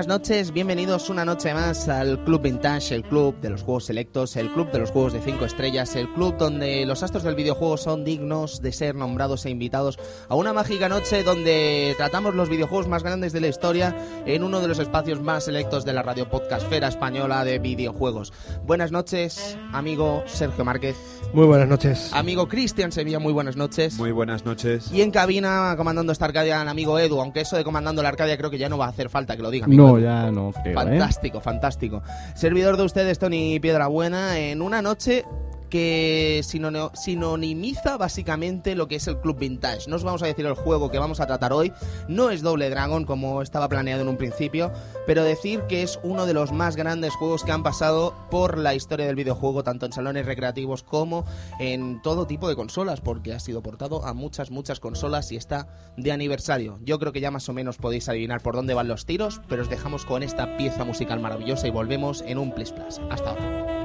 Muy buenas noches, bienvenidos una noche más al Club Vintage, el club de los juegos selectos, el club de los juegos de 5 estrellas, el club donde los astros del videojuego son dignos de ser nombrados e invitados a una mágica noche donde tratamos los videojuegos más grandes de la historia en uno de los espacios más selectos de la radio podcastfera española de videojuegos. Buenas noches, amigo Sergio Márquez. Muy buenas noches. Amigo Cristian Sevilla, muy buenas noches. Muy buenas noches. Y en cabina, comandando esta Arcadia, el amigo Edu, aunque eso de comandando la Arcadia creo que ya no va a hacer falta que lo diga. amigo No, Edu. ya no creo. ¿eh? Fantástico, fantástico. Servidor de ustedes, Tony Piedrabuena, en una noche que sinonimiza básicamente lo que es el Club Vintage. No os vamos a decir el juego que vamos a tratar hoy, no es Doble Dragon como estaba planeado en un principio, pero decir que es uno de los más grandes juegos que han pasado por la historia del videojuego, tanto en salones recreativos como en todo tipo de consolas, porque ha sido portado a muchas, muchas consolas y está de aniversario. Yo creo que ya más o menos podéis adivinar por dónde van los tiros, pero os dejamos con esta pieza musical maravillosa y volvemos en un Plis Plus. Hasta ahora.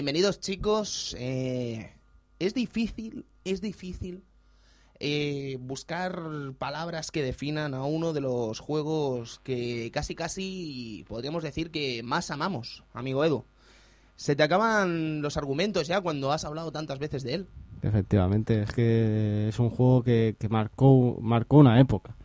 Bienvenidos chicos. Eh, es difícil, es difícil eh, buscar palabras que definan a uno de los juegos que casi casi podríamos decir que más amamos, amigo Edu. Se te acaban los argumentos ya cuando has hablado tantas veces de él. Efectivamente, es que es un juego que, que marcó, marcó una época.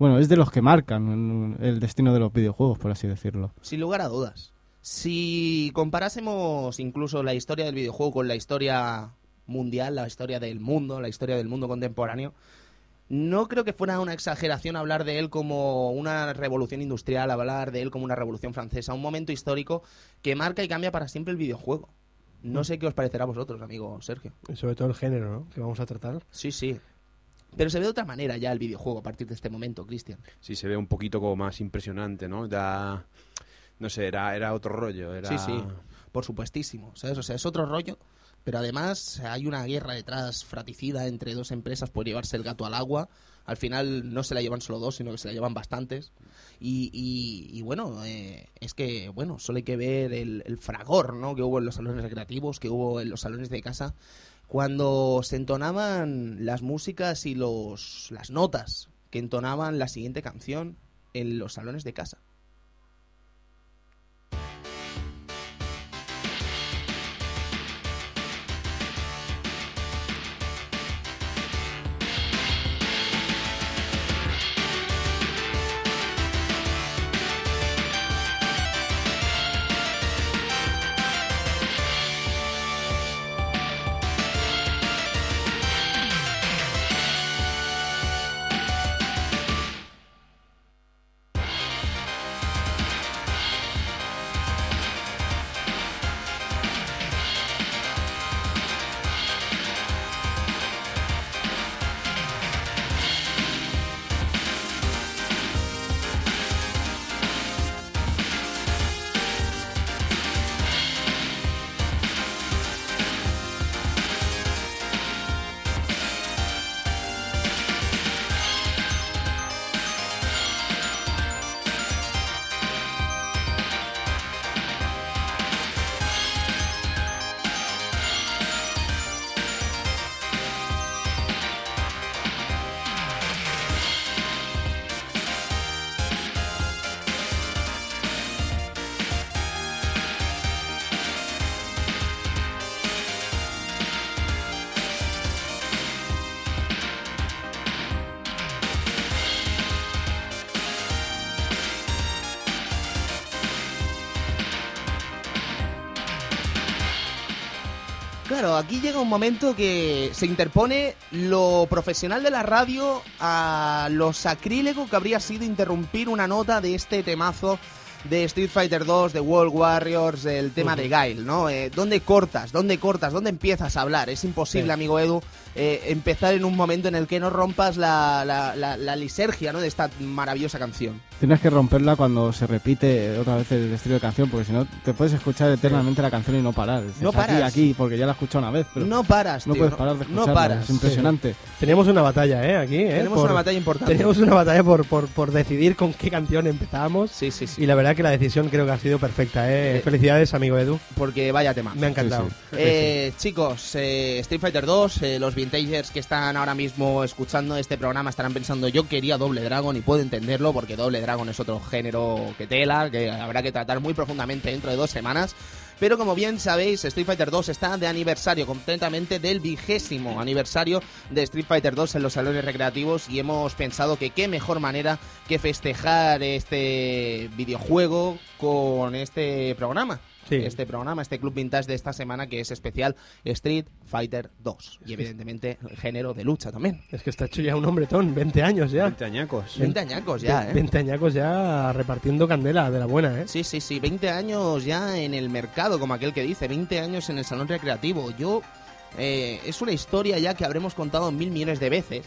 Bueno, es de los que marcan el destino de los videojuegos, por así decirlo. Sin lugar a dudas. Si comparásemos incluso la historia del videojuego con la historia mundial, la historia del mundo, la historia del mundo contemporáneo, no creo que fuera una exageración hablar de él como una revolución industrial, hablar de él como una revolución francesa, un momento histórico que marca y cambia para siempre el videojuego. No sé qué os parecerá a vosotros, amigo Sergio. Y sobre todo el género, ¿no? Que vamos a tratar. Sí, sí. Pero se ve de otra manera ya el videojuego a partir de este momento, Cristian. Sí, se ve un poquito como más impresionante, ¿no? Ya, no sé, era, era otro rollo. Era... Sí, sí, por supuestísimo. O sea, es otro rollo, pero además hay una guerra detrás fraticida entre dos empresas por llevarse el gato al agua. Al final no se la llevan solo dos, sino que se la llevan bastantes. Y, y- bueno, eh, es que, bueno, solo hay que ver el, el fragor ¿no? que hubo en los salones recreativos, que hubo en los salones de casa, cuando se entonaban las músicas y los, las notas que entonaban la siguiente canción en los salones de casa. Momento que se interpone lo profesional de la radio a lo sacrílego que habría sido interrumpir una nota de este temazo de Street Fighter 2, de World Warriors, el tema de Guile, ¿no? Eh, ¿Dónde cortas? ¿Dónde cortas? ¿Dónde empiezas a hablar? Es imposible, Sí. amigo Edu, eh, empezar en un momento en el que no rompas la, la, la- la lisergia, ¿no? De esta maravillosa canción. Tienes que romperla cuando se repite otra vez el estilo de canción, porque si no te puedes escuchar eternamente la canción y no parar. Dices, No Aquí, paras. aquí, porque ya la has escuchado una vez, pero no, no paras, tío. puedes parar de no escucharla. paras. Es impresionante. Tenemos una batalla, ¿eh? Aquí, ¿eh? Tenemos Por- una batalla importante. Tenemos una batalla por, por, por decidir con qué canción empezamos. Sí, sí, sí. Y la verdad que la decisión creo que ha sido perfecta, ¿eh? Eh, Felicidades, amigo Edu. Porque vaya tema. Me ha encantado. sí. Eh, chicos, eh, Street Fighter 2, eh, los vintagers que están ahora mismo escuchando este programa estarán pensando yo quería Doble Dragon y puedo entenderlo porque Doble Dragon es otro género que tela, que habrá que tratar muy profundamente dentro de dos semanas. Pero como bien sabéis, Street Fighter 2 está de aniversario, completamente del vigésimo aniversario de Street Fighter 2 en los salones recreativos y hemos pensado que qué mejor manera que festejar este videojuego con este programa. Sí. Este programa, este Club Vintage de esta semana que es especial Street Fighter 2 y evidentemente el género de lucha también. Es que está hecho ya un hombretón, 20 años ya. 20 añacos. 20 añacos ya, ¿eh? 20 añacos ya repartiendo candela de la buena, ¿eh? Sí, sí, sí, 20 años ya en el mercado, como aquel que dice, 20 años en el salón recreativo. Yo, eh, es una historia ya que habremos contado mil millones de veces,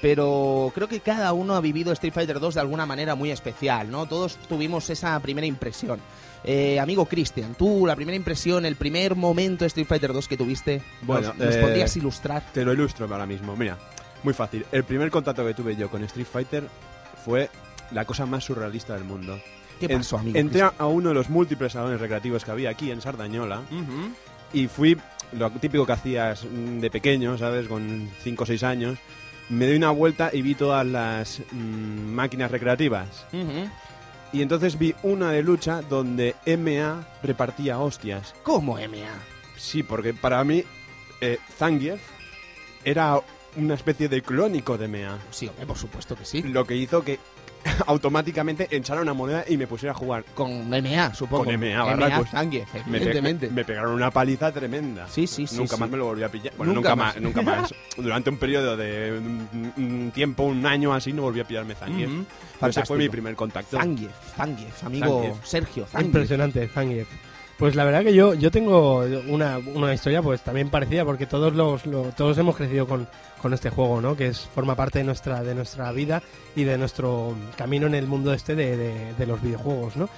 pero creo que cada uno ha vivido Street Fighter 2 de alguna manera muy especial, ¿no? Todos tuvimos esa primera impresión. Eh, amigo Cristian, tú, la primera impresión, el primer momento de Street Fighter 2 que tuviste, Bueno, ¿nos, nos eh, podrías ilustrar? Te lo ilustro ahora mismo. Mira, muy fácil. El primer contacto que tuve yo con Street Fighter fue la cosa más surrealista del mundo. ¿Qué En- pasó, amigo? Entré a uno de los múltiples salones recreativos que había aquí en Sardañola Cristian? Ujú. y fui lo típico que hacías mm, de pequeño, ¿sabes? Con 5 o 6 años. Me doy una vuelta y vi todas las mm, máquinas recreativas. Y entonces vi una de lucha donde MA repartía hostias. ¿Cómo, MA? Sí, porque para mí eh, Zangief era una especie de clónico de MA. Sí, hombre, por supuesto que sí. Lo que hizo que automáticamente echara una moneda y me pusiera a jugar. Con MA, supongo. Con MA, barracos. Zangief, Me, pe- evidentemente. me pegaron una paliza tremenda. Sí, sí, sí. nunca sí. más me lo volví a pillar. Bueno, Nunca nunca, más. más. nunca más. Durante un periodo de un, un tiempo, un año así, no volví a pillarme Zangief. Ese fue mi primer contacto. Zangief, Zangief, amigo Zangief. Sergio, Zangief. Impresionante, Zangief. Pues la verdad que yo, yo tengo una, una historia pues también parecida porque todos los, lo- todos hemos crecido con, con este juego, ¿no? Que es forma parte de nuestra de nuestra vida y de nuestro camino en el mundo este de, de- de los videojuegos, ¿no?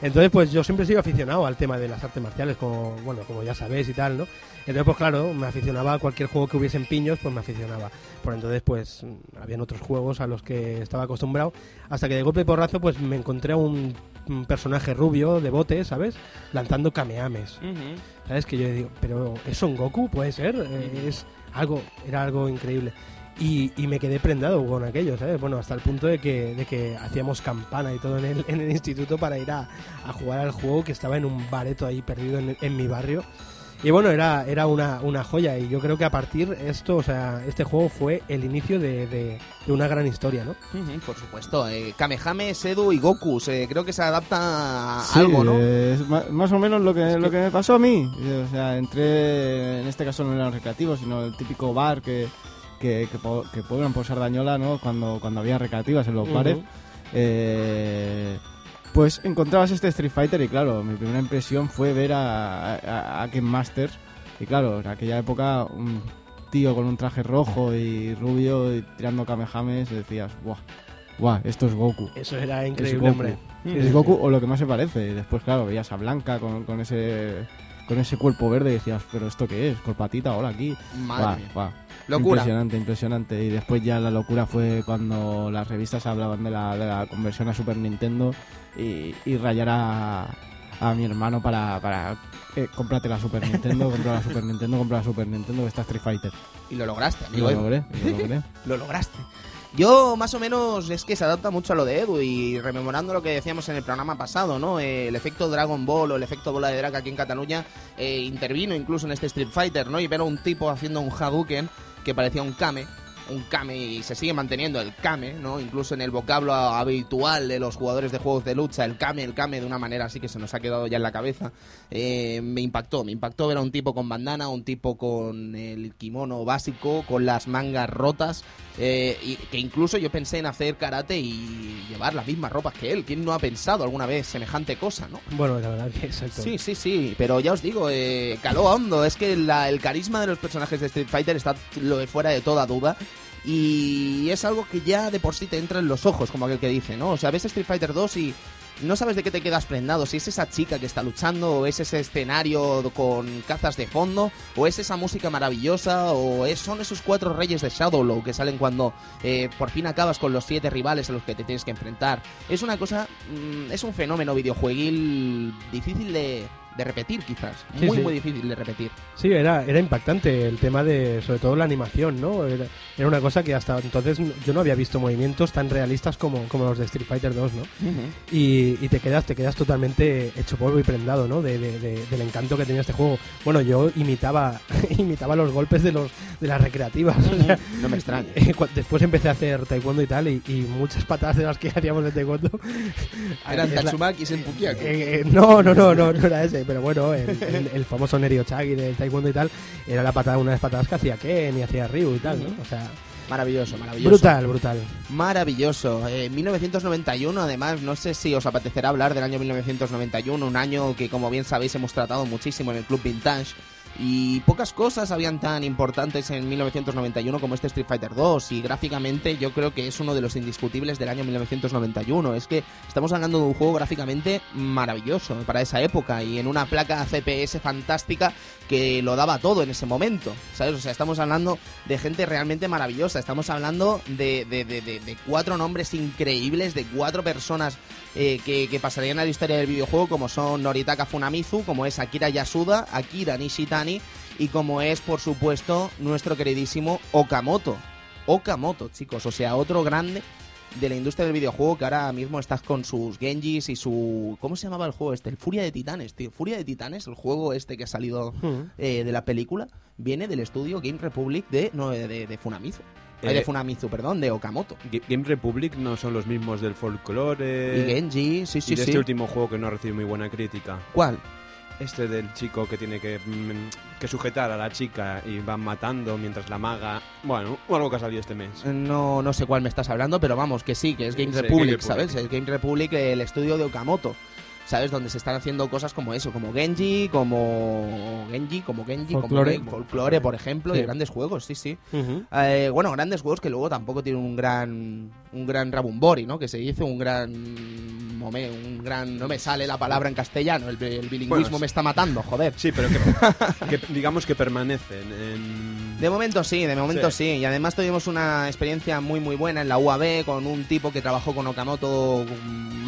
Entonces, pues yo siempre he sido aficionado al tema de las artes marciales, como bueno, como ya sabéis y tal, ¿no? Entonces, pues claro, me aficionaba a cualquier juego que hubiese en piños, pues me aficionaba. Por entonces, pues habían otros juegos a los que estaba acostumbrado, hasta que de golpe y porrazo, pues me encontré a un, un personaje rubio de bote, ¿sabes? Lanzando kamehames. Ujú. ¿Sabes? Que yo digo, pero ¿es Son Goku? ¿Puede ser? Eh, es algo, era algo increíble. Y, y me quedé prendado con aquello, ¿sabes? Bueno, hasta el punto de que, de que hacíamos campana y todo en el, en el instituto para ir a, a jugar al juego que estaba en un bareto ahí perdido en, en mi barrio. Y bueno, era, era una, una joya y yo creo que a partir esto, o sea, este juego fue el inicio de, de- de una gran historia, ¿no? Por supuesto, eh, Kamehame, Sedu y Goku, eh, creo que se adapta a Sí, algo, ¿no? es más o menos lo que, Es lo que- que me pasó a mí. O sea, entré, en este caso no era un recreativo, sino el típico bar que, que, que, po- que pueblan por Sardañola, ¿no? Cuando, cuando había recreativas en los bares. Eh, pues encontrabas este Street Fighter y claro, mi primera impresión fue ver a, a, a Ken Masters. Y claro, en aquella época un tío con un traje rojo y rubio y tirando kamehames, decías, ¡buah! ¡Buah! Esto es Goku. Eso era Es increíble, Goku. hombre. Es Goku o lo que más se parece. Y después, claro, veías a Blanca con, con ese con ese cuerpo verde y decías, ¿pero esto qué es? Corpatita, hola aquí. Madre Buah, mía. Locura. Impresionante, impresionante. Y después ya la locura fue cuando las revistas hablaban de la, de la conversión a Super Nintendo y, y rayar a, a mi hermano para, para eh, cómprate la Super Nintendo, compra la Super Nintendo, compra la Super Nintendo, que está Street Fighter. Y lo lograste, Y amigo. lo Edu. logré, y lo logré. Lo lograste. Yo, más o menos, es que se adapta mucho a lo de Edu y rememorando lo que decíamos en el programa pasado, ¿no? Eh, el efecto Dragon Ball o el efecto bola de drag aquí en Cataluña eh, intervino incluso en este Street Fighter, ¿no? Y ver a un tipo haciendo un Hadouken que parecía un Kame. Un Kame y se sigue manteniendo el Kame, ¿no? Incluso en el vocablo habitual de los jugadores de juegos de lucha, el Kame, el Kame de una manera así que se nos ha quedado ya en la cabeza. Eh, me impactó, me impactó ver a un tipo con bandana, un tipo con el kimono básico, con las mangas rotas, eh, y que incluso yo pensé en hacer karate y llevar las mismas ropas que él. ¿Quién no ha pensado alguna vez semejante cosa, no? Bueno, la verdad que exacto. Sí, sí, sí, pero ya os digo, eh, caló hondo. Es que la- el carisma de los personajes de Street Fighter está lo de fuera de toda duda. Y es algo que ya de por sí te entra en los ojos, como aquel que dice, ¿no? O sea, ves Street Fighter 2 y no sabes de qué te quedas prendado. Si es esa chica que está luchando, o es ese escenario con cazas de fondo, o es esa música maravillosa, o es- son esos cuatro reyes de Shadowlow que salen cuando eh, por fin acabas con los siete rivales a los que te tienes que enfrentar. Es una cosa, mm, es un fenómeno videojueguil difícil de, de repetir, quizás. Sí, Muy, sí. muy difícil de repetir. Sí, era, era impactante el tema de, sobre todo la animación, ¿no? Era, era una cosa que hasta entonces yo no había visto movimientos tan realistas como, como los de Street Fighter 2, ¿no? Y, y te quedas te quedas totalmente hecho polvo y prendado, ¿no? De, de- de- del encanto que tenía este juego. Bueno, yo imitaba imitaba los golpes de los de las recreativas. o sea, No me extraña. eh, Después empecé a hacer taekwondo y tal, y, y muchas patadas de las que hacíamos de taekwondo. Eran Tatsumaki y Senpukiaki. eh, eh, no, no, no, no, no era ese, pero bueno, el, el- el famoso Neriochagi del Taekwondo y tal, era la patada, una de las patadas que hacía Ken y hacía Ryu y tal, ¿no? O sea, Maravilloso, maravilloso. brutal, brutal. Maravilloso. Eh, 1991, además, no sé si os apetecerá hablar del año 1991, un año que, como bien sabéis, hemos tratado muchísimo en el Club Vintage. Y pocas cosas habían tan importantes en 1991 como este Street Fighter 2 y gráficamente yo creo que es uno de los indiscutibles del año 1991. Es que estamos hablando de un juego gráficamente maravilloso para esa época y en una placa CPS fantástica que lo daba todo en ese momento, ¿sabes? O sea, estamos hablando de gente realmente maravillosa, estamos hablando de, de- cuatro nombres increíbles, de cuatro personas eh, que, que pasarían a la historia del videojuego, como son Noritaka Funamizu, como es Akira Yasuda, Akira Nishitani y como es, por supuesto, nuestro queridísimo Okamoto. Okamoto, chicos, o sea, otro grande de la industria del videojuego que ahora mismo estás con sus Genjis y su... ¿Cómo se llamaba el juego este? El Furia de Titanes, tío. Furia de Titanes, el juego este que ha salido eh, de la película, viene del estudio Game Republic de, no, de, de, Funamizu. Ay, de Eh, Funamizu, perdón, de Okamoto. Ga- Game Republic no son los mismos del folclore. y Genji, sí, sí, y de sí. este último juego que no ha recibido muy buena crítica. ¿Cuál? Este del chico que tiene que, mm, que sujetar a la chica y van matando mientras la maga. Bueno, algo que ha salido este mes. No, no sé cuál me estás hablando, pero vamos, que sí, que es Game Sí, Republic, Game ¿sabes? Republic. Es Game Republic, el estudio de Okamoto. ¿Sabes? Donde se están haciendo cosas como eso, como Genji, como Genji, como Genji, Folklore. como Folklore, por ejemplo, Sí. y grandes juegos, sí, sí. Eh, bueno, grandes juegos que luego tampoco tienen un gran un gran Rabumbori, ¿no? Que se dice un gran un gran no me sale la palabra en castellano, el, el bilingüismo Bueno, me está matando, joder. Sí, pero que, que digamos que permanecen en... De momento sí, de momento sí. Sí. Y además tuvimos una experiencia muy muy buena en la UAB con un tipo que trabajó con Okamoto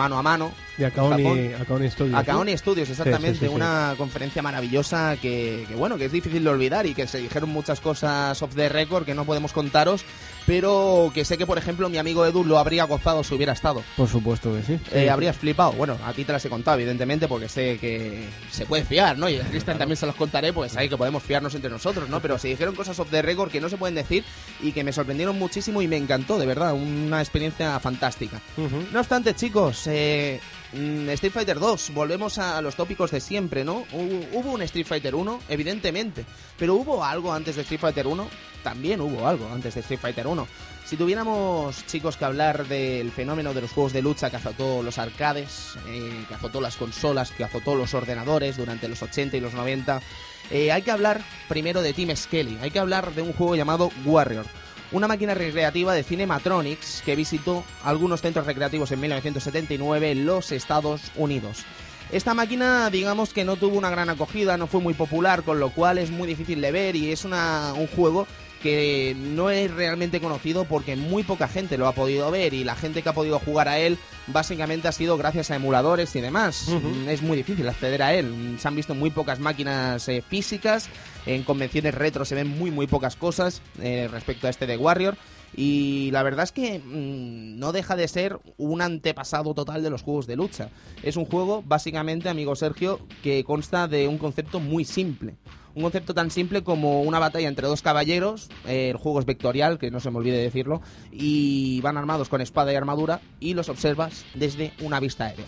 mano a mano. De Akaoni. Akaoni Studios. Akaoni Studios, exactamente. Sí, sí, sí, sí. Una conferencia maravillosa que, que, bueno, que es difícil de olvidar y que se dijeron muchas cosas off the record que no podemos contaros, pero que sé que, por ejemplo, mi amigo Edu lo habría gozado si hubiera estado. Por supuesto que sí. Eh, habrías flipado. Bueno, a ti te las he contado, evidentemente, porque sé que se puede fiar, ¿no? Y a Cristian también se los contaré, pues ahí que podemos fiarnos entre nosotros, ¿no? Pero se dijeron cosas off the record que no se pueden decir y que me sorprendieron muchísimo y me encantó, de verdad, una experiencia fantástica. Ujú. No obstante, chicos, eh, mm, Street Fighter 2, volvemos a los tópicos de siempre, ¿no? Hubo, hubo un Street Fighter 1, evidentemente, pero hubo algo antes de Street Fighter 1, también hubo algo antes de Street Fighter 1. Si tuviéramos, chicos, que hablar del fenómeno de los juegos de lucha que azotó los arcades, eh, que azotó las consolas, que azotó los ordenadores durante los 80 y los 90, eh, hay que hablar primero de Team Skelly, hay que hablar de un juego llamado Warrior. Una máquina recreativa de Cinematronics que visitó algunos centros recreativos en 1979 en los Estados Unidos. Esta máquina, digamos que no tuvo una gran acogida, no fue muy popular, con lo cual es muy difícil de ver y es una, un juego que no es realmente conocido porque muy poca gente lo ha podido ver y la gente que ha podido jugar a él básicamente ha sido gracias a emuladores y demás. Es muy difícil acceder a él. Se han visto muy pocas máquinas eh, físicas, en convenciones retro se ven muy muy pocas cosas eh, respecto a este de Warrior. Y la verdad es que mm, no deja de ser un antepasado total de los juegos de lucha. Es un juego, básicamente, amigo Sergio, que consta de un concepto muy simple. Un concepto tan simple como una batalla entre dos caballeros, eh, el juego es vectorial, que no se me olvide decirlo, y van armados con espada y armadura y los observas desde una vista aérea.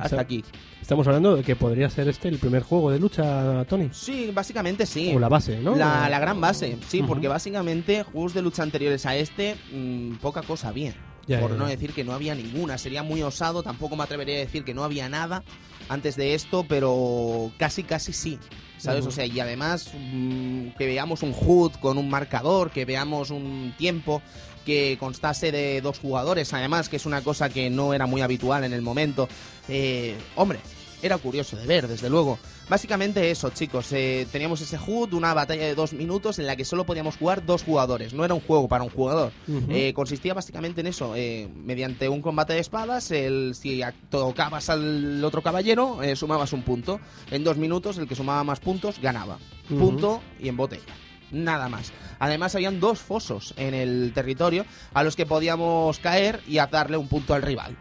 Hasta aquí. Estamos hablando de que podría ser este el primer juego de lucha, Tony. Sí, básicamente sí. O la base, ¿no? La, la gran base, sí, porque básicamente juegos de lucha anteriores a este, mm, poca cosa bien. Ya, por ya, no decir que no había ninguna. Sería muy osado, tampoco me atrevería a decir que no había nada antes de esto, pero casi, casi sí. ¿Sabes? O sea, y además mm, que veamos un HUD con un marcador, que veamos un tiempo que constase de dos jugadores, además, que es una cosa que no era muy habitual en el momento. Eh, hombre, era curioso de ver, desde luego. Básicamente eso, chicos. eh, teníamos ese HUD, una batalla de dos minutos en la que solo podíamos jugar dos jugadores. No era un juego para un jugador. Eh, consistía básicamente en eso, eh, mediante un combate de espadas, el, si tocabas al otro caballero, eh, sumabas un punto. En dos minutos, el que sumaba más puntos ganaba. Punto y en botella. Nada más. Además, habían dos fosos en el territorio a los que podíamos caer y a darle un punto al rival.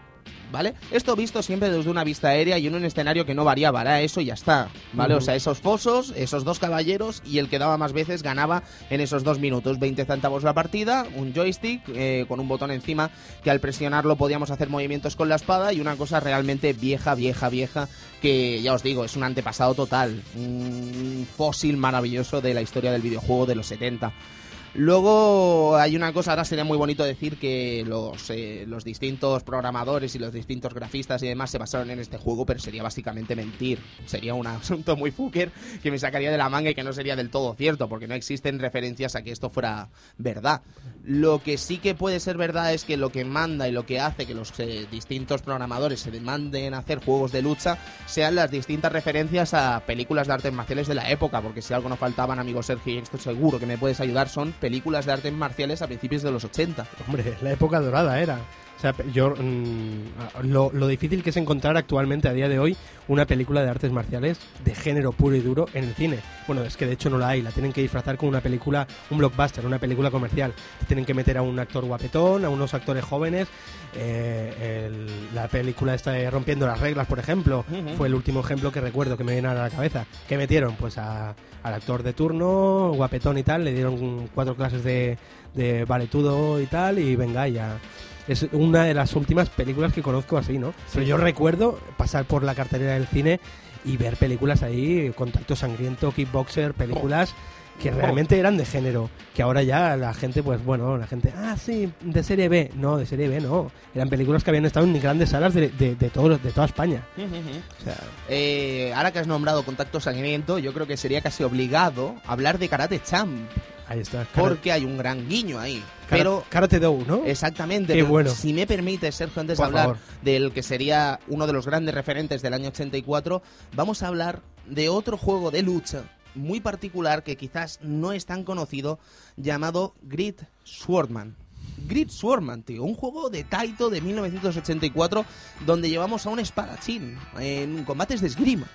¿Vale? Esto visto siempre desde una vista aérea y en un escenario que no variaba, era eso y ya está. ¿Vale? O sea, esos fosos, esos dos caballeros y el que daba más veces ganaba en esos dos minutos. 20 centavos la partida, un joystick eh, con un botón encima que al presionarlo podíamos hacer movimientos con la espada y una cosa realmente vieja, vieja, vieja que ya os digo, es un antepasado total. Un fósil maravilloso de la historia del videojuego de los 70. Luego hay una cosa, ahora sería muy bonito decir que los, eh, los distintos programadores y los distintos grafistas y demás se basaron en este juego, pero sería básicamente mentir. Sería un asunto muy fucker que me sacaría de la manga y que no sería del todo cierto, porque no existen referencias a que esto fuera verdad. Lo que sí que puede ser verdad es que lo que manda y lo que hace que los eh, distintos programadores se demanden hacer juegos de lucha sean las distintas referencias a películas de artes marciales de la época, porque si algo nos faltaban, amigo Sergio, y esto seguro que me puedes ayudar, son películas de artes marciales a principios de los 80. Hombre, la época dorada era. Sea, yo mm, lo, lo difícil que es encontrar actualmente a día de hoy una película de artes marciales de género puro y duro en el cine. Bueno, es que de hecho no la hay, la tienen que disfrazar con una película, un blockbuster, una película comercial. Tienen que meter a un actor guapetón, a unos actores jóvenes. Eh, el- la película está Rompiendo las reglas, por ejemplo, fue el último ejemplo que recuerdo que me viene a la cabeza. ¿Qué metieron? Pues a- al actor de turno, guapetón y tal, le dieron cuatro clases de, de valetudo y tal, y venga, ya. Es una de las últimas películas que conozco así, ¿no? Pero yo recuerdo pasar por la cartelera del cine y ver películas ahí, Contacto Sangriento, Kickboxer, películas que realmente eran de género, que ahora ya la gente, pues bueno, la gente, ah, sí, de serie B, no, de serie B no, eran películas que habían estado en grandes salas de, de, de, todo- de toda España. O sea, Eh, ahora que has nombrado Contacto Sangriento, yo creo que sería casi obligado hablar de Karate Champ, ahí está. porque hay un gran guiño ahí. Pero Pero Karate Do, ¿no? Exactamente. Qué pero bueno. Si me permite, Sergio, antes Por de hablar favor. del que sería uno de los grandes referentes del año 84, vamos a hablar de otro juego de lucha muy particular que quizás no es tan conocido, llamado Grid Swordman. Grid Swordman, tío, un juego de Taito de 1984 donde llevamos a un espadachín en combates de esgrima.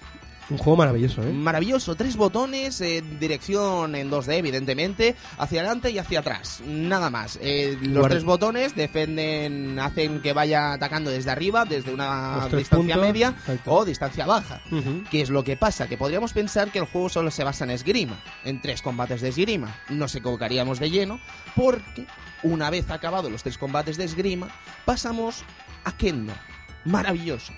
Un juego maravilloso, ¿eh? Maravilloso, tres botones, eh, dirección en 2D, evidentemente, hacia adelante y hacia atrás, nada más. Eh, los Guarda- tres botones defenden, hacen que vaya atacando desde arriba, desde una distancia puntos, media exacto. o distancia baja. Ujú. ¿Qué es lo que pasa? Que podríamos pensar que el juego solo se basa en esgrima, en tres combates de esgrima. Nos equivocaríamos de lleno, porque una vez acabados los tres combates de esgrima, pasamos a Kendo. Maravilloso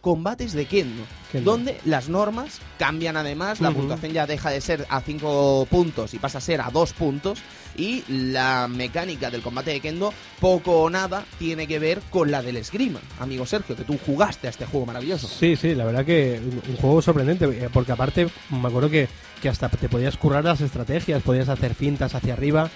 combates de Kendo, Kendo. donde las normas cambian además, la puntuación ya deja de ser a 5 puntos y pasa a ser a 2 puntos y la mecánica del combate de Kendo poco o nada tiene que ver con la del esgrima. Amigo Sergio, que tú jugaste a este juego maravilloso. Sí, sí, la verdad que un un juego sorprendente, eh, porque aparte me acuerdo que, que hasta te podías currar las estrategias, podías hacer fintas hacia arriba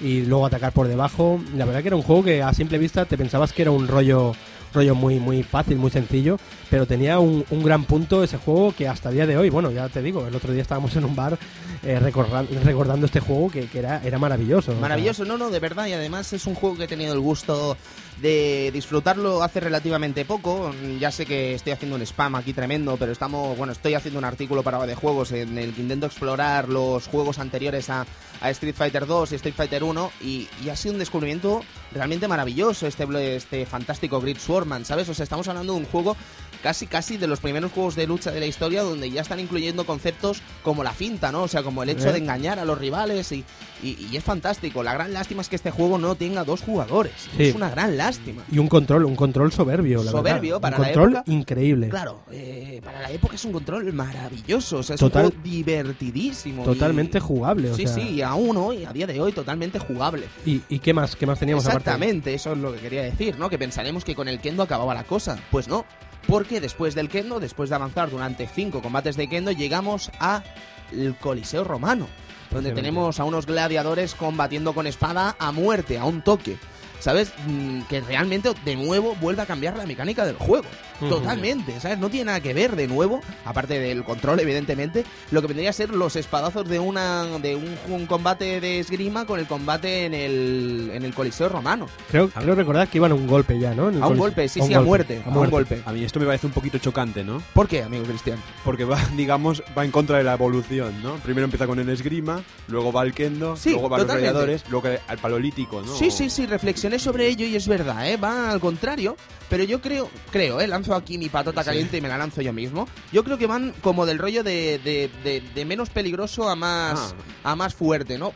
y luego atacar por debajo. La verdad que era un juego que a simple vista te pensabas que era un rollo rollo muy muy fácil, muy sencillo, pero tenía un, un gran punto ese juego que hasta el día de hoy, bueno, ya te digo, el otro día estábamos en un bar eh, recorra- recordando este juego que, que era, era maravilloso. Maravilloso, no, no, de verdad, y además es un juego que he tenido el gusto de disfrutarlo hace relativamente poco. Ya sé que estoy haciendo un spam aquí tremendo, pero estamos, bueno, estoy haciendo un artículo para de juegos en el que intento explorar los juegos anteriores a, a Street Fighter 2 y Street Fighter 1 y, y ha sido un descubrimiento realmente maravilloso este, este fantástico Grid Swordman, ¿sabes? O sea, estamos hablando de un juego casi casi de los primeros juegos de lucha de la historia donde ya están incluyendo conceptos como la finta, ¿no? O sea, como el hecho de engañar a los rivales y, y- y es fantástico. La gran lástima es que este juego no tenga dos jugadores. Sí. Es una gran lástima. Y un control, un control soberbio, la Soberbio verdad. para un la control época. increíble. Claro, eh, para la época es un control maravilloso, o sea, es Total- un juego divertidísimo. Totalmente y- jugable, o Sí, sea. sí, y aún hoy, a día de hoy, totalmente jugable. ¿Y, y qué más? ¿Qué más teníamos aparte? Exactamente, eso es lo que quería decir, ¿no? Que pensaremos que con el Kendo acababa la cosa. Pues no, porque después del Kendo, después de avanzar durante cinco combates de Kendo, llegamos a el Coliseo Romano, donde tenemos a unos gladiadores combatiendo con espada a muerte, a un toque. ¿Sabes? Mm, Que realmente de nuevo vuelve a cambiar la mecánica del juego. Totalmente, ¿sabes? No tiene nada que ver de nuevo, aparte del control, evidentemente, lo que vendría a ser los espadazos de una de un, un combate de esgrima con el combate en el, en el Coliseo Romano. Creo, creo recordar que iban a un golpe ya, ¿no? En el A un coliseo. golpe, sí, un sí, a muerte. A, un golpe. A mí esto me parece un poquito chocante, ¿no? ¿Por qué, amigo Cristian? Porque va, digamos, va en contra de la evolución, ¿no? Primero empieza con el esgrima, luego va al kendo, Sí, luego va a los totalmente. gladiadores, luego al palolítico, ¿no? Sí, sí, sí, reflexioné sobre ello y es verdad, ¿eh? Va al contrario, pero yo creo, creo, ¿eh? Lanzo aquí mi patata caliente y me la lanzo yo mismo. Yo creo que van como del rollo de, de, de- de menos peligroso a más, a más fuerte, ¿no?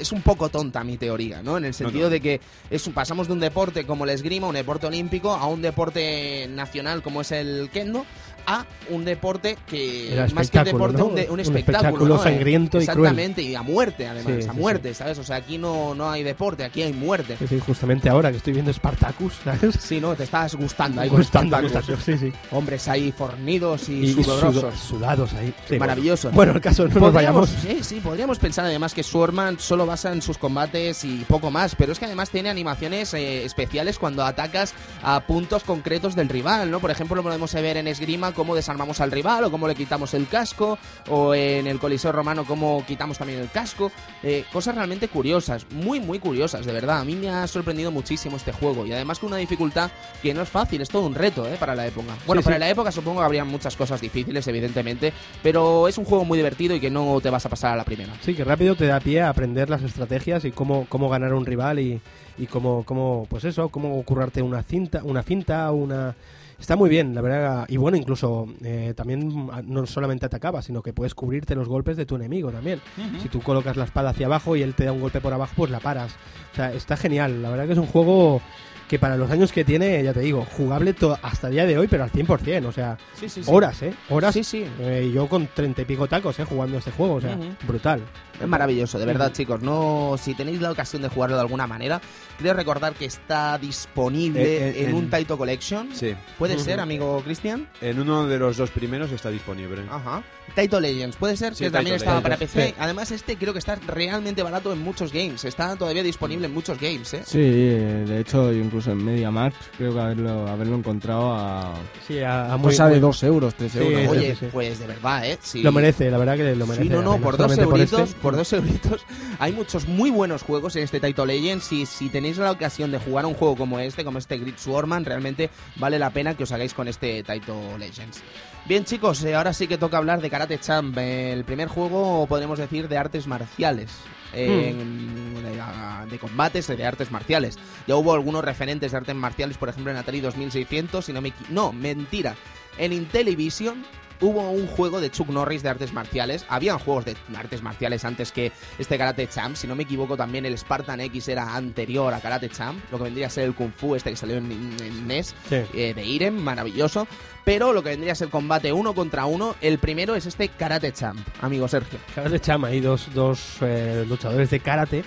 Es un poco tonta mi teoría, ¿no? En el sentido no. de que es, pasamos de un deporte como el esgrima, un deporte olímpico, a un deporte nacional como es el kendo, a un deporte que Era más que un espectáculo, deporte, ¿no? un, de- un Un espectáculo, espectáculo ¿no? Sangriento y cruel. Exactamente, y a muerte además, Sí, a sí, muerte, ¿sabes? O sea, aquí no, no hay deporte, aquí hay muerte. Sí, justamente ahora que estoy viendo Spartacus, ¿sabes? Sí, no, te estás gustando ahí Gustando, gustando, sí, sí. Hombres ahí fornidos y, Y, sudorosos. sudo- sudados ahí. Maravilloso. Bueno, el caso, no nos vayamos. sí, sí, podríamos pensar además que Swordman solo basa en sus combates y poco más, pero es que además tiene animaciones eh, especiales cuando atacas a puntos concretos del rival, ¿no? Por ejemplo, lo podemos ver en esgrima cómo desarmamos al rival o cómo le quitamos el casco, o en el Coliseo Romano cómo quitamos también el casco. Eh, cosas realmente curiosas, muy, muy curiosas, de verdad. A mí me ha sorprendido muchísimo este juego y además con una dificultad que no es fácil, es todo un reto, ¿eh? Para la época. Bueno, Sí, para sí. la época supongo que habría muchas cosas difíciles, evidentemente, pero es un juego muy divertido y que no te vas a pasar a la primera. Sí, que rápido te da pie a aprender las estrategias y cómo, cómo ganar a un rival y, y cómo, cómo, pues eso, cómo currarte una cinta, una finta, una... Está muy bien, la verdad. Y bueno, incluso eh, también ah, no solamente atacaba, sino que puedes cubrirte los golpes de tu enemigo también. Si tú colocas la espada hacia abajo y él te da un golpe por abajo, pues la paras. O sea, está genial. La verdad que es un juego que para los años que tiene, ya te digo, jugable to- hasta el día de hoy, pero al 100%. O sea, Sí, sí, horas, ¿eh? Horas. Sí, sí. Eh, y yo con treinta y pico tacos, ¿eh? Jugando este juego. O sea, brutal. Es maravilloso, de verdad, chicos. No, si tenéis la ocasión de jugarlo de alguna manera, creo recordar que está disponible Eh, eh, en, en- un Taito Collection. Sí. ¿Puede Ujú. ser, amigo Cristian? En uno de los dos primeros está disponible. Ajá. Taito Legends, puede ser, Sí, que también Taito estaba para Legends, PC. sí. Además, este creo que está realmente barato en muchos games. Está todavía disponible en muchos games, ¿eh? Sí, eh, de hecho, incluso en MediaMarkt creo que haberlo, haberlo encontrado a Sí, a, a muy- cosa de muy- 2 euros, 3 Sí, euros. Oye, sí. pues de verdad, ¿eh? Sí. Lo merece, la verdad que lo merece. Sí, no, no, por dos solamente por euritos, este. por dos euritos. Hay muchos muy buenos juegos en este Taito Legends y si tenéis la ocasión de jugar un juego como este, como este Grid Swarman, realmente vale la pena que os hagáis con este Taito Legends. Bien, chicos, eh, ahora sí que toca hablar de Karate Champ, el primer juego, podríamos decir, de artes marciales. eh, en- de, ah, de combates eh, de artes marciales. Ya hubo algunos referentes de artes marciales, por ejemplo en Atari 2600, si no me No, mentira. En Intellivision hubo un juego de Chuck Norris de artes marciales. Habían juegos de artes marciales antes que este Karate Champ. Si no me equivoco, también el Spartan X era anterior a Karate Champ. Lo que vendría a ser el Kung Fu, este que salió en, en NES, Sí. eh, de Irem, maravilloso. Pero lo que vendría a ser combate uno contra uno, el primero es este Karate Champ, amigo Sergio. Karate Chama, hay dos, dos eh, luchadores de karate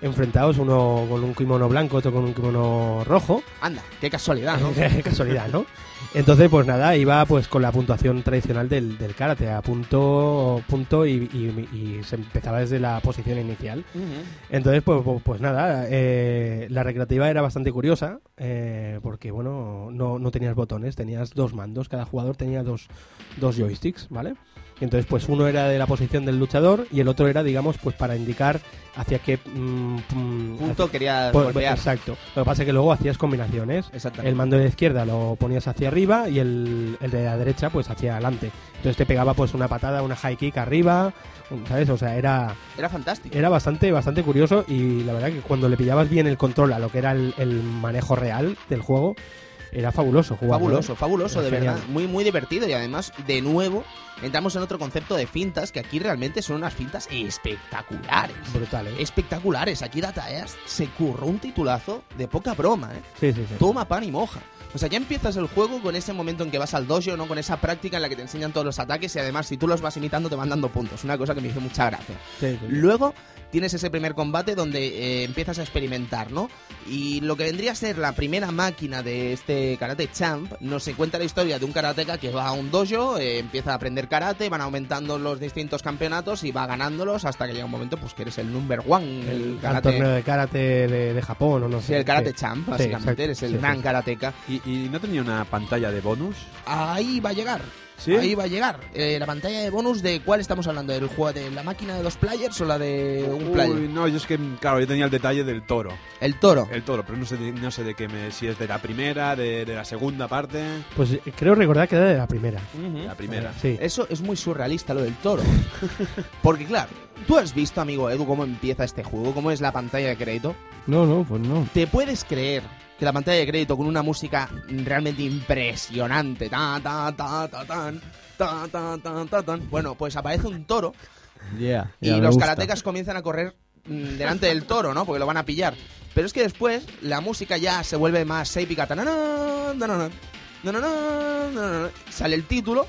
enfrentados, uno con un kimono blanco, otro con un kimono rojo. Anda, qué casualidad, ¿no? Qué casualidad, ¿no? Entonces, pues nada, iba pues con la puntuación tradicional del, del karate, a punto, punto y, y- y se empezaba desde la posición inicial. Entonces, pues, pues, pues nada, eh, la recreativa era bastante curiosa, eh, porque bueno, no, no tenías botones, tenías dos mandos, cada jugador tenía dos, dos joysticks, ¿vale? Y entonces, pues uno era de la posición del luchador y el otro era, digamos, pues para indicar hacia qué mm, mm, Punto quería hacia- pues, golpear. Exacto. Lo que pasa es que luego hacías combinaciones. El mando de la izquierda lo ponías hacia arriba y el, el de la derecha pues hacia adelante. Entonces te pegaba pues una patada, una high kick arriba, ¿sabes? O sea, era, Era fantástico. era bastante, bastante curioso y la verdad que cuando le pillabas bien el control a lo que era el, el manejo real del juego, era fabuloso jugar. Fabuloso, fabuloso, de verdad. Muy, muy divertido y además, de nuevo, entramos en otro concepto de fintas que aquí realmente son unas fintas espectaculares. Brutal, ¿eh? Espectaculares. Aquí Data East se curró un titulazo de poca broma, ¿eh? Sí, sí, sí. Toma pan y moja. O sea, ya empiezas el juego con ese momento en que vas al dojo, ¿no? Con esa práctica en la que te enseñan todos los ataques y además si tú los vas imitando te van dando puntos. Una cosa que me hizo mucha gracia. Sí, sí, sí. Luego tienes ese primer combate donde eh, empiezas a experimentar, ¿no? Y lo que vendría a ser la primera máquina de este Karate Champ nos cuenta la historia de un karateka que va a un dojo, eh, empieza a aprender karate, van aumentando los distintos campeonatos y va ganándolos hasta que llega un momento pues que eres el number one, el, el, karate. torneo de karate de, de Japón o no Sí, sé. el karate Sí. champ, Sí, básicamente, exacto. eres el Sí, gran sí. karateka. ¿Y, y no tenía una pantalla de bonus? Ahí va a llegar. ¿Sí? Ahí va a llegar. Eh, la pantalla de bonus de cuál estamos hablando, del juego de la máquina de dos players o la de un player. Uy, no, yo es que, claro, yo tenía el detalle del toro. El toro. El toro, pero no sé de, no sé de qué me, si es de la primera, de, de la segunda parte. Pues eh, creo recordar que era de la primera. La primera. Sí. Eso es muy surrealista lo del toro. Porque claro, tú has visto, amigo Edu, cómo empieza este juego, cómo es la pantalla de crédito. No, no, pues no. ¿Te puedes creer que la pantalla de crédito con una música realmente impresionante, ta ta ta ta tan, ta ta ta ta tan, bueno, pues aparece un toro Yeah, y los gusta. karatecas comienzan a correr mm, delante del toro, ¿no? Porque lo van a pillar. Pero es que después la música ya se vuelve más épica. Sale el título.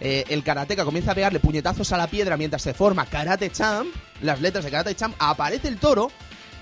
eh, el karateca comienza a pegarle puñetazos a la piedra mientras se forma Karate Champ. Las letras de Karate Champ. Aparece el toro.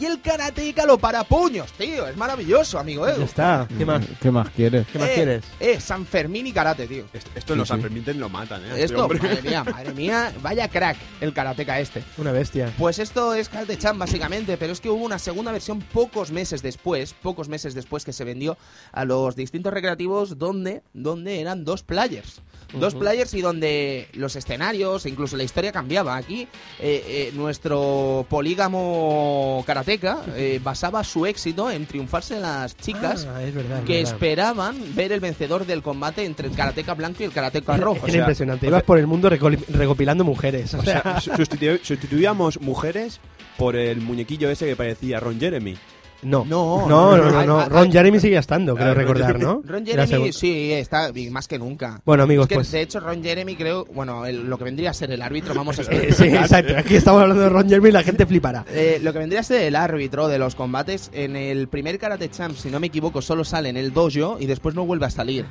Y el karateca lo para puños, tío. Es maravilloso, amigo Ya Edu. está. ¿Qué más? ¿Qué más quieres? ¿Qué más Eh, quieres? Eh, San Fermín y karate, tío. Esto, esto en Sí, los sí. San Fermín lo matan, ¿eh? Este Esto, madre mía, madre mía. Vaya crack el karateca este. Una bestia. Pues esto es Karate Champ básicamente, pero es que hubo una segunda versión pocos meses después, pocos meses después que se vendió a los distintos recreativos donde, donde eran dos players. Dos players y donde los escenarios e incluso la historia cambiaba. Aquí eh, eh, nuestro polígamo karateca eh, basaba su éxito en triunfarse las chicas Ah, es verdad. es que verdad. esperaban ver el vencedor del combate entre el karateca blanco y el karateca rojo. Era o sea, impresionante. o Ibas sea- por el mundo recoli- recopilando mujeres. O sea, sea, sustitu- sustituíamos mujeres por el muñequillo ese que parecía Ron Jeremy. No. No, no, no, no. No. ay, Ron ay. Jeremy sigue estando, creo recordar. ¿no? Ron Jeremy sí está más que nunca. Bueno, amigos, Es que, pues. de hecho, Ron Jeremy creo, bueno, el- lo que vendría a ser el árbitro, vamos a Eh, sí, exacto. Aquí estamos hablando de Ron Jeremy y la gente flipará. Eh, lo que vendría a ser el árbitro de los combates, en el primer Karate Champ, si no me equivoco, solo sale en el dojo y después no vuelve a salir.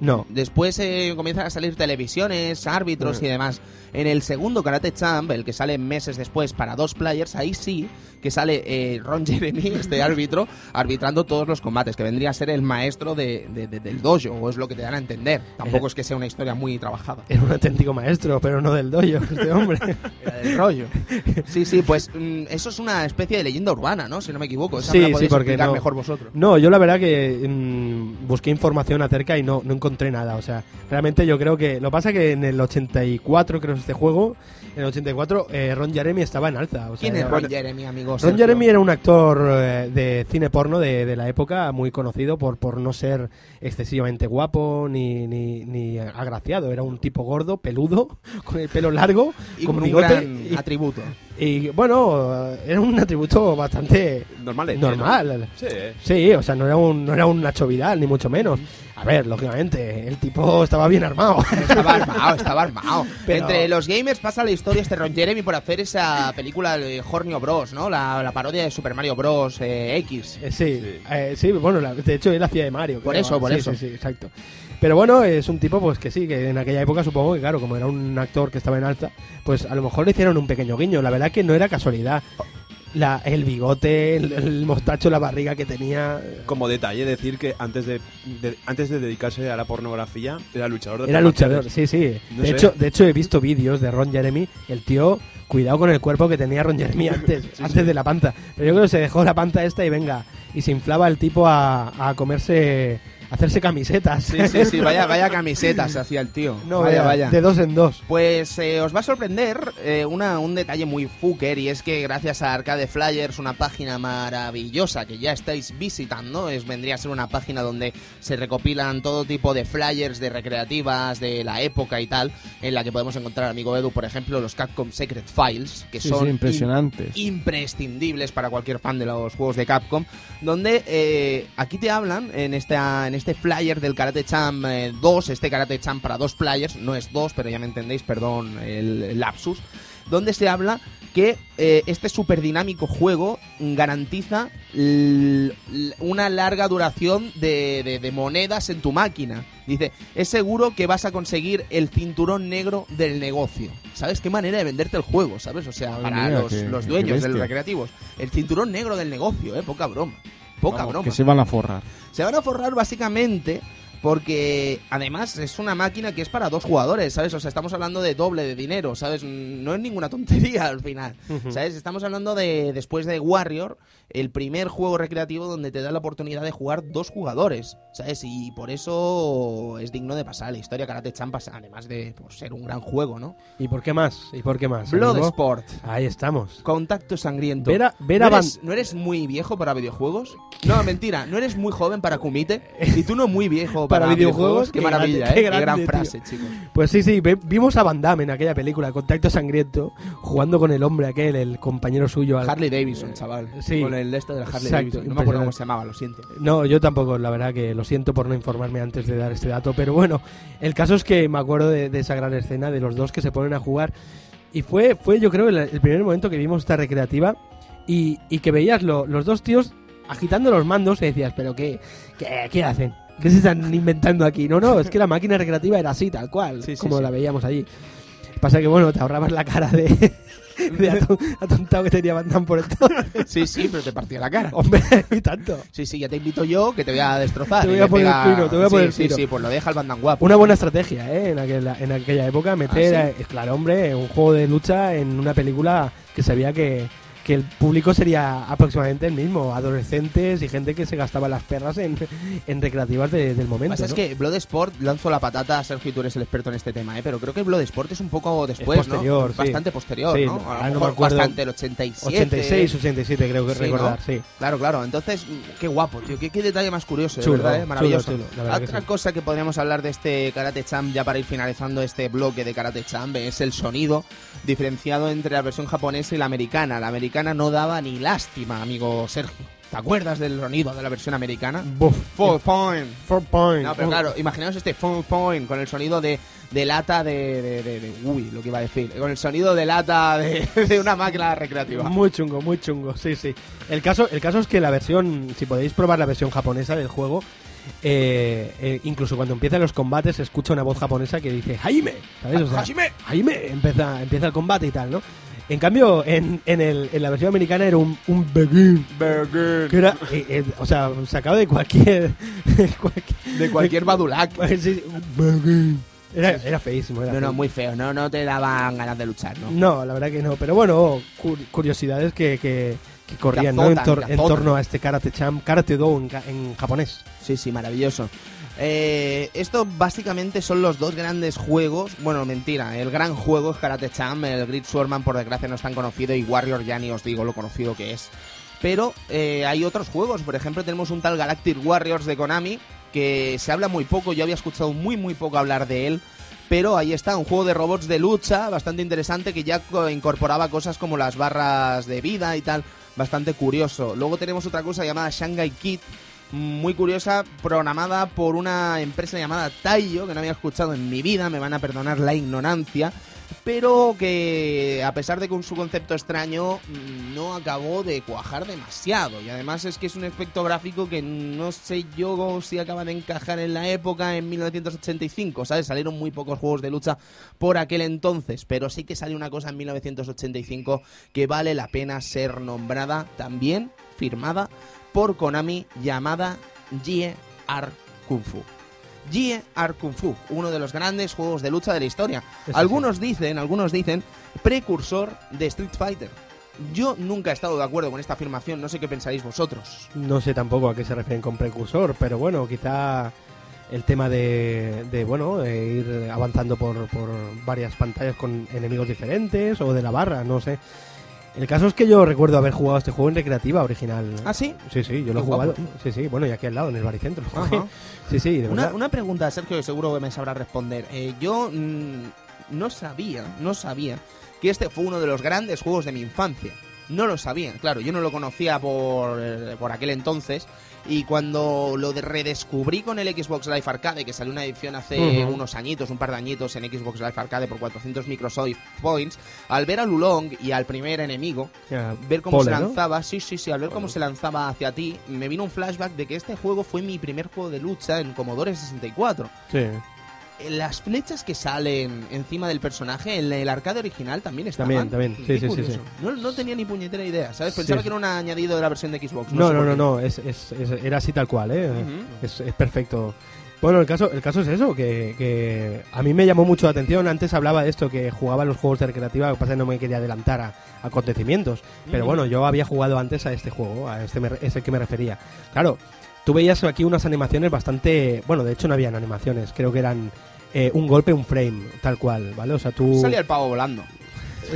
No. Después eh, comienzan a salir televisiones, árbitros y demás. En el segundo Karate Champ, el que sale meses después para dos players, ahí sí que sale eh, Ron Jeremy, este árbitro, arbitrando todos los combates, que vendría a ser el maestro de, de- de- del dojo, o es lo que te dan a entender. Tampoco es que sea una historia muy trabajada. Era un auténtico maestro, pero no del dojo, este hombre. Era del rollo. Sí, sí, pues mm, eso es una especie de leyenda urbana, ¿no? Si no me equivoco. Esa Sí, me la sí, podéis porque explicar no- mejor vosotros. No, yo la verdad que mm, busqué información acerca y no, no encontré nada. O sea, realmente yo creo que. Lo pasa que en el 84, creo que es este juego, en el 84, eh, Ron Jeremy estaba en alza. O sea, ¿Quién es Ron Jeremy, amigo? Ron? Jeremy era un actor eh, de cine porno de, de la época muy conocido por, por no ser excesivamente guapo ni, ni, ni agraciado. Era un tipo gordo, peludo, con el pelo largo, Y con con un bigote. gran y, atributo. Y, bueno, era un atributo bastante Normal. normal. Sí, ¿eh? Sí, o sea, no era un, no era un Nacho Vidal, ni mucho menos. A ver, lógicamente, el tipo estaba bien armado. Estaba armado, estaba armado. Pero- Entre los gamers pasa la historia este Ron Jeremy por hacer esa película de Hornio Bros, ¿no? La, la parodia de Super Mario Bros. eh, X. Eh, sí, Sí. eh, sí, bueno, la- de hecho él hacía de Mario. Por creo. eso, por Sí, eso. Sí, sí, exacto. Pero bueno, es un tipo pues que sí, que en aquella época supongo que claro, como era un actor que estaba en alza, pues a lo mejor le hicieron un pequeño guiño. La verdad que no era casualidad. La, el bigote, el, el mostacho, la barriga que tenía. Como detalle decir que antes de, de- antes de dedicarse a la pornografía era luchador de Era luchador, sí, sí. No de, sé. hecho, de hecho, he visto vídeos de Ron Jeremy. El tío, cuidado con el cuerpo que tenía Ron Jeremy antes, antes de la panza. Pero yo creo que se dejó la panza esta y venga. Y se inflaba el tipo a, a comerse hacerse camisetas. Sí, sí, sí, vaya, vaya camisetas hacía el tío. No, vaya, vaya, de dos en dos. Pues eh, os va a sorprender eh, una, un detalle muy fucker y es que gracias a Arcade Flyers, una página maravillosa que ya estáis visitando, es, vendría a ser una página donde se recopilan todo tipo de flyers de recreativas de la época y tal, en la que podemos encontrar, amigo Edu, por ejemplo, los Capcom Secret Files, que Sí, son sí, impresionantes. im- imprescindibles para cualquier fan de los juegos de Capcom, donde eh, aquí te hablan en, esta, en este flyer del Karate Champ eh, 2, este Karate Champ para dos players, no es dos, pero ya me entendéis, perdón el, el lapsus, donde se habla que eh, este super dinámico juego garantiza una larga duración de, de- de monedas en tu máquina. Dice, es seguro que vas a conseguir el cinturón negro del negocio. ¿Sabes? Qué manera de venderte el juego, ¿sabes? O sea, para los, qué- los dueños de los recreativos. El cinturón negro del negocio, ¿eh? Poca broma. Poca Vamos, broma. Que se van a forrar. Se van a forrar básicamente porque además es una máquina que es para dos jugadores, ¿sabes? O sea, estamos hablando de doble de dinero, ¿sabes? No es ninguna tontería al final, ¿sabes? Estamos hablando de, después de Warrior, el primer juego recreativo donde te da la oportunidad de jugar dos jugadores, ¿sabes? Y por eso es digno de pasar la historia Karate Champas, además de por ser un gran juego, ¿no? ¿Y por qué más? ¿Y por qué más? Bloodsport, Ahí estamos. contacto sangriento. Ver a, ver a ¿No eres, no eres muy viejo para videojuegos? No, mentira. ¿No eres muy joven para Kumite? Y tú no muy viejo para, Para videojuegos, Qué qué maravilla, grande, ¿eh? qué gran frase, chicos. Pues sí, sí, vimos a Van Damme en aquella película, Contacto Sangriento, jugando con el hombre aquel, el compañero suyo. al- Harley Davidson, chaval. sí. Con el de esto de la Harley Exacto, Davidson. No me acuerdo cómo se llamaba, lo siento. No, yo tampoco, la verdad que lo siento por no informarme antes de dar este dato, pero bueno, el caso es que me acuerdo de, de esa gran escena de los dos que se ponen a jugar y fue, fue yo creo, el, el primer momento que vimos esta recreativa y, y que veías lo- los dos tíos agitando los mandos y decías, pero ¿qué, qué, qué hacen? ¿Qué se están inventando aquí? No, no, es que la máquina recreativa era así, tal cual, Sí, sí, como sí. la veíamos allí. Pasa que, bueno, te ahorrabas la cara de, de aton- atontado que tenía Van Damme por entonces. Sí, sí, pero te partía la cara. Hombre, y tanto. Sí, sí, ya te invito yo que te voy a destrozar. Te voy a poner pega- fino, te voy a Sí, poner sí, fino. Sí, pues lo deja el bandan guapo. Una buena estrategia, ¿eh? En aquella, en aquella época, meter, ¿Ah, claro, hombre, un juego de lucha en una película que sabía que, que el público sería aproximadamente el mismo, adolescentes y gente que se gastaba las perras en, en recreativas de- del Lo que momento. pasa es ¿no? que Bloodsport lanzo la patata, Sergio, tú eres el experto en este tema, ¿eh? pero creo que Bloodsport es un poco después, posterior, ¿no? sí. Bastante posterior, Sí, ¿no? no, A lo no mejor acuerdo. Bastante, el 87. 86, 87 creo que Sí, recordar, ¿no? sí. Claro, claro. Entonces, qué guapo, tío. Qué, qué detalle más curioso, de Chulo, verdad, ¿eh? Maravilloso. chulo, chulo, verdad que Otra sí. cosa que podríamos hablar de este Karate Champ, ya para ir finalizando este bloque de Karate Champ, es el sonido diferenciado entre la versión japonesa y la americana. La americana no daba ni lástima, amigo Sergio. ¿Te acuerdas del sonido de la versión americana? Buf, Four point. four point. No, pero claro, imaginaos este full point con el sonido de, de lata de, de, de- de- Uy, lo que iba a decir. Con el sonido de lata de, de una máquina recreativa. Muy chungo, muy chungo, sí, sí. El caso, el caso es que la versión, si podéis probar la versión japonesa del juego, eh, eh, incluso cuando empiezan los combates se escucha una voz japonesa que dice Jaime, ¿sabes? O sea, Hajime. Jaime, empieza, empieza el combate y tal, ¿no? En cambio, en, en, el, en la versión americana era un, un begin, Burger. que era, eh, eh, o sea, sacado de cualquier... cualquier- De cualquier badulac. Sí, begin. Era, era feísimo, era No, no, muy feo. No, no te daban ganas de luchar, ¿no? No, la verdad que no. Pero bueno, cu- curiosidades que, que, que corrían ¿no? en, tor- torno a este Karate Champ, Karate Do en, en japonés. Sí, sí, maravilloso. Eh, esto básicamente son los dos grandes juegos. Bueno, mentira, el gran juego es Karate Champ. El Grid Swordman, por desgracia, no es tan conocido. Y Warrior, ya ni os digo lo conocido que es. Pero eh, hay otros juegos. Por ejemplo, tenemos un tal Galactic Warriors de Konami. Que se habla muy poco. Yo había escuchado muy, muy poco hablar de él. Pero ahí está, un juego de robots de lucha bastante interesante que ya co- incorporaba cosas como las barras de vida y tal, bastante curioso. Luego tenemos otra cosa llamada Shanghai Kid, muy curiosa, programada por una empresa llamada Taiyo, que no había escuchado en mi vida, me van a perdonar la ignorancia, pero que a pesar de con su concepto extraño mm, no acabó de cuajar demasiado y además es que es un aspecto gráfico que no sé yo si acaba de encajar en la época en 1985, ¿sabes? Salieron muy pocos juegos de lucha por aquel entonces, pero sí que salió una cosa en 1985 que vale la pena ser nombrada también, firmada por Konami llamada Jie Ar Kung Fu. Jie Ar Kung Fu, uno de los grandes juegos de lucha de la historia. Algunos dicen, algunos dicen, precursor de Street Fighter. Yo nunca he estado de acuerdo con esta afirmación, no sé qué pensaréis vosotros. No sé tampoco a qué se refieren con precursor, pero bueno, quizá el tema de, de, bueno, de ir avanzando por, por varias pantallas con enemigos diferentes o de la barra, no sé. El caso es que yo recuerdo haber jugado este juego en recreativa original. ¿Ah, sí? Sí, sí, yo lo he jugado. guapo, Sí, sí, bueno, y aquí al lado, en el baricentro. Ajá. Sí, sí, de Una, una pregunta, Sergio, que seguro que me sabrá responder. Eh, yo mm, no sabía, no sabía que este fue uno de los grandes juegos de mi infancia. No lo sabía, claro, yo no lo conocía por, eh, por aquel entonces. Y cuando lo de- redescubrí con el Xbox Live Arcade, que salió una edición hace unos añitos, un par de añitos en Xbox Live Arcade por 400 Microsoft Points, al ver a Lulong y al primer enemigo, ver cómo Pole, se ¿no? lanzaba, sí, sí, sí, al ver cómo se lanzaba hacia ti, me vino un flashback de que este juego fue mi primer juego de lucha en Commodore 64. Sí. Eh, Las flechas que salen encima del personaje en el arcade original también estaban. También, también. Sí, sí, sí, sí. No, no tenía ni puñetera idea, ¿sabes? Pensaba sí. que era un añadido de la versión de Xbox. No, no, no, qué. no, es, es- es- era así tal cual, ¿eh? Ujú. es, es perfecto. Bueno, el caso, el caso es eso, que, que a mí me llamó mucho la atención. Antes hablaba de esto, que jugaba los juegos de recreativa, lo que pasa es que no me quería adelantar a, acontecimientos. Pero Ujú. bueno, yo había jugado antes a este juego, a este es el que me refería. Claro, tú veías aquí unas animaciones bastante... Bueno, de hecho no habían animaciones, creo que eran eh, un golpe, un frame, tal cual, ¿vale? O sea, tú... Salía el pavo volando.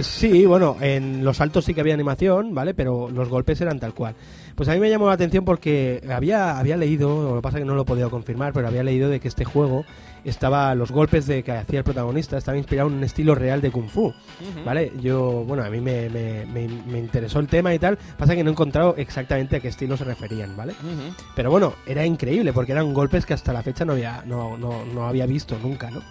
Sí, bueno, en los saltos sí que había animación, ¿vale? Pero los golpes eran tal cual. Pues a mí me llamó la atención porque había, había leído, lo que pasa es que no lo he podido confirmar, pero había leído de que este juego estaba, los golpes de que hacía el protagonista estaba inspirado en un estilo real de Kung Fu, ¿vale? Yo, bueno, a mí me, me, me, me interesó el tema y tal, pasa que no he encontrado exactamente a qué estilo se referían, ¿vale? Pero bueno, era increíble porque eran golpes que hasta la fecha no había, no, no, no había visto nunca, ¿no?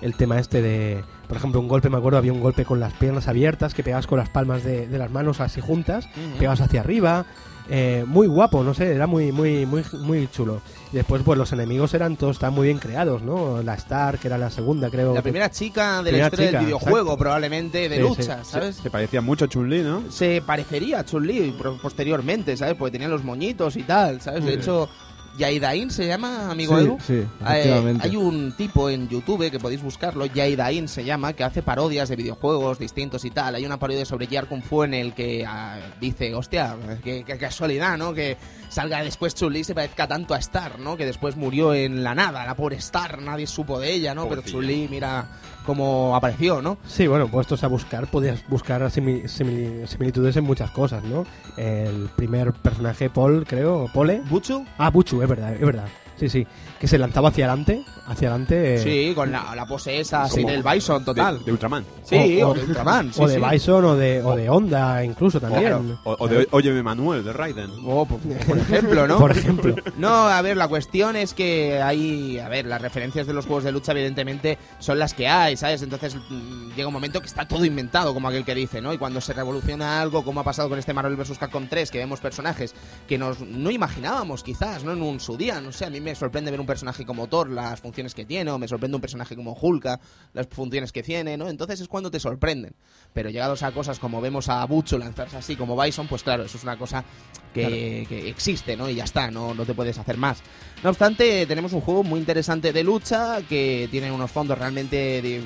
El tema este de, por ejemplo, un golpe, me acuerdo, había un golpe con las piernas abiertas que pegabas con las palmas de, de las manos así juntas, Ujú. pegabas hacia arriba, eh, muy guapo, no sé, era muy, muy, muy, muy chulo. Y después, pues los enemigos eran todos, estaban muy bien creados, ¿no? La Star, que era la segunda, creo. La que- primera chica de Primera la historia chica, del videojuego, exacto. probablemente, de Sí, lucha, sí, ¿sabes? Se parecía mucho a Chun-Li, ¿no? se parecería a Chun-Li posteriormente, ¿sabes? Porque tenían los moñitos y tal, ¿sabes? De Sí. hecho, Yaidain se llama, amigo sí, Edu. sí, Eh, efectivamente. hay un tipo en YouTube que podéis buscarlo, Yaidain se llama, que hace parodias de videojuegos distintos y tal. Hay una parodia sobre Gear Kung Fu en el que ah, dice, hostia, qué, qué casualidad, ¿no? Que salga después Chun-Li y se parezca tanto a Star, ¿no? Que después murió en la nada, la pobre Star, nadie supo de ella, ¿no? Pero. Chun-Li, mira cómo apareció, ¿no? Sí, bueno, puestos a buscar, podías buscar simi- simili- similitudes en muchas cosas, ¿no? El primer personaje, Paul, creo, Pole. ¿Buchu? Ah, Buchu, es verdad, es verdad. Sí, sí. Que se lanzaba hacia adelante, hacia adelante. eh, Sí, con la, la pose esa así del Bison total. De, de Ultraman. Sí, O- o, o- de Ultraman, sí, o de sí. Bison o de, o de Honda, incluso también. Claro. O, o de Óyeme Manuel, de Raiden. Oh, por, por ejemplo, ¿no? Por ejemplo. No, a ver, la cuestión es que hay, a ver, las referencias de los juegos de lucha evidentemente son las que hay, ¿sabes? Entonces mm, llega un momento que está todo inventado, como aquel que dice, ¿no? Y cuando se revoluciona algo, como ha pasado con este Marvel vs. Capcom 3, que vemos personajes que nos no imaginábamos quizás, ¿no? En un su día, no sé, a mí me sorprende ver un personaje como Thor, las funciones que tiene, o me sorprende un personaje como Hulka, las funciones que tiene, ¿no? Entonces es cuando te sorprenden. Pero llegados a cosas como vemos a Bucho lanzarse así como Bison, pues claro, eso es una cosa que, que existe, ¿no? Y ya está, no, no te puedes hacer más. No obstante, tenemos un juego muy interesante de lucha que tiene unos fondos realmente de-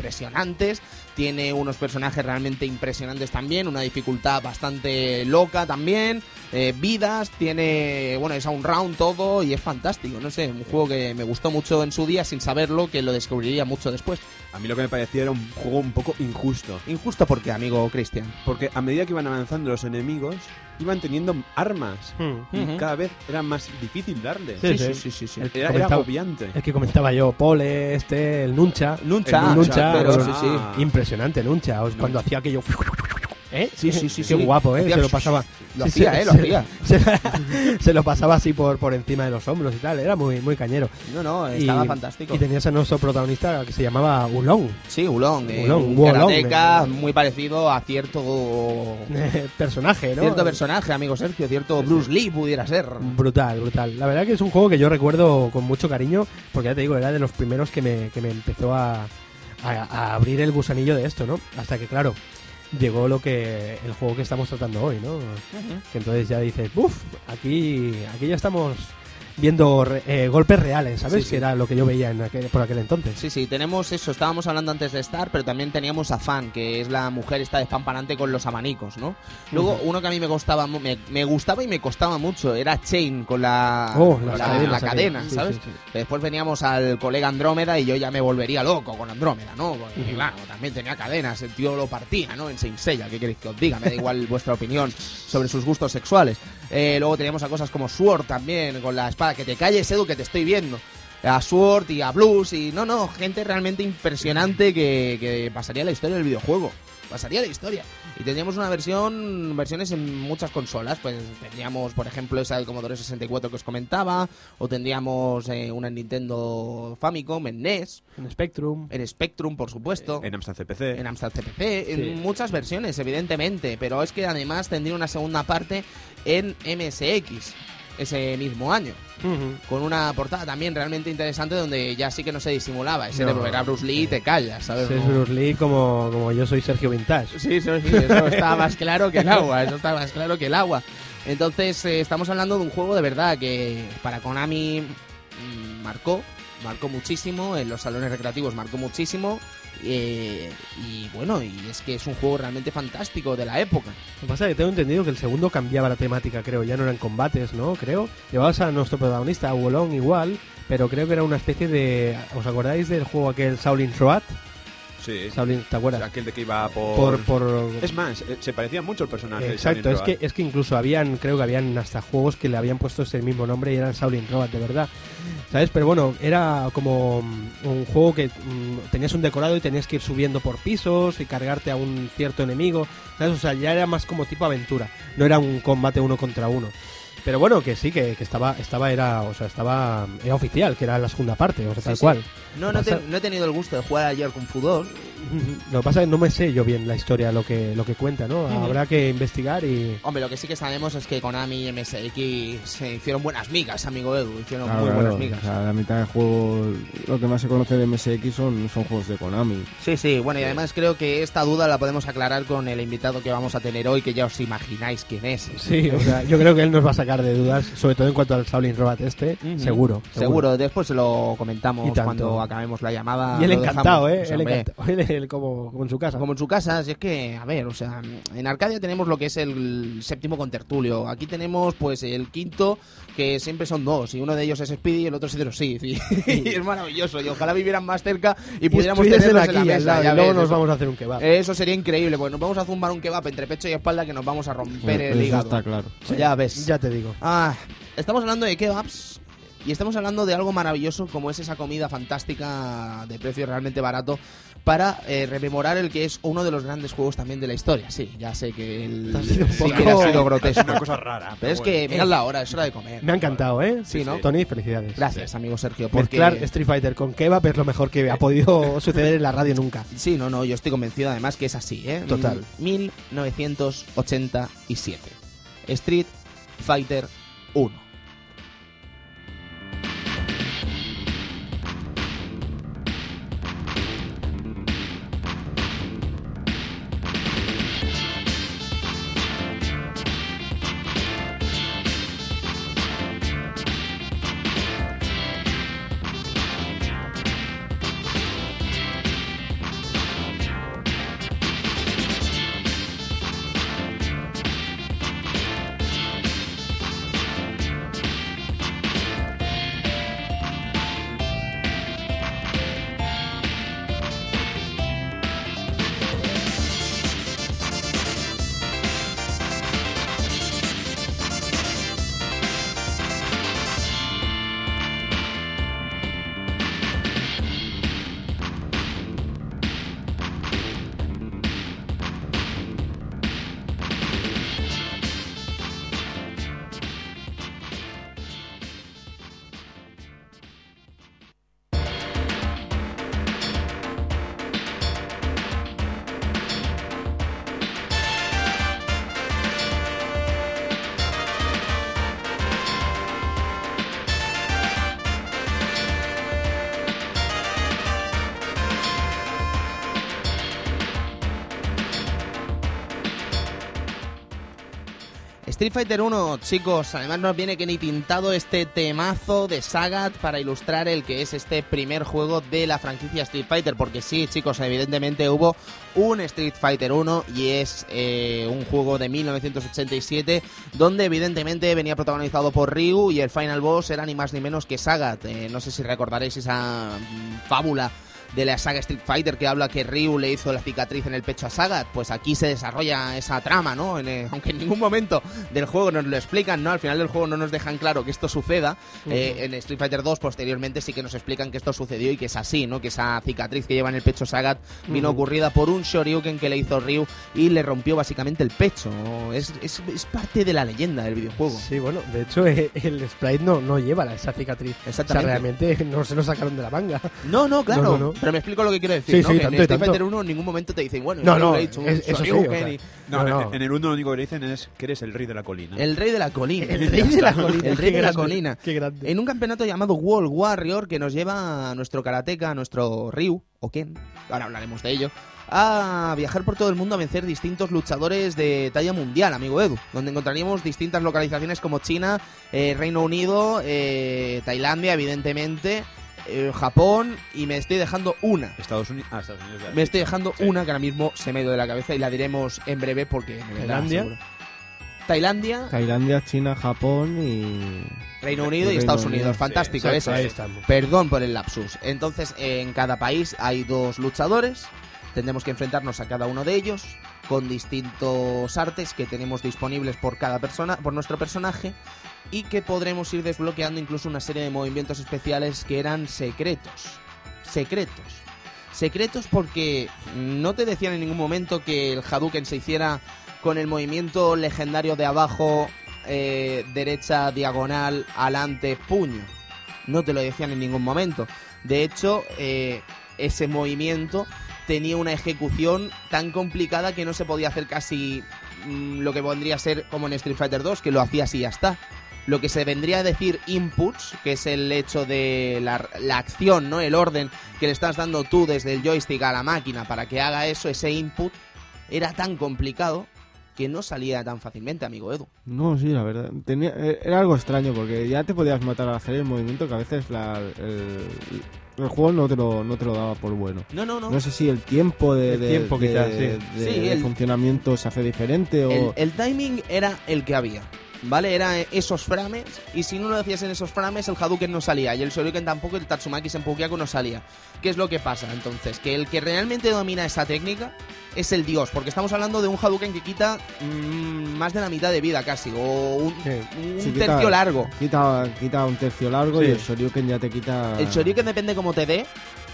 impresionantes, tiene unos personajes realmente impresionantes también, una dificultad bastante loca también, eh, vidas, tiene, bueno, es a un round todo y es fantástico, no sé, un juego que me gustó mucho en su día sin saberlo, que lo descubriría mucho después. A mí lo que me parecía era un juego un poco injusto. Injusto porque, amigo Cristian. Porque a medida que iban avanzando los enemigos, iban teniendo armas. Hmm. Y Ujú. cada vez era más difícil darle. Sí, Sí, sí. sí, sí. El- Era, era agobiante. El que comentaba yo, Pole, este, el Nuncha. Nuncha, El Nuncha, pero pues, sí, sí. Impresionante, Nuncha. Cuando hacía aquello. ¿Eh? Sí, sí, sí, Qué sí. guapo, ¿eh? Hacía- Se lo pasaba. Lo Sí, hacía, sí, eh, lo hacía. Se, se lo pasaba así por, por encima de los hombros y tal. Era muy, muy cañero. No, no, Y- estaba fantástico. Y tenías a nuestro protagonista que se llamaba Ulong. Sí, Ulong, eh, Ulong, un Wolong, karateca muy parecido a cierto personaje, ¿no? cierto personaje, amigo Sergio, cierto Bruce Lee pudiera ser. Brutal, brutal. La verdad que es un juego que yo recuerdo con mucho cariño, porque ya te digo, era de los primeros que me, que me empezó a, a, a abrir el gusanillo de esto, ¿no? Hasta que, claro, llegó lo que el juego que estamos tratando hoy, ¿no? Que entonces ya dices, uff, aquí, aquí ya estamos viendo eh, golpes reales, ¿sabes? Sí, sí. Que era lo que yo veía en aquel- por aquel entonces. Sí, sí, tenemos eso, estábamos hablando antes de Star, pero también teníamos a Fan, que es la mujer esta despampanante con los abanicos, ¿no? Luego, uno que a mí me costaba, mu- me, me gustaba y me costaba mucho, era Chain con la, Oh, con la, cadenas la cadena, Sí, ¿sabes? Después veníamos al colega Andrómeda y yo ya me volvería loco con Andrómeda, ¿no? Porque, Ujú. claro, también tenía cadenas, el tío lo partía, ¿no? En Saint Seiya, ¿qué queréis que os diga? Me da igual vuestra opinión sobre sus gustos sexuales. Eh, luego teníamos a cosas como Sword también, con la espada, que te calles, Edu, que te estoy viendo. A Sword y a Blues y no, no, gente realmente impresionante que, que pasaría la historia del videojuego. Pasaría la historia. Y tendríamos una versión, versiones en muchas consolas. Pues tendríamos, por ejemplo, esa del Commodore 64 que os comentaba. O tendríamos eh, una en Nintendo Famicom, en NES, En Spectrum. en Spectrum, por supuesto. En Amstrad CPC. En Amstrad CPC, Sí. en muchas versiones, evidentemente, pero es que además tendría una segunda parte en MSX ese mismo año, Ujú. con una portada también realmente interesante donde ya sí que no se disimulaba, ese No. de ver a Bruce Lee y te callas, ¿sabes? Es Bruce Lee como, como yo soy Sergio Vintage. Sí, eso, sí, eso está más claro que el agua, eso está más claro que el agua. Entonces, eh, estamos hablando de un juego de verdad que para Konami mm, marcó, marcó muchísimo, en los salones recreativos marcó muchísimo. eh, y bueno, y es que es un juego realmente fantástico de la época. Lo que pasa es que tengo entendido que el segundo cambiaba la temática, creo. Ya no eran combates, ¿no? Creo. Llevabas a nuestro protagonista, a Wolong, igual. Pero creo que era una especie de... ¿Os acordáis del juego aquel Shaolin Road? Sí. Shaolin, ¿te acuerdas? Aquel de que iba por... Por... por... Es más, eh, se parecía mucho el personaje. Exacto, es que, es que incluso habían, creo que habían hasta juegos que le habían puesto ese mismo nombre y eran Shaolin Road, de verdad. ¿Sabes? Pero bueno, era como mm, un juego que mm, tenías un decorado y tenías que ir subiendo por pisos y cargarte a un cierto enemigo. ¿Sabes? O sea, ya era más como tipo aventura. No era un combate uno contra uno. Pero bueno, que sí, que, que estaba, estaba, era, o sea, estaba, era oficial, que era la segunda parte, o sea, Sí, tal sí. cual. No, no, te- Pasa- no he tenido el gusto de jugar ayer con Fudor. Lo que pasa es que no me sé yo bien la historia, lo que, lo que cuenta, ¿no? Habrá que investigar y... Hombre, lo que sí que sabemos es que Konami y MSX se hicieron buenas migas, amigo Edu. Hicieron Claro, muy buenas migas. o sea, la mitad del juego, lo que más se conoce de MSX son, son juegos de Konami. Sí, sí, bueno, y además creo que esta duda la podemos aclarar con el invitado que vamos a tener hoy, que ya os imagináis quién es. Sí, o sea, yo creo que él nos va a sacar de dudas, sobre todo en cuanto al Shaolin Robat este, Ujú. seguro, Seguro, después se lo Y comentamos cuando acabemos la llamada. Y él encantado, dejamos. ¿eh? Pues, él hombre, encantado. Él, él como, como en su casa. Como en su casa, si es que, a ver, o sea, en Arcadia tenemos lo que es el séptimo contertulio. Aquí tenemos, pues, el quinto, que siempre son dos, y uno de ellos es Speedy y el otro es Hydro Sith. Y, y es maravilloso, y ojalá vivieran más cerca y, pudiéramos estuviesen tenerlos aquí en la mesa. lado, ya y luego ves, nos eso- vamos a hacer un kebab. Eso sería increíble, porque nos vamos a zumbar un kebab entre pecho y espalda que nos vamos a romper el Eso hígado. está claro. Ya ves. Ya te digo. Ah, estamos hablando de kebabs y estamos hablando de algo maravilloso como es esa comida fantástica de precio realmente barato para eh, rememorar el que es uno de los grandes juegos también de la historia. Sí, ya sé que el Ha sido un sí que ha sido Es grotesco. una cosa rara. Pero es que mirad la hora, es hora de comer. Me ha encantado, ¿eh? Sí, ¿no? Tony, felicidades. Gracias, amigo Sergio. Porque... Mezclar Street Fighter con kebab es lo mejor que ha podido suceder en la radio nunca. Sí, no, no, yo estoy convencido además que es así, ¿eh? Total. 1987. Street Fighter 1. Street Fighter 1, chicos, además nos viene que ni pintado este temazo de Sagat para ilustrar el que es este primer juego de la franquicia Street Fighter, porque sí, chicos, evidentemente hubo un Street Fighter 1 y es eh, un juego de 1987 donde evidentemente venía protagonizado por Ryu y el final boss era ni más ni menos que Sagat. Eh, no sé si recordaréis esa mm, fábula de la saga Street Fighter que habla que Ryu le hizo la cicatriz en el pecho a Sagat, pues aquí se desarrolla esa trama, ¿no? En, eh, aunque en ningún momento del juego nos lo explican, ¿no? Al final del juego no nos dejan claro que esto suceda. Eh, en Street Fighter 2 posteriormente sí que nos explican que esto sucedió y que es así, ¿no? Que esa cicatriz que lleva en el pecho Sagat vino ocurrida por un Shoryuken que le hizo Ryu y le rompió básicamente el pecho. Es, es, es parte de la leyenda del videojuego. Sí, bueno, de hecho eh, el sprite no, no lleva esa cicatriz. O sea, Exactamente. realmente no se lo sacaron de la manga. No, no, claro. No, no, no. Pero me explico lo que quiero decir, Sí, ¿no? sí, que tanto en Street. Fighter 1 en ningún momento te dicen, bueno, No, no, hecho un es- eso sí, o sea, No, No, en- no. En, el 1 lo único que le dicen es que eres el rey de la colina. El rey de la colina. El rey de la colina. El rey Qué de la grande, colina. Qué grande. En un campeonato llamado World Warrior que nos lleva a nuestro karateka, a nuestro Ryu, o Ken, ahora hablaremos de ello, a viajar por todo el mundo a vencer distintos luchadores de talla mundial, amigo Edu, donde encontraríamos distintas localizaciones como China, eh, Reino Unido, eh, Tailandia, evidentemente, eh, Japón, y me estoy dejando una. Estados Unidos. Ah, Estados Unidos. Me estoy dejando Sí. una que ahora mismo se me ha ido de la cabeza y la diremos en breve porque me ¿Tailandia? Tailandia, Tailandia, China, Japón y... Reino Unido y Reino Estados Unido, Unidos. sí, Fantástico, Exacto, eso. ahí estamos. Perdón por el lapsus. Entonces, en cada país hay dos luchadores. Tendremos que enfrentarnos a cada uno de ellos con distintos artes que tenemos disponibles por cada persona, por nuestro personaje y que podremos ir desbloqueando incluso una serie de movimientos especiales que eran secretos. Secretos. Secretos porque no te decían en ningún momento que el Hadouken se hiciera con el movimiento legendario de abajo, eh, derecha, diagonal, alante, puño. No te lo decían en ningún momento. De hecho, eh, ese movimiento tenía una ejecución tan complicada que no se podía hacer casi mm, lo que vendría a ser como en Street Fighter 2, que lo hacías y ya está. Lo que se vendría a decir inputs, que es el hecho de la, la acción, ¿no? El orden que le estás dando tú desde el joystick a la máquina para que haga eso, ese input, era tan complicado que no salía tan fácilmente, amigo Edu. No, sí, la verdad. Tenía, eh, era algo extraño porque ya te podías matar al hacer el movimiento que a veces la, el, el juego no te, lo, no te lo daba por bueno. No, no, no. No sé si el tiempo de, El de- tiempo, de- quizás, sí. de- Sí, de el- funcionamiento se hace diferente o... El, el timing era el que había. ¿Vale? Era esos frames. Y si no lo hacías en esos frames, el Hadouken no salía. Y el Shoryuken tampoco, y el Tatsumaki Senpukiaku no salía. ¿Qué es lo que pasa? Entonces, que el que realmente domina esa técnica es el dios. Porque estamos hablando de un Hadouken que quita mm, más de la mitad de vida casi. O un, Sí. un Sí, quita- tercio largo. Quita, quita un tercio largo Sí. y el Shoryuken ya te quita... El Shoryuken depende cómo te dé.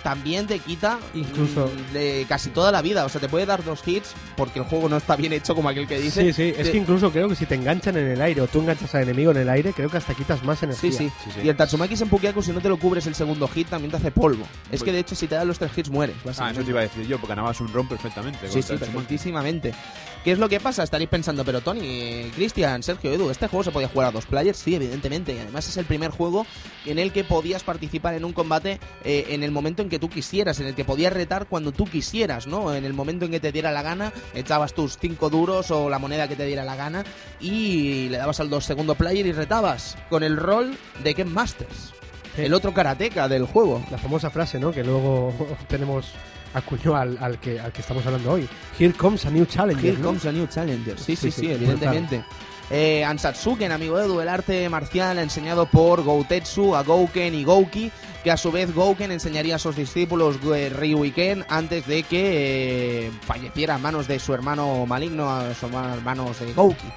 También te quita Incluso- mm, de casi toda la vida. O sea, te puede dar dos hits porque el juego no está bien hecho como aquel que dice. Sí, sí, es que incluso creo que si te enganchan en el aire o tú enganchas al enemigo en el aire, creo que hasta quitas más energía. Sí, sí. Sí, sí. Y el Tatsumaki Senpukiaku, si no te lo cubres el segundo hit, también te hace polvo. Es Pues- que de hecho, si te dan los tres hits, mueres. Ah, eso te iba a decir yo, porque ganabas un ron perfectamente. Sí, sí, perfectísimamente. ¿Qué es lo que pasa? Estaréis pensando, pero Tony, Cristian, Sergio, Edu, ¿este juego se podía jugar a dos players? Sí, evidentemente. Y además es el primer juego en el que podías participar en un combate eh, en el momento en que tú quisieras, en el que podías retar cuando tú quisieras, ¿no? En el momento en que te diera la gana, echabas tus cinco duros o la moneda que te diera la gana y le dabas al dos segundo player y retabas con el rol de Ken Masters. Sí. El otro karateka del juego. La famosa frase, ¿no? Que luego tenemos acuñó al, al que, al que estamos hablando hoy. Here comes a new challenger. Here ¿no? comes a new challenger. Sí, sí, Sí, sí, sí, evidentemente. Eh, Ansatsuken, amigo Edu, el arte marcial enseñado por Goutetsu a Gouken y Gouki, que a su vez Gouken enseñaría a sus discípulos eh, Ryu y Ken antes de que eh, falleciera a manos de su hermano maligno, a sus manos de Gouki.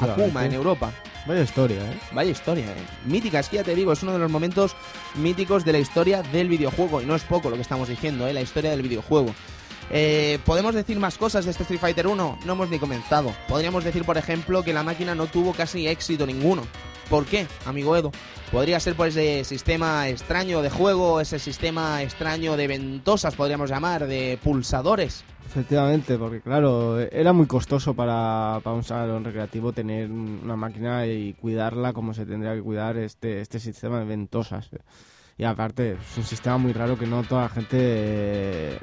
Akuma en Europa. Vaya historia, ¿eh? Vaya historia, eh. Mítica, es que ya te digo, es uno de los momentos míticos de la historia del videojuego. Y no es poco lo que estamos diciendo, eh, la historia del videojuego. Eh, ¿Podemos decir más cosas de este Street Fighter 1? No hemos ni comenzado. Podríamos decir, por ejemplo, que la máquina no tuvo casi éxito ninguno. ¿Por qué, amigo Edo? Podría ser por ese sistema extraño de juego, ese sistema extraño de ventosas, podríamos llamar, de pulsadores. Efectivamente, porque claro, era muy costoso para, para un salón recreativo tener una máquina y cuidarla como se tendría que cuidar este, este sistema de ventosas. Y aparte es un sistema muy raro que no toda la gente eh,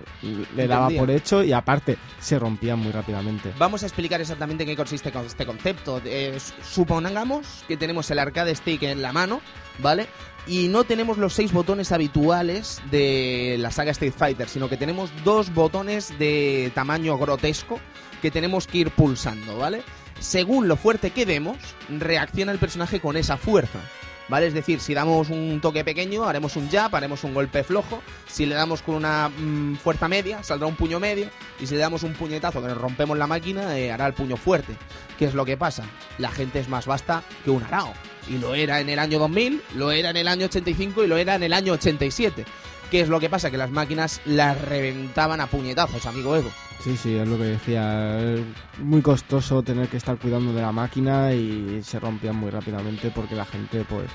le daba por hecho y aparte se rompían muy rápidamente. Vamos a explicar exactamente en qué consiste con este concepto. Eh, supongamos que tenemos el arcade stick en la mano, ¿vale? Y no tenemos los seis botones habituales de la saga Street Fighter, sino que tenemos dos botones de tamaño grotesco que tenemos que ir pulsando, ¿vale? Según lo fuerte que demos, reacciona el personaje con esa fuerza. ¿Vale? Es decir, si damos un toque pequeño, haremos un jab, haremos un golpe flojo. Si le damos con una mm, fuerza media, saldrá un puño medio. Y si le damos un puñetazo que nos rompemos la máquina, eh, hará el puño fuerte. ¿Qué es lo que pasa? La gente es más vasta que un arao. Y lo era en el año 2000, lo era en el año 85 y lo era en el año 87. ¿Qué es lo que pasa? Que las máquinas las reventaban a puñetazos, amigo Edo. Sí, sí, es lo que decía. Muy costoso tener que estar cuidando de la máquina y se rompían muy rápidamente porque la gente, pues,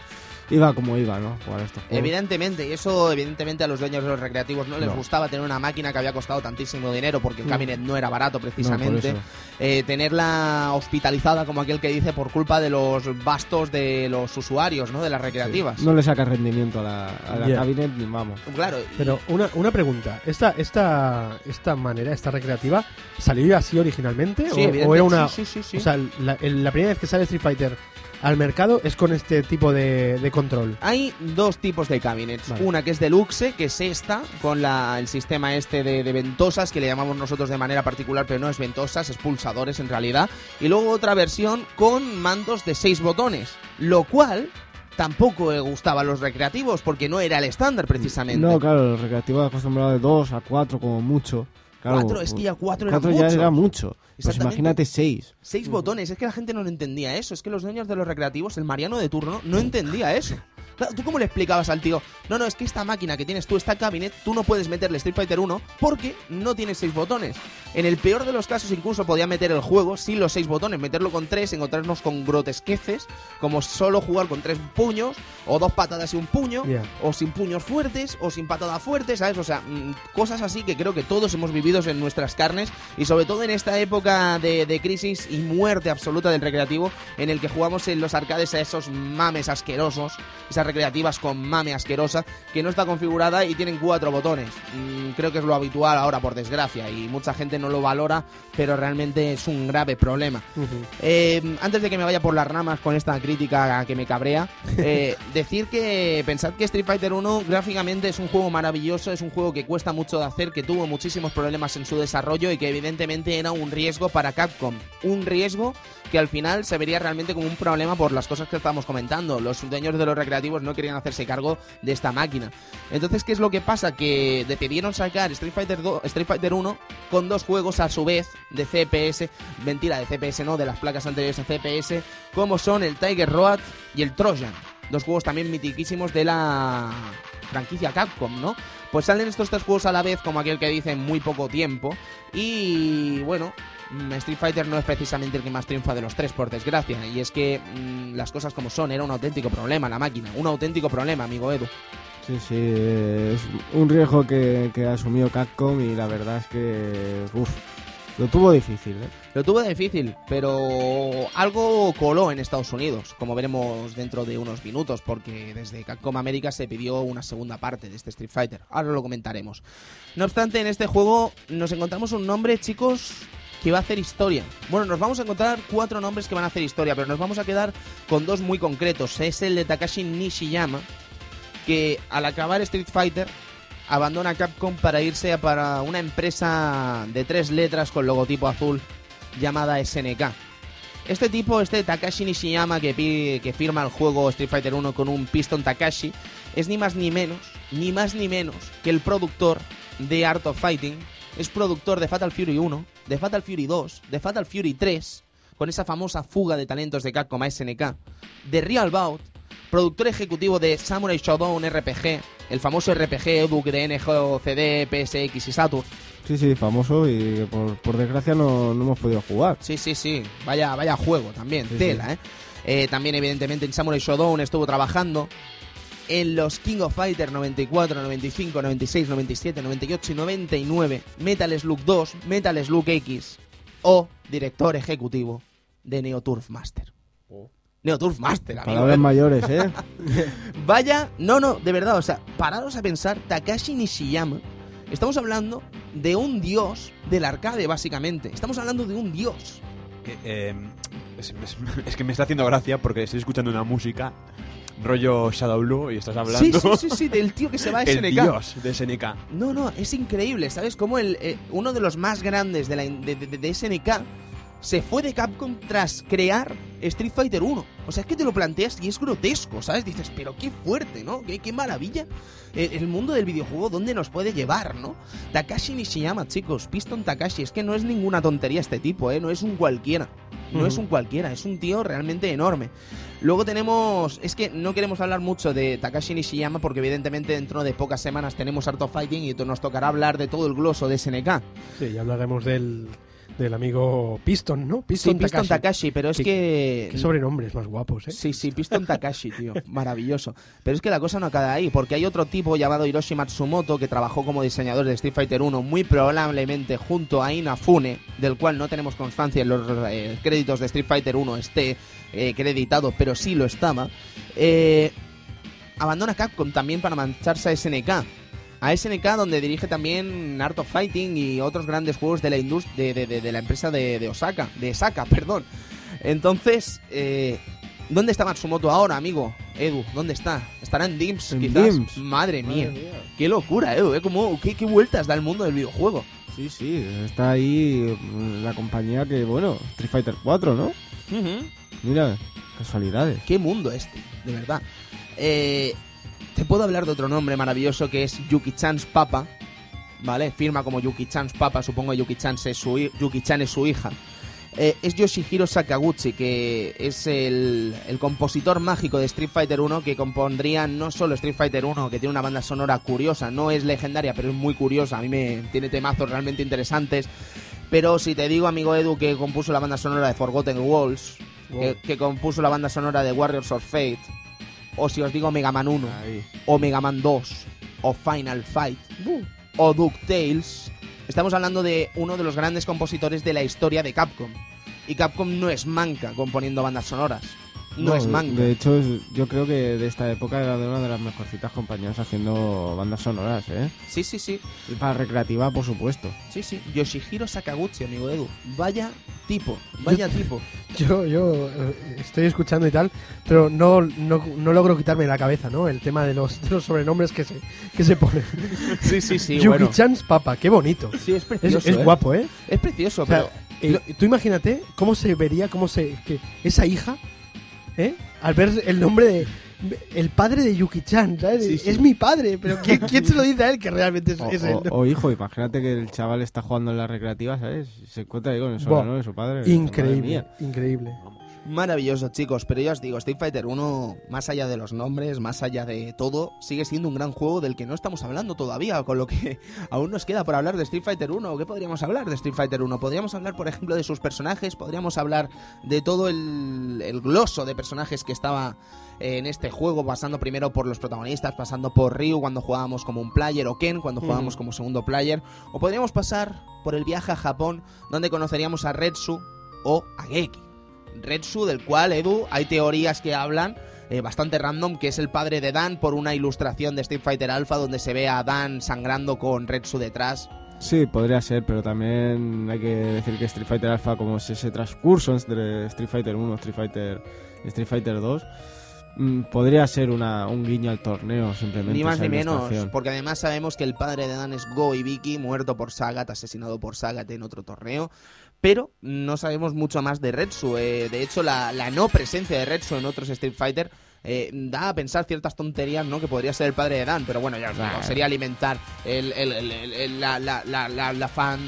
iba como iba, ¿no? Jugar a estos juegos. Evidentemente, y eso evidentemente a los dueños de los recreativos no les No. gustaba tener una máquina que había costado tantísimo dinero porque el cabinet no era barato precisamente. eh, tenerla hospitalizada como aquel que dice por culpa de los bastos de los usuarios, ¿no? De las recreativas. Sí. No le saca rendimiento a la, a la Ya. cabinet ni vamos. Claro. y- Pero una, una pregunta, ¿Esta, esta, ¿esta manera, esta recreativa, salió así originalmente? Sí, o, era una... sí, sí, sí, sí. O sea, la, el- la primera vez que sale Street Fighter al mercado es con este tipo de, de control. Hay dos tipos de cabinets. Vale. Una que es deluxe, que es esta, con la, el sistema este de, de ventosas, que le llamamos nosotros de manera particular, pero no es ventosas, es pulsadores en realidad. Y luego otra versión con mandos de seis botones, lo cual tampoco le gustaba a los recreativos, porque no era el estándar precisamente. No, claro, los recreativos acostumbrados de 2 a 4 como mucho. Claro, Cuatro, es que ya cuatro cuatro ya mucho. era mucho. Pues imagínate 6. Seis botones, es que la gente no entendía eso. Es que los dueños de los recreativos, el Mariano de turno, no entendía eso. Claro, ¿Tú cómo le explicabas al tío? No, no, es que esta máquina que tienes tú, esta cabinet, tú no puedes meterle Street Fighter 1 porque no tiene seis botones. En el peor de los casos, incluso podía meter el juego sin los seis botones, meterlo con tres, encontrarnos con grotesqueces, como solo jugar con tres puños, o dos patadas y un puño, o sin puños fuertes, o sin patadas fuertes, ¿sabes? O sea, mm, cosas así que creo que todos hemos vivido en nuestras carnes y sobre todo en esta época de, de crisis y muerte absoluta del recreativo en el que jugamos en los arcades a esos mames asquerosos, esas recreativas con mame asquerosa que no está configurada y tienen cuatro botones. Mm, creo que es lo habitual ahora, por desgracia, y mucha gente no lo valora, pero realmente es un grave problema. Eh, antes de que me vaya por las ramas con esta crítica que me cabrea, eh, decir que pensad que Street Fighter 1 gráficamente es un juego maravilloso, es un juego que cuesta mucho de hacer, que tuvo muchísimos problemas en su desarrollo y que evidentemente era un riesgo para Capcom. Un riesgo que al final se vería realmente como un problema por las cosas que estamos comentando. Los dueños de los recreativos no querían hacerse cargo de esta máquina. Entonces, ¿qué es lo que pasa? Que decidieron sacar Street Fighter, 2, Street Fighter 1 con dos juegos a su vez de CPS, mentira, de CPS no, de las placas anteriores a CPS, como son el Tiger Road y el Trojan. Dos juegos también mitiquísimos de la franquicia Capcom, ¿no? Pues salen estos tres juegos a la vez, como aquel que dice, en muy poco tiempo. Y bueno, Street Fighter no es precisamente el que más triunfa de los tres, por desgracia. Y es que mm, las cosas como son, era un auténtico problema la máquina. Un auténtico problema, amigo Edu. Sí, sí, es un riesgo que, que asumió Capcom y la verdad es que uf, lo tuvo difícil. ¿eh? Lo tuvo difícil, pero algo coló en Estados Unidos, como veremos dentro de unos minutos, porque desde Capcom América se pidió una segunda parte de este Street Fighter. Ahora lo comentaremos. No obstante, en este juego nos encontramos un nombre, chicos, que va a hacer historia. Bueno, nos vamos a encontrar cuatro nombres que van a hacer historia, pero nos vamos a quedar con dos muy concretos. Es el de Takashi Nishiyama, que al acabar Street Fighter abandona Capcom para irse a para una empresa de tres letras con logotipo azul llamada SNK. Este tipo, este Takashi Nishiyama que, que firma el juego Street Fighter 1 con un Piston Takashi, es ni más ni menos, ni más ni menos que el productor de Art of Fighting, es productor de Fatal Fury 1, de Fatal Fury 2, de Fatal Fury 3, con esa famosa fuga de talentos de Capcom a SNK, de Real Bout, productor ejecutivo de Samurai Shodown RPG, el famoso RPG ebook de NGO, CD, PSX y Saturn. Sí, sí, famoso y por, por desgracia no, no hemos podido jugar. Sí, sí, sí. Vaya, vaya juego también. Sí, Tela, ¿eh? Eh, También, evidentemente, en Samurai Shodown estuvo trabajando. En los King of Fighter 94, 95, 96, 97, 98 y 99. Metal Slug 2, Metal Slug X. O director ejecutivo de Neo Turf Master. Neoturf Master, amigo. Palabras mayores, ¿eh? Vaya, no, no, de verdad, o sea, pararos a pensar, Takashi Nishiyama, estamos hablando de un dios del arcade, básicamente. Estamos hablando de un dios. Que, eh, es, es- es que me está haciendo gracia porque estoy escuchando una música rollo Shadow Blue y estás Sí, hablando sí, sí, sí, del tío que se va a el SNK. dios de SNK. No, no, es increíble, ¿sabes? Como el, eh, uno de los más grandes de, la, de, de- de SNK se fue de Capcom tras crear Street Fighter 1. O sea, es que te lo planteas y es grotesco, ¿sabes? Dices, pero qué fuerte, ¿no? Qué, qué maravilla. El, el mundo del videojuego, ¿dónde nos puede llevar, no? Takashi Nishiyama, chicos, Piston Takashi, es que no es ninguna tontería este tipo, ¿eh? No es un cualquiera. No es un cualquiera, es un tío realmente enorme. Luego tenemos. Es que no queremos hablar mucho de Takashi Nishiyama porque, evidentemente, dentro de pocas semanas tenemos Art of Fighting y nos tocará hablar de todo el gloso de SNK. Sí, ya hablaremos del, del amigo Piston, ¿no? Sí, Piston, Piston Takashi. Takashi, pero es Qué- que. Qué sobrenombres más guapos, ¿eh? Sí, sí, Piston Takashi, tío. Maravilloso. Pero es que la cosa no acaba ahí, porque hay otro tipo llamado Hiroshi Matsumoto que trabajó como diseñador de Street Fighter 1, muy probablemente junto a Inafune, del cual no tenemos constancia en los eh, créditos de Street Fighter 1 esté eh, acreditado, pero sí lo estaba. Eh, abandona Capcom también para mancharse a SNK. A SNK donde dirige también Art of Fighting y otros grandes juegos de la industria de, de- de- de la empresa de, de Osaka, de Saka, perdón. Entonces, eh, ¿dónde está Matsumoto ahora, amigo? Edu, ¿dónde está? ¿Estará en DIMS, En quizás? DIMS. Madre mía. Madre mía. Qué locura, Edu, ¿eh? Como, qué, qué vueltas da el mundo del videojuego. Sí, sí, está ahí mm, la compañía que, bueno, Street Fighter 4, ¿no? Mira, casualidades. Qué mundo este, de verdad. Eh, te puedo hablar de otro nombre maravilloso que es Yuki-chan's papa. ¿Vale? Firma como Yuki-chan's papa, supongo que Yuki-chan es, su hi- Yuki-chan es su hija. Eh, es Yoshihiro Sakaguchi, que es el, el compositor mágico de Street Fighter 1, que compondría no solo Street Fighter 1, que tiene una banda sonora curiosa, no es legendaria, pero es muy curiosa, a mí me tiene temazos realmente interesantes. Pero si te digo, amigo Edu, que compuso la banda sonora de Forgotten Walls, que, que compuso la banda sonora de Warriors of Fate, o si os digo Mega Man 1, Ahí. o Mega Man 2, o Final Fight, o DuckTales, estamos hablando de uno de los grandes compositores de la historia de Capcom. Y Capcom no es manca componiendo bandas sonoras. No, es manca. De hecho, yo creo que de esta época era de una de las mejorcitas compañías haciendo bandas sonoras, ¿eh? Sí, sí, sí. Y para recreativa, por supuesto. Sí, sí. Yoshihiro Sakaguchi, amigo Edu. Vaya tipo, vaya tipo. Yo, yo eh, estoy escuchando y tal, pero no, no, no logro quitarme de la cabeza, ¿no? El tema de los, de los sobrenombres que se, que se ponen. Sí, sí, sí. bueno. Yuki-chan's papa, qué bonito. Sí, es Es, precioso. es ¿eh? guapo, ¿eh? Es precioso, O sea, pero. eh, tú imagínate cómo se vería, cómo se. que esa hija, ¿eh? Al ver el nombre de. El padre de Yuki-chan, ¿sabes? Sí, sí. Es mi padre, pero ¿quién, quién se lo dice a él que realmente es, O, es él? o- o hijo, imagínate que el chaval está jugando en la recreativa, ¿sabes? Se encuentra ahí con el sobrenombre de su padre. Madre Increíble, mía. Maravilloso, chicos, pero ya os digo, Street Fighter 1, más allá de los nombres, más allá de todo, sigue siendo un gran juego del que no estamos hablando todavía, con lo que aún nos queda por hablar de Street Fighter 1. ¿Qué podríamos hablar de Street Fighter 1? Podríamos hablar, por ejemplo, de sus personajes, podríamos hablar de todo el, el gloso de personajes que estaba en este juego, pasando primero por los protagonistas, pasando por Ryu cuando jugábamos como un player, o Ken cuando jugábamos como segundo player, o podríamos pasar por el viaje a Japón, donde conoceríamos a Retsu o a Geki. Retsu, del cual, Edu, hay teorías que hablan eh, bastante random, que es el padre de Dan por una ilustración de Street Fighter Alpha donde se ve a Dan sangrando con Retsu detrás. Sí, podría ser, pero también hay que decir que Street Fighter Alpha, como es ese transcurso entre Street Fighter 1 Street Fighter, Street Fighter 2, mm, podría ser una, un guiño al torneo, simplemente. Ni más ni menos, porque además sabemos que el padre de Dan es Go y Vicky, muerto por Sagat, asesinado por Sagat en otro torneo. Pero no sabemos mucho más de Retsu. eh, de hecho, la, la no presencia de Retsu en otros Street Fighter eh, da a pensar ciertas tonterías, ¿no? Que podría ser el padre de Dan, pero bueno, ya os digo, Claro. sería alimentar el, el, el- el- el- la, la, la, la, la fan,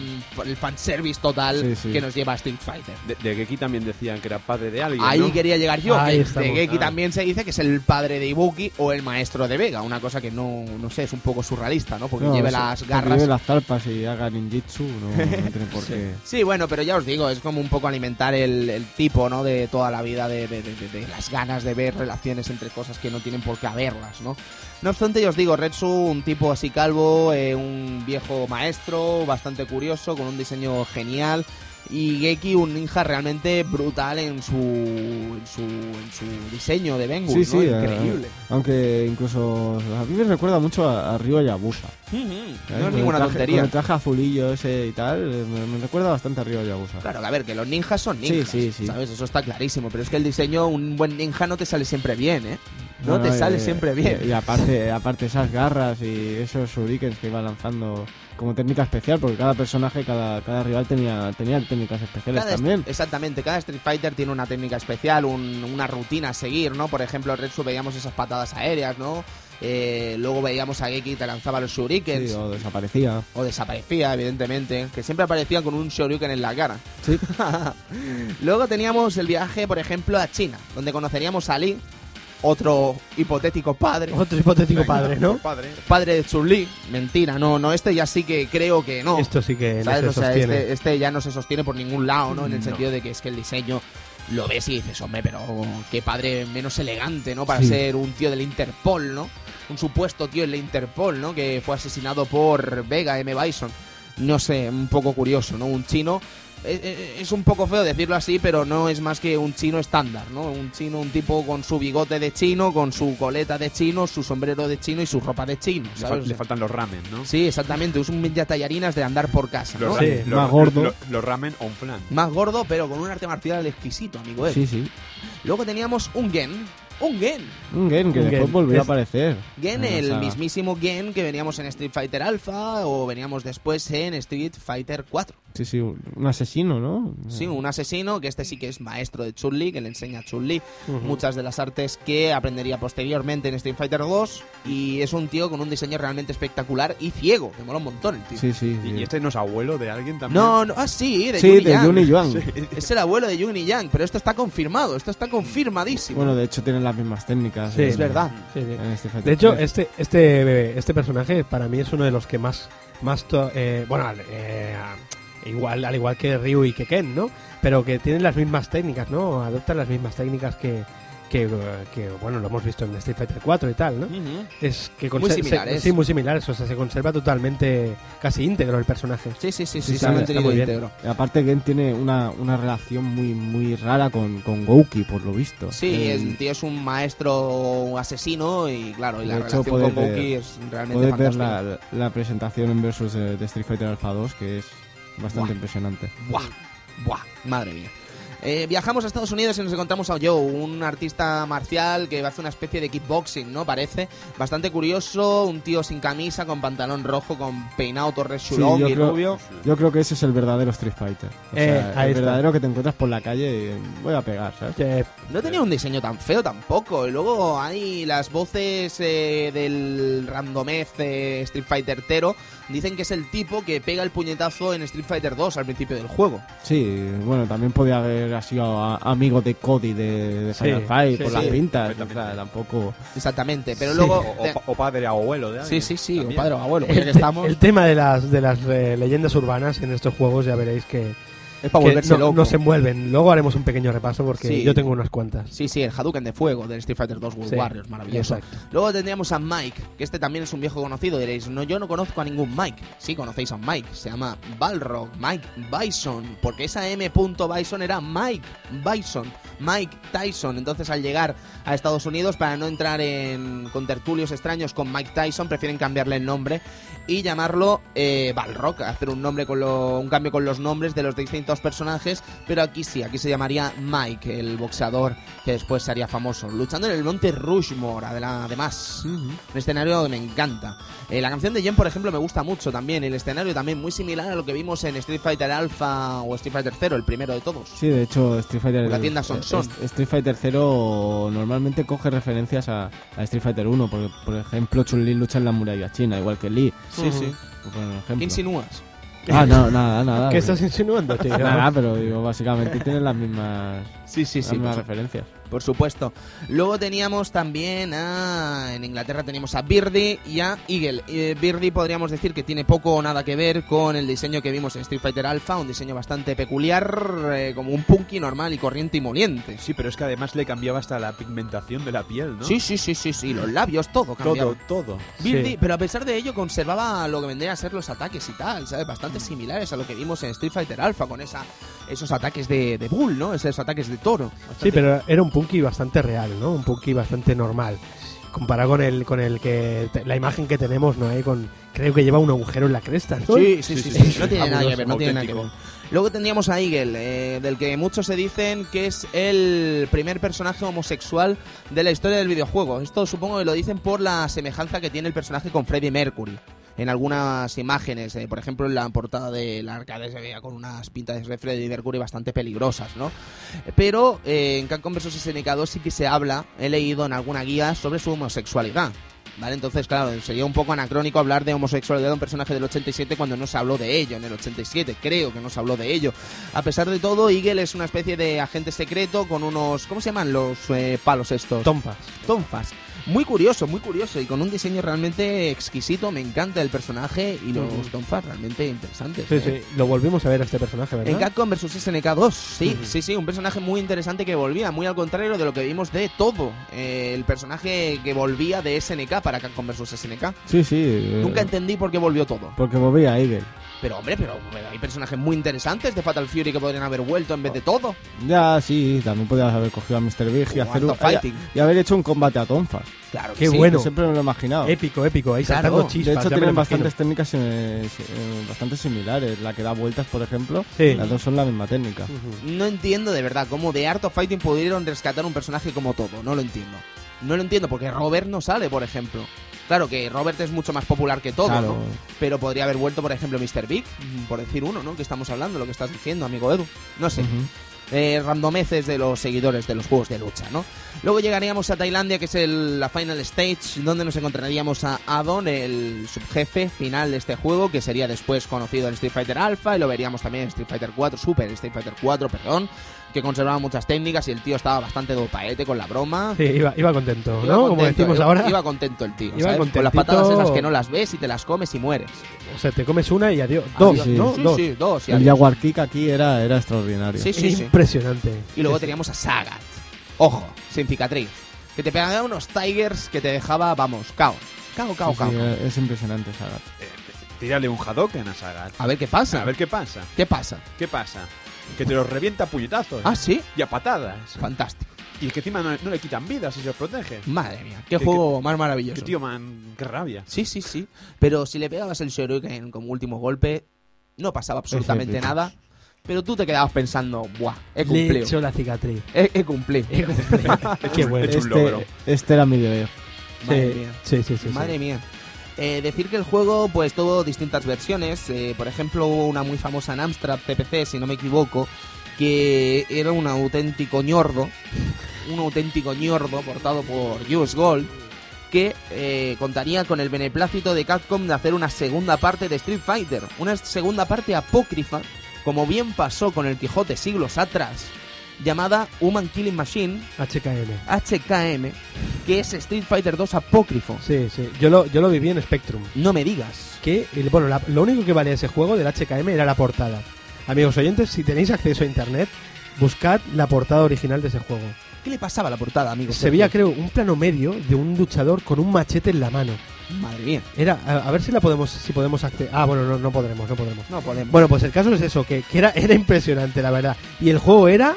el fanservice total Sí, sí. que nos lleva a Street Fighter. De, de Geki también decían que era padre de alguien. Ahí ¿no? quería llegar yo, Ahí de Geki Ah. también se dice que es el padre de Ibuki o el maestro de Vega, una cosa que no, no sé, es un poco surrealista, ¿no? Porque No, lleve las garras. lleve las zarpas y haga ninjitsu, no, no tiene por qué. Sí, bueno, pero ya os digo, es como un poco alimentar el, el tipo, ¿no? De toda la vida, de, de- de- de- de las ganas de ver relaciones entre cosas que no tienen por qué haberlas, ¿no? No obstante, ya os digo, Retsu, un tipo así calvo, eh, un viejo maestro, bastante curioso, con un diseño genial. Y Geki, un ninja realmente brutal en su, en su, en su diseño de Bengu, Sí, ¿no? sí, eh, Increíble. Aunque incluso a mí me recuerda mucho a, a Ryo Yabusa. Ujú, ¿sabes? No Con es el ninguna traje- tontería. Con el traje azulillo ese y tal, eh, me, me recuerda bastante a Ryo Yabusa. Claro, que a ver, que los ninjas son Sí, ninjas, sí, sí. ¿sabes? Eso está clarísimo, pero es que el diseño, un buen ninja no te sale siempre bien, ¿eh? No, te sale siempre bien. Y, y aparte, aparte esas garras y esos shurikens que iba lanzando como técnica especial, porque cada personaje, cada, cada rival tenía, tenía técnicas especiales Cada también. exactamente, cada Street Fighter tiene una técnica especial, un- una rutina a seguir, ¿no? Por ejemplo, en Retsu veíamos esas patadas aéreas, ¿no? Eh, luego veíamos a Geki te lanzaba los shurikens, Sí, o desaparecía. o desaparecía, evidentemente, que siempre aparecía con un shuriken en la cara. Sí. luego teníamos el viaje, por ejemplo, a China, donde conoceríamos a Lee, otro hipotético padre. Otro hipotético Venga, padre, ¿no? Padre. Padre de Chun-Li, mentira, no, no, este ya sí que creo que no. Esto sí que no ¿Sabes? se O sea, sostiene. este, este ya no se sostiene por ningún lado, ¿no? En el No. sentido de que es que el diseño lo ves y dices, hombre, pero qué padre menos elegante, ¿no? Para Sí. ser un tío del Interpol, ¿no? Un supuesto tío del Interpol, ¿no? Que fue asesinado por Vega M. Bison. No sé, un poco curioso, ¿no? Un chino. Eh, eh, Es un poco feo decirlo así, pero no es más que un chino estándar, ¿no? Un chino, un tipo con su bigote de chino, con su coleta de chino, su sombrero de chino y su ropa de chino, Le, ¿sabes? fal- le faltan los ramen, ¿no? Sí, exactamente, es un tallarinas de andar por casa, ¿no? Los, Sí. los- Más gordo. los- los ramen on flan. Más gordo, pero con un arte marcial exquisito, amigo. Ed. Sí, sí. Luego teníamos un Gen. Un Gen. Un Gen que Un después Gen. volvió a aparecer. Gen, el saga. mismísimo Gen que veníamos en Street Fighter Alpha o veníamos después en Street Fighter 4. Sí, sí, un asesino, ¿no? Sí, un asesino que este sí que es maestro de Chun-Li, que le enseña a Chun-Li muchas de las artes que aprendería posteriormente en Street Fighter 2 y es un tío con un diseño realmente espectacular y ciego, que mola un montón el tío. Sí, sí. ¿Y, sí. y este no es abuelo de alguien también? No, no, ah, sí, de Sí, Juni de Yang. Es el abuelo de Juni Yang, pero esto está confirmado, esto está confirmadísimo. Bueno, de hecho tienen las mismas técnicas. Sí. en- es verdad. Sí, sí. en De hecho, 3. este, este, este personaje para mí es uno de los que más, más to- eh, bueno, eh, igual, al igual que Ryu y que Ken, ¿no? Pero que tienen las mismas técnicas, ¿no? Adoptan las mismas técnicas que, que, que, bueno, lo hemos visto en Street Fighter 4 y tal, ¿no? Ujú. Es que Muy similares. se- sí, muy similares, o sea, se conserva totalmente casi íntegro el personaje. Sí, sí, sí, sí, Sí, se ha está- mantenido está muy bien. íntegro. Y Aparte, Gen tiene una, una relación muy muy rara con, con Gouki, por lo visto. Sí, El- el tío es un maestro asesino y claro, y la hecho, relación con ver- es realmente Puedes ver fantástica. la, la presentación en versus de, de Street Fighter Alpha 2, que es bastante Buah. impresionante. Buah, buah, madre mía. Eh, viajamos a Estados Unidos y nos encontramos a Joe, un artista marcial que hace una especie de kickboxing, ¿no? Parece bastante curioso, un tío sin camisa, con pantalón rojo, con peinado torres Sí, chulón yo y creo- rubio. Yo creo que ese es el verdadero Street Fighter. O Eh, sea, el está. verdadero que te encuentras por la calle y voy a pegar, ¿sabes? Que- No tenía un diseño tan feo tampoco. Y luego hay las voces eh, del randomez eh, Street Fighter Tero. Dicen que es el tipo que pega el puñetazo en Street Fighter 2 al principio del juego. Sí, bueno, también podía haber sido a- amigo de Cody de, de Sí, Final Fight sí, por sí, las pintas. O sea, tampoco. Exactamente. Pero Sí. luego. O, o pa- o padre abuelo de sí, alguien. sí, sí, o también. padre o abuelo. el, que estamos. el tema de las, de las eh, leyendas urbanas en estos juegos ya veréis que, es para volverse no, loco. no se envuelven. Luego haremos un pequeño repaso porque Sí. yo tengo unas cuantas. Sí, sí, el Hadouken de fuego del Street Fighter 2 World Sí, Warriors, maravilloso. exacto. Luego tendríamos a Mike, que este también es un viejo conocido. Diréis, no, yo no conozco a ningún Mike. Sí, conocéis a Mike. Se llama Balrog, Mike Bison. Porque esa M. Bison era Mike Bison, Mike Tyson. Entonces, al llegar a Estados Unidos, para no entrar en contertulios extraños con Mike Tyson, prefieren cambiarle el nombre y llamarlo eh, Balrog. Hacer un nombre con lo- un cambio con los nombres de los distintos personajes. Pero aquí sí, aquí se llamaría Mike, el boxeador que después se haría famoso. Luchando en el monte Rushmore, además. Un escenario que me encanta. Eh, la canción de Jen, por ejemplo, me gusta mucho también. El escenario también muy similar a lo que vimos en Street Fighter Alpha o Street Fighter 0, el primero de todos. Sí, de hecho, Street Fighter. La tienda Son Son. Street Fighter 0 normalmente coge referencias a, a Street Fighter 1, porque, por ejemplo, Chun-Li lucha en la muralla china, igual que Lee. Sí, Ujú. sí. por. ¿Qué insinúas? Ah, no, nada, nada. ¿Qué estás insinuando, tío? Nada, pero digo, básicamente tienen las mismas, Sí, sí, las sí. mismas referencias. Por supuesto. Luego teníamos también a... En Inglaterra teníamos a Birdie y a Eagle. Eh, Birdie podríamos decir que tiene poco o nada que ver con el diseño que vimos en Street Fighter Alpha, un diseño bastante peculiar, eh, como un punky normal y corriente y moliente. Sí, pero es que además le cambiaba hasta la pigmentación de la piel, ¿no? Sí, sí, sí, sí, sí, los labios, todo cambiaba. todo, todo. Birdie, Sí. pero a pesar de ello conservaba lo que vendría a ser los ataques y tal, ¿sabes? Bastante similares a lo que vimos en Street Fighter Alpha con esa, esos ataques de, de bull, ¿no? Esos ataques de toro. Sí, pero era un punky bastante real, ¿no? Un punky bastante normal. Comparado con el, con el que la imagen que tenemos, ¿no? Ahí con creo que lleva un agujero en la cresta, ¿no? Sí, sí, sí, Sí, sí, sí, no tiene nada que ver, no tiene nada que ver. Luego tendríamos a Eagle, eh, del que muchos se dicen que es el primer personaje homosexual de la historia del videojuego. Esto supongo que lo dicen por la semejanza que tiene el personaje con Freddie Mercury. En algunas imágenes, eh, por ejemplo en la portada del arcade se veía con unas pintas de Freddie Mercury bastante peligrosas, ¿no? Pero eh, en Capcom vs SNK 2 sí que se habla, he leído en alguna guía sobre su homosexualidad. ¿Vale? Entonces, claro, sería un poco anacrónico hablar de homosexualidad de un personaje del 87 cuando no se habló de ello en el 87. Creo que no se habló de ello. A pesar de todo, Eagle es una especie de agente secreto con unos. ¿Cómo se llaman los eh, palos estos? Tonfas. Tonfas. Muy curioso, muy curioso y con un diseño realmente exquisito. Me encanta el personaje y los Ujú. tonfas realmente interesantes. Sí, ¿eh? sí, lo volvimos a ver a este personaje, ¿verdad? En Capcom vs SNK 2, sí, sí, sí, un personaje muy interesante que volvía, muy al contrario de lo que vimos de todo. Eh, el personaje que volvía de SNK para Capcom vs SNK. Sí, sí. eh, Nunca entendí por qué volvió todo. Porque volvía Eagle. Pero hombre, pero hay personajes muy interesantes de Fatal Fury que podrían haber vuelto en vez de todo. Ya, sí, también podías haber cogido a Mr. Big y, O hacer Art un, of Fighting. y haber hecho un combate a tonfas. Claro, que Qué sí. bueno. Siempre me lo he imaginado. Épico, épico, ahí Claro. saltando De chispas. de hecho, tienen bastantes técnicas eh, eh, bastante similares. La que da vueltas, por ejemplo, Sí. las dos son la misma técnica. No entiendo de verdad cómo de Art of Fighting pudieron rescatar un personaje como todo. No lo entiendo. No lo entiendo porque Robert no sale, por ejemplo. Claro que Robert es mucho más popular que todo, Claro. ¿no? Pero podría haber vuelto, por ejemplo, Mr. Big, por decir uno, ¿no? Que estamos hablando, lo que estás diciendo, amigo Edu. No sé. Ujú. eh, randomeces de los seguidores de los juegos de lucha, ¿no? Luego llegaríamos a Tailandia, que es el- la final stage, donde nos encontraríamos a Adon, el subjefe final de este juego, que sería después conocido en Street Fighter Alpha, y lo veríamos también en Street Fighter 4, Super Street Fighter 4, perdón, que conservaba muchas técnicas y el tío estaba bastante dopaete con la broma. Sí, iba, iba contento, Iba ¿no? Como decimos iba- ahora. Iba contento el tío, Iba ¿sabes? Con las patadas esas que no las ves y te las comes y mueres. O sea, te comes una y adiós. Dos, Adiós. sí. ¿no? Sí, Dos. sí, dos. y El. Jaguar Kick aquí era, era extraordinario. Sí, sí, sí. Impresionante. Y luego teníamos a Sagat. Ojo, sin cicatriz. Que te pegaba unos Tigers que te dejaba, vamos, cao. Cao, cao, Sí, cao. sí, es impresionante Sagat. Eh, tírale un Hadouken a Sagat. A ver qué pasa. A ver qué pasa. qué pasa. ¿Qué pasa? Que te los revienta a puñetazos. Ah, sí. Y a patadas. Fantástico. Y que encima no, no le quitan vidas y se los protege. Madre mía, qué Qué- juego más Qué maravilloso. tío, man, qué rabia. Sí, sí, sí. Pero si le pegabas el Shoryuken como último golpe, no pasaba absolutamente nada. Pero tú te quedabas pensando, buah, he Le he cumplido. hecho la cicatriz. He, he cumplido. He cumplido. Qué bueno. hecho un logro. Este, este era mi deber. Madre Sí, mía. sí, sí, sí, sí. Madre mía. Eh, decir que el juego pues tuvo distintas versiones. eh, por ejemplo, una muy famosa en Amstrad CPC, si no me equivoco, que era un auténtico ñordo. Un auténtico ñordo portado por US Gold. Que eh, contaría con el beneplácito de Capcom de hacer una segunda parte de Street Fighter. Una segunda parte apócrifa, como bien pasó con el Quijote siglos atrás, llamada Human Killing Machine, HKM. HKM, que es Street Fighter 2 apócrifo. Sí, sí. Yo lo, yo lo viví en Spectrum. No me digas. Que, el- bueno, la- lo único que valía ese juego del HKM era la portada. Amigos oyentes, si tenéis acceso a internet, buscad la portada original de ese juego. ¿Qué le pasaba a la portada, amigo? Se veía, creo, un plano medio de un luchador con un machete en la mano. Madre mía. Era, a, a ver si la podemos, si podemos acceder. Ah, bueno, no, no podremos, no podremos. No podemos. Bueno, pues el caso es eso, que, que era, era impresionante, la verdad. Y el juego era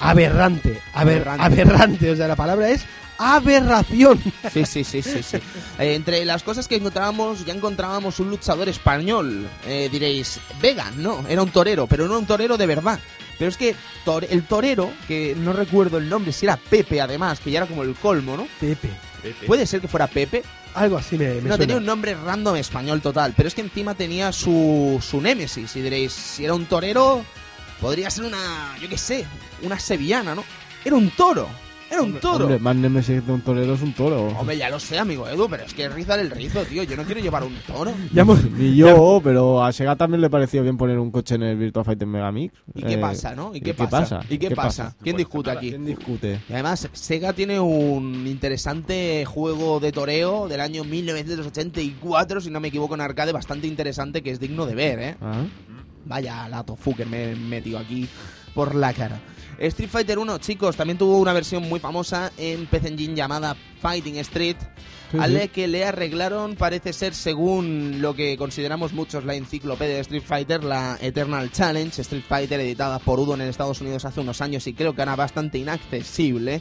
aberrante, aber- Aberrante. aberrante. O sea, la palabra es aberración. Sí, sí, sí, sí, sí. Eh, entre las cosas que encontrábamos, ya encontrábamos un luchador español. Eh, diréis, vegan, no, era un torero, pero no un torero de verdad. Pero es que tor- el torero, que no recuerdo el nombre, si era Pepe además, que ya era como el colmo, ¿no? Pepe. Puede ser que fuera Pepe. Algo así me, me no, suena. tenía un nombre random español total, pero es que encima tenía su, su némesis. Y diréis, si era un torero, podría ser una, yo qué sé, una sevillana, ¿no? Era un toro. Era un toro. Hombre, más Nemesis de un torero es un toro. Hombre, ya lo sé, amigo Edu, pero es que es rizar el rizo, tío. Yo no quiero llevar un toro. Ya hemos- Ni yo, pero a Sega también le pareció bien poner un coche en el Virtua Fighter Megamix. ¿Y qué Eh, pasa, no? ¿Y ¿y qué, qué pasa? pasa? ¿Y qué, ¿Qué pasa? pasa? ¿Quién discute aquí? ¿Quién discute? Y además, Sega tiene un interesante juego de toreo del año 1984, si no me equivoco, en arcade, bastante interesante que es digno de ver, ¿eh? Ah, Vaya la tofu que me he metido aquí por la cara. Street Fighter 1, chicos, también tuvo una versión muy famosa en PC Engine llamada Fighting Street, sí, a la sí. que le arreglaron, parece ser, según lo que consideramos muchos la enciclopedia de Street Fighter, la Eternal Challenge, Street Fighter editada por Udon en Estados Unidos hace unos años y creo que era bastante inaccesible,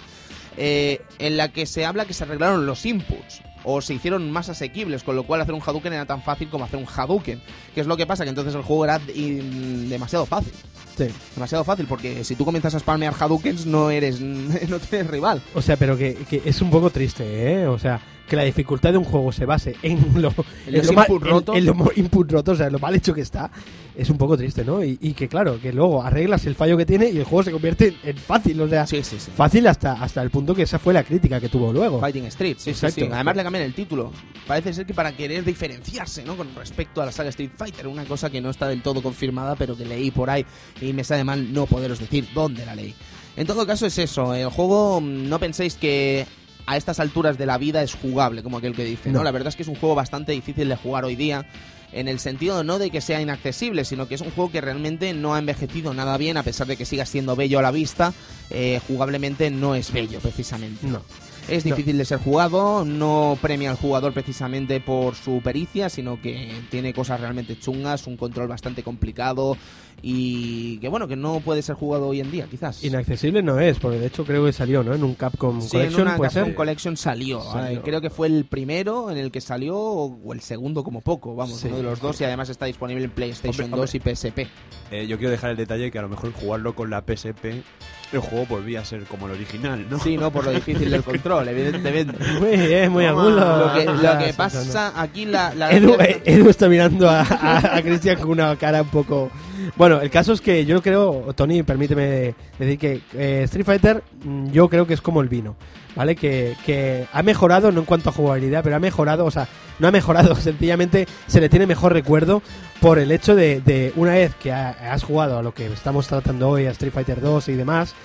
eh, en la que se habla que se arreglaron los inputs o se hicieron más asequibles, con lo cual hacer un Hadouken era tan fácil como hacer un Hadouken. ¿Qué es lo que pasa? Que entonces el juego era in- demasiado fácil. Sí. Demasiado fácil, porque si tú comienzas a spalmear Hadoukens no eres no tienes rival. O sea, pero que, que es un poco triste, ¿eh? O sea, que la dificultad de un juego se base en lo, En lo mal- input en- lo input rotos, o sea, lo mal hecho que está, es un poco triste, ¿no? Y, y que claro, que luego arreglas el fallo que tiene y el juego se convierte en, fácil, o sea, Sí, sí, sí. fácil hasta, hasta el punto que esa fue la crítica que tuvo luego. Fighting Street, sí, Exacto. sí. Además le cambian el título. Parece ser que para querer diferenciarse, ¿no? Con respecto a la saga Street Fighter, una cosa que no está del todo confirmada, pero que leí por ahí y me sabe mal no poderos decir dónde la leí. En todo caso es eso, el juego mm, no penséis que a estas alturas de la vida es jugable, como aquel que dice, ¿no? No. La verdad es que es un juego bastante difícil de jugar hoy día. En el sentido no de que sea inaccesible, sino que es un juego que realmente no ha envejecido nada bien, a pesar de que siga siendo bello a la vista, eh, jugablemente no es bello precisamente. No. Es No. difícil de ser jugado, no premia al jugador precisamente por su pericia, sino que tiene cosas realmente chungas, un control bastante complicado y que bueno, que no puede ser jugado hoy en día, quizás. Inaccesible no es, porque de hecho creo que salió, ¿no? En un Capcom Sí, en Collection, una puede Capcom ser. Collection salió. Salió. Creo que fue el primero en el que salió o el segundo como poco, vamos, Sí. uno de los dos y además está disponible en PlayStation Hombre, 2 y PSP. Eh, yo quiero dejar el detalle que a lo mejor jugarlo con la PSP, el juego volvía a ser como el original, ¿no? Sí, no por lo difícil del control, evidentemente. Muy bien, muy agudo. Lo que, lo pasa aquí la, la Edu, eh, Edu está mirando a, a, a Cristian con una cara un poco... Bueno, el caso es que yo creo, Tony, permíteme decir que eh, Street Fighter mm, yo creo que es como el vino, ¿vale? Que, que ha mejorado, no en cuanto a jugabilidad, pero ha mejorado, o sea, no ha mejorado, sencillamente se le tiene mejor recuerdo por el hecho de, de una vez que ha- has jugado a lo que estamos tratando hoy, a Street Fighter 2 y demás,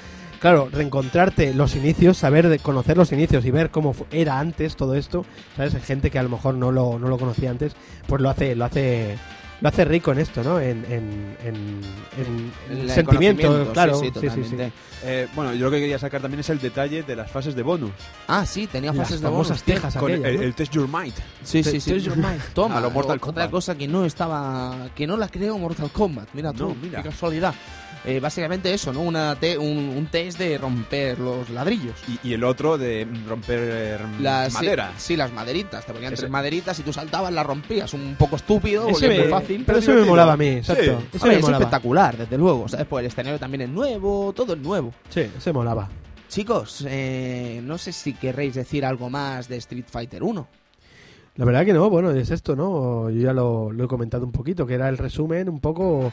claro, reencontrarte los inicios, saber de conocer los inicios y ver cómo era antes todo esto, ¿sabes? Hay gente que a lo mejor no lo, no lo conocía antes, pues lo hace, lo hace, lo hace rico en esto, ¿no? En, en, en, en- el sentimiento, claro. sí, sí, sí, sí, sí. totalmente. Eh, bueno, yo lo que quería sacar también es el detalle de las fases de bonus. Ah, sí, tenía Las fases de bonus, tío. tejas Con aquellas, el, ¿no? el Test Your Might. Sí, sí, sí. Test your mind. Toma, A lo Mortal otra Kombat. cosa que no estaba, que no la creó Mortal Kombat. Mira tú, No, mira. qué casualidad. Eh, básicamente eso, ¿no? Una te- un, un test de romper los ladrillos. Y, y el otro de romper eh, Las, madera. Sí, las maderitas. Te ponían Ese- tres maderitas y tú saltabas, las rompías. Un poco estúpido, Ese me- muy fácil. pero eso me molaba a mí, exacto. Sí. Ese A ver, me es molaba. espectacular, desde luego. ¿Sabes? Pues el escenario también es nuevo, todo es nuevo. Sí, ese molaba. Chicos, eh, no sé si querréis decir algo más de Street Fighter 1. La verdad que no, bueno, es esto, ¿no? Yo ya lo, lo he comentado un poquito, que era el resumen un poco...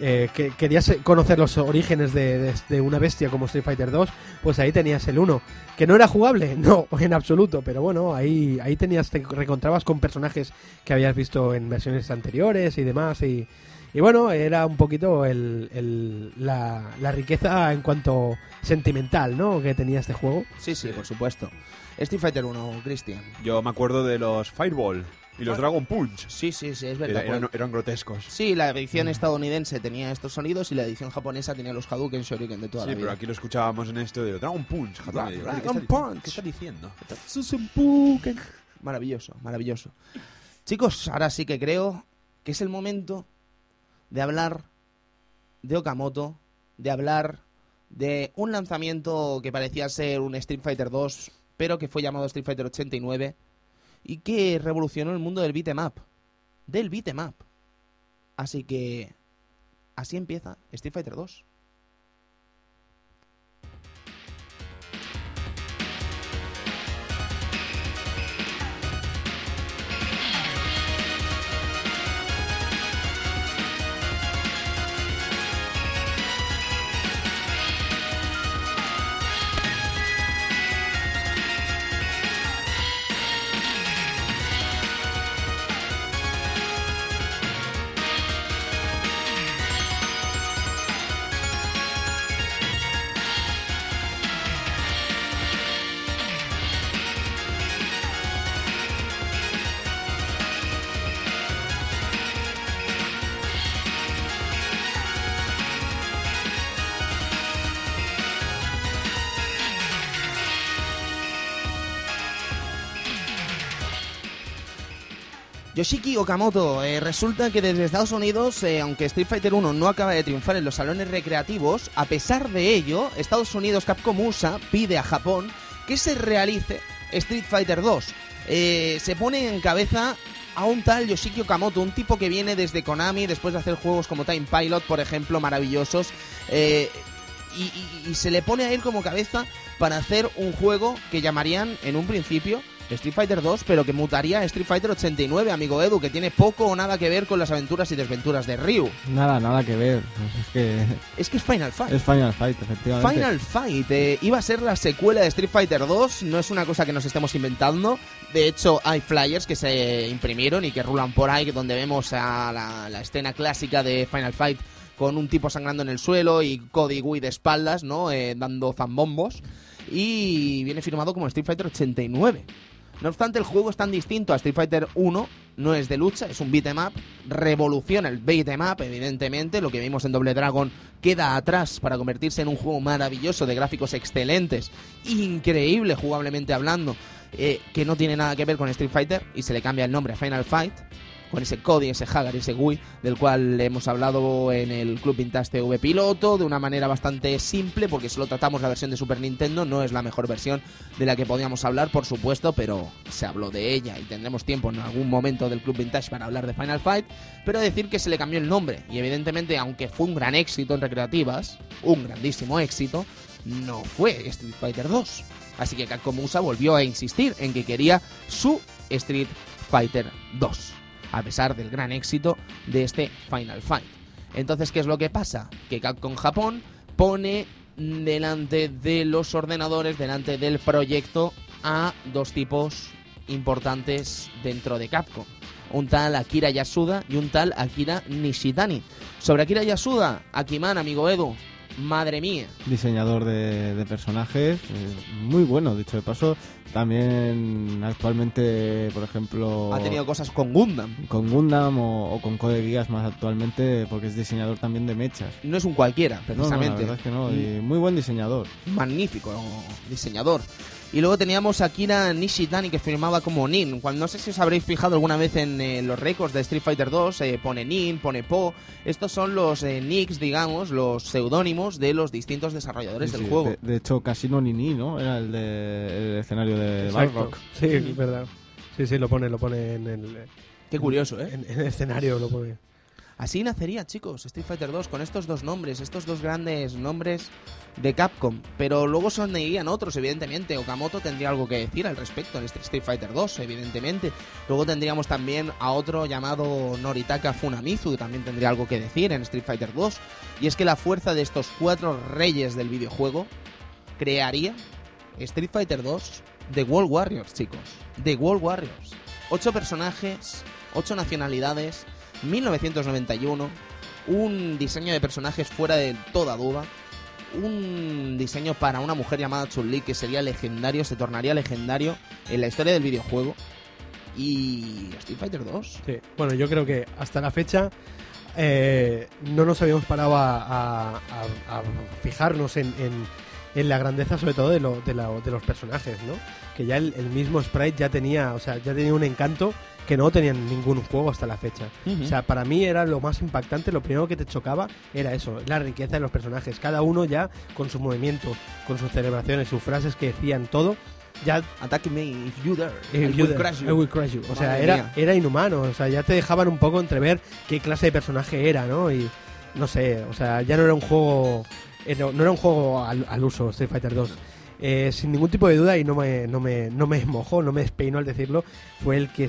eh, que querías conocer los orígenes de, de- de una bestia como Street Fighter 2, pues ahí tenías el 1. ¿Que no era jugable? No, en absoluto, pero bueno, ahí, ahí tenías, te reencontrabas con personajes que habías visto en versiones anteriores y demás, y, y bueno, era un poquito el, el- la, la riqueza en cuanto sentimental, ¿no? Que tenía este juego. Sí, sí, por supuesto. Street Fighter 1, Cristian. Yo me acuerdo de los Fireball y los Dragon Punch. Sí, sí, sí, es verdad. Era- eran, eran grotescos. Sí, la edición estadounidense tenía estos sonidos y la edición japonesa tenía los Hadouken Shoryuken de toda Sí, la pero vida. aquí lo escuchábamos en esto de Dragon Punch. Dragon ¿qué está- Punch. ¿Qué está diciendo? Maravilloso, maravilloso. Chicos, ahora sí que creo que es el momento de hablar de Okamoto, de hablar de un lanzamiento que parecía ser un Street Fighter 2, pero que fue llamado Street Fighter 89 y que revolucionó el mundo del beat'em up, del beat'em up. Así que así empieza Street Fighter 2. Yoshiki Okamoto, eh, resulta que desde Estados Unidos, eh, aunque Street Fighter 1 no acaba de triunfar en los salones recreativos, a pesar de ello, Estados Unidos Capcom USA pide a Japón que se realice Street Fighter 2. Eh, se pone en cabeza a un tal Yoshiki Okamoto, un tipo que viene desde Konami después de hacer juegos como Time Pilot, por ejemplo, maravillosos. eh, y, y- y se le pone a él como cabeza para hacer un juego que llamarían en un principio Street Fighter 2, pero que mutaría a Street Fighter 89, amigo Edu, que tiene poco o nada que ver con las aventuras y desventuras de Ryu. Nada, nada que ver. Es que Es que es Final Fight. es Final Fight, efectivamente. Final Fight eh, iba a ser la secuela de Street Fighter 2, no es una cosa que nos estemos inventando. De hecho, hay flyers que se imprimieron y que rulan por ahí, donde vemos a la, la escena clásica de Final Fight con un tipo sangrando en el suelo y Cody Wii de espaldas, ¿no? Eh, dando zambombos. Y viene firmado como Street Fighter 89. No obstante, el juego es tan distinto a Street Fighter 1, no es de lucha, es un beat'em up, revoluciona el beat'em up, evidentemente, lo que vimos en Double Dragon queda atrás para convertirse en un juego maravilloso de gráficos excelentes, increíble jugablemente hablando, eh, que no tiene nada que ver con Street Fighter y se le cambia el nombre a Final Fight, con ese Cody, ese Hagar, ese Wii, del cual hemos hablado en el Club Vintage TV Piloto, de una manera bastante simple, porque solo tratamos la versión de Super Nintendo, no es la mejor versión de la que podíamos hablar, por supuesto, pero se habló de ella y tendremos tiempo en algún momento del Club Vintage para hablar de Final Fight, pero decir que se le cambió el nombre, y evidentemente, aunque fue un gran éxito en recreativas, un grandísimo éxito, no fue Street Fighter 2. Así que Capcom USA volvió a insistir en que quería su Street Fighter 2 a pesar del gran éxito de este Final Fight. Entonces, ¿qué es lo que pasa? Que Capcom Japón pone delante de los ordenadores, delante del proyecto, a dos tipos importantes dentro de Capcom. Un tal Akira Yasuda y un tal Akira Nishitani. Sobre Akira Yasuda, Akiman, amigo Edu, madre mía. Diseñador de, de personajes, eh, muy bueno, dicho de paso. También actualmente, por ejemplo, Ha tenido cosas con Gundam. con Gundam o, o con Code Geass más actualmente, porque es diseñador también de mechas. No es un cualquiera, No, no, la precisamente. verdad es que no, y muy buen diseñador. magnífico diseñador. Y luego teníamos a Akira Nishitani que firmaba como Nin. Cuando, no sé si os habréis fijado alguna vez en eh, los récords de Street Fighter 2, eh, pone Nin, pone Po. Estos son los eh, nicks, digamos, los seudónimos de los distintos desarrolladores Sí, del sí, juego. De, de hecho, Casino Nini, ¿no? Era el, de, el escenario de. Balrog. Sí, es verdad. Sí, sí, lo pone, lo pone en el, Qué curioso, ¿eh? en, en el escenario, lo pone. Así nacería, chicos, Street Fighter 2 con estos dos nombres, estos dos grandes nombres de Capcom. Pero luego sonarían otros, evidentemente. Okamoto tendría algo que decir al respecto en este Street Fighter 2, evidentemente. Luego tendríamos también a otro llamado Noritaka Funamizu, que también tendría algo que decir en Street Fighter 2. Y es que la fuerza de estos cuatro reyes del videojuego crearía Street Fighter 2 The World Warriors, chicos. The World Warriors. Ocho personajes, ocho nacionalidades, 1991, un diseño de personajes fuera de toda duda, un diseño para una mujer llamada Chun-Li que sería legendario, se tornaría legendario en la historia del videojuego. Y Street Fighter 2. Sí. Bueno, yo creo que hasta la fecha eh, no nos habíamos parado a, a- a- a fijarnos en, en- en la grandeza, sobre todo de, lo- de, la- de los personajes, ¿no? Que ya el, el mismo sprite ya tenía, o sea, ya tenía un encanto que no tenía en ningún juego hasta la fecha. O sea, para mí era lo más impactante, lo primero que te chocaba era eso, la riqueza de los personajes. Cada uno ya con sus movimientos, con sus celebraciones, sus frases que decían todo, ya Attack me if you dare. eh, I you will crush you. I will crush you. O sea, Madre era, mía. era inhumano. O sea, ya te dejaban un poco entrever qué clase de personaje era, ¿no? Y no sé, o sea, ya no era un juego. eh, No, no era un juego al, al uso, Street Fighter 2. Eh, sin ningún tipo de duda, y no me, no me, no me mojó, no me despeino al decirlo, fue el que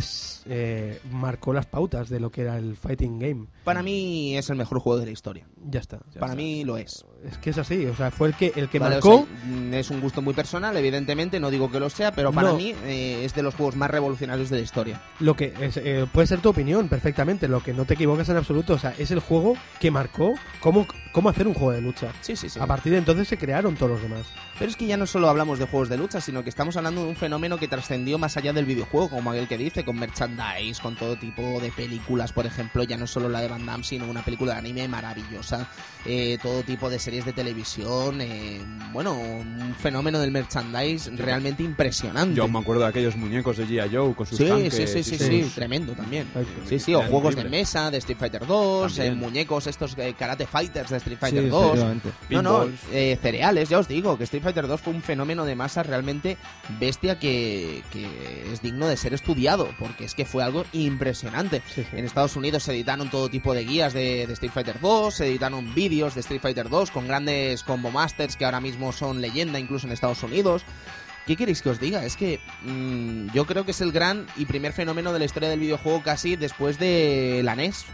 eh, marcó las pautas de lo que era el fighting game. Para mí es el mejor juego de la historia. Ya está. Para mí lo es. Es que es así, o sea, fue el que, el que Vale, marcó. o sea, es un gusto muy personal, evidentemente, no digo que lo sea, pero para No. mí eh, es de los juegos más revolucionarios de la historia. Lo que es, eh, puede ser tu opinión perfectamente, lo que no te equivocas en absoluto, o sea, es el juego que marcó cómo, cómo hacer un juego de lucha. Sí, sí, sí. A partir de entonces se crearon todos los demás. Pero es que ya no solo hablamos de juegos de lucha, sino que estamos hablando de un fenómeno que trascendió más allá del videojuego, como aquel que dice, con con todo tipo de películas, por ejemplo, ya no solo la de Van Damme, sino una película de anime maravillosa, eh, todo tipo de series de televisión, eh, bueno, un fenómeno del merchandise realmente impresionante. Yo me acuerdo de aquellos muñecos de G.I. Joe con sus Sí, tanques. sí, sí, sí, sí, tremendo también. Sí, sí, o juegos de mesa, de Street Fighter 2, También. eh, muñecos estos Karate Fighters de Street Sí, Fighter 2. efectivamente. No, no, eh, cereales, ya os digo, que Street Fighter 2 fue un fenómeno de masa realmente bestia que, que es digno de ser estudiado, porque es que fue algo impresionante. Sí, sí. En Estados Unidos se editaron todo tipo de guías de, de Street Fighter 2, se editaron vídeos de Street Fighter 2 con grandes combo masters que ahora mismo son leyenda incluso en Estados Unidos. ¿Qué queréis que os diga? Es que mm, yo creo que es el gran y primer fenómeno de la historia del videojuego casi después de la NES.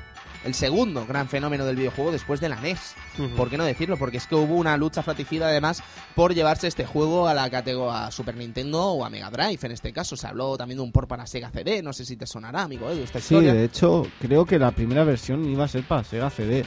El segundo gran fenómeno del videojuego después de la NES. Ujú. ¿Por qué no decirlo? Porque es que hubo una lucha fratricida además por llevarse este juego a la categoría Super Nintendo o a Mega Drive. En este caso se habló también de un port para Sega CD. No sé si te sonará, amigo, Edu, esta Sí, historia. de hecho, creo que la primera versión iba a ser para Sega CD.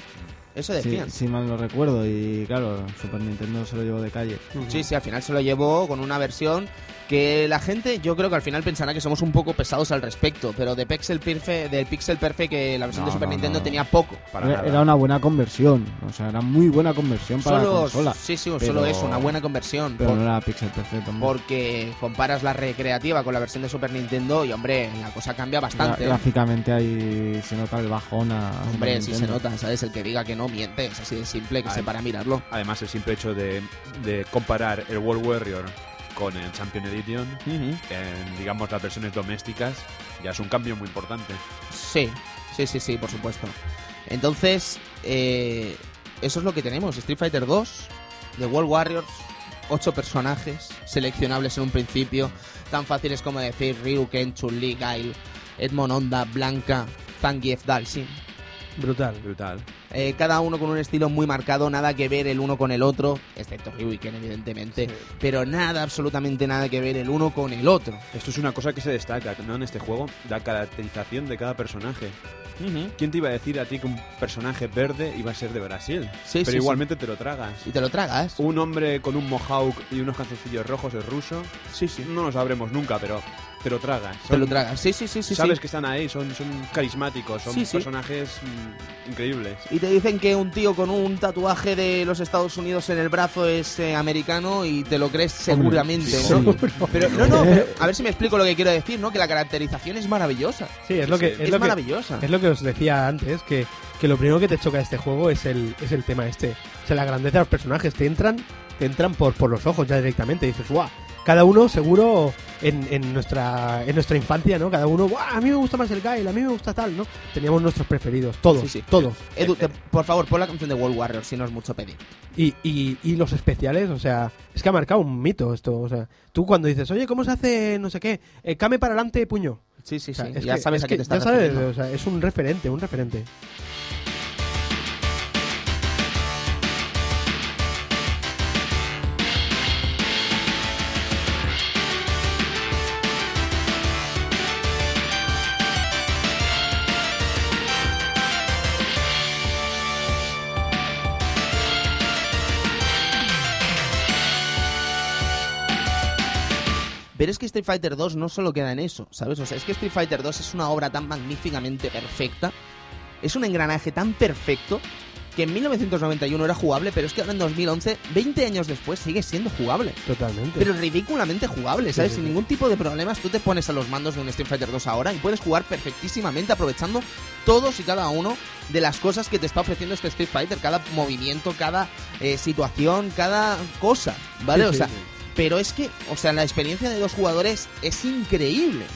Eso decían. si mal no recuerdo. Y claro, Super Nintendo se lo llevó de calle. Sí, sí, al final se lo llevó con una versión que la gente, yo creo que al final pensará que somos un poco pesados al respecto, pero de Pixel Perfect, del Pixel Perfect que la versión No, de Super no, Nintendo no. tenía poco. Para Era, nada. una buena conversión. O sea, era muy buena conversión para la Solo, consola. sí, sí, Pero- solo eso, una buena conversión. Pero por- no era pixel porque comparas la recreativa con la versión de Super Nintendo y, hombre, la cosa cambia bastante. Gráficamente ahí se nota el bajón a. Hombre, si se nota, ¿sabes? El que diga que no miente, es así de simple que se para a mirarlo. Además, el simple hecho de, de comparar el World Warrior con el Champion Edition, en, digamos, las versiones domésticas, ya es un cambio muy importante. Sí, sí, sí, sí, por supuesto. Entonces, eh, eso es lo que tenemos. Street Fighter 2, The World Warriors, ocho personajes seleccionables en un principio, tan fáciles como decir Ryu, Ken, Chun-Li, Gail, Edmond Honda, Blanca, Zangief, Dalsin. Brutal. Brutal. Eh, cada uno con un estilo muy marcado, nada que ver el uno con el otro, excepto Ken, evidentemente, pero nada, absolutamente nada que ver el uno con el otro. Esto es una cosa que se destaca ¿no? en este juego, la caracterización de cada personaje. ¿Quién te iba a decir a ti que un personaje verde iba a ser de Brasil? Sí, Pero sí, igualmente te lo tragas. Y te lo tragas. Un hombre con un mohawk y unos calzoncillos rojos es ruso. Sí, sí. No lo sabremos nunca, pero te lo tragas. Te Son- lo tragas. Sí, sí, sí, sí. Sabes sí. que están ahí, son, son carismáticos, son Sí, sí. personajes mm, increíbles. Y te dicen que un tío con un tatuaje de los Estados Unidos en el brazo es eh, americano y te lo crees seguramente, sí. ¿no? Pero no, no, pero a ver si me explico lo que quiero decir, ¿no? Que la caracterización es maravillosa. Sí, es lo que, es Es, lo que, maravillosa. es lo que os decía antes, que, que lo primero que te choca de este juego es el, es el tema este. O sea, la grandeza de los personajes. Te entran, te entran por, por los ojos ya directamente. dices, guau. Cada uno seguro en, en nuestra en nuestra infancia, ¿no? Cada uno, a mí me gusta más el Gael, a mí me gusta tal, ¿no? Teníamos nuestros preferidos, todos, Sí, sí. todos. Edu, te- por favor, pon la canción de World Warrior, si no es mucho pedir. Y, y, y los especiales, o sea, es que ha marcado un mito esto. O sea, tú cuando dices, oye, ¿cómo se hace no sé qué? Eh, came para adelante, puño. Sí, sí, O sea, sí. Ya que- sabes es a qué te estás Ya sabes, o sea, es un referente, un referente. Pero es que Street Fighter 2 no solo queda en eso, ¿sabes? O sea, es que Street Fighter 2 es una obra tan magníficamente perfecta, es un engranaje tan perfecto que en 1991 era jugable, pero es que ahora en 2011, 20 años después, sigue siendo jugable. Totalmente. Pero ridículamente jugable, ¿sabes? Sí, sí, Sin ningún tipo de problemas, tú te pones a los mandos de un Street Fighter 2 ahora y puedes jugar perfectísimamente aprovechando todos y cada uno de las cosas que te está ofreciendo este Street Fighter, cada movimiento, cada eh, situación, cada cosa, ¿vale? Sí, o sea. Pero es que, o sea, la experiencia de dos jugadores es increíble.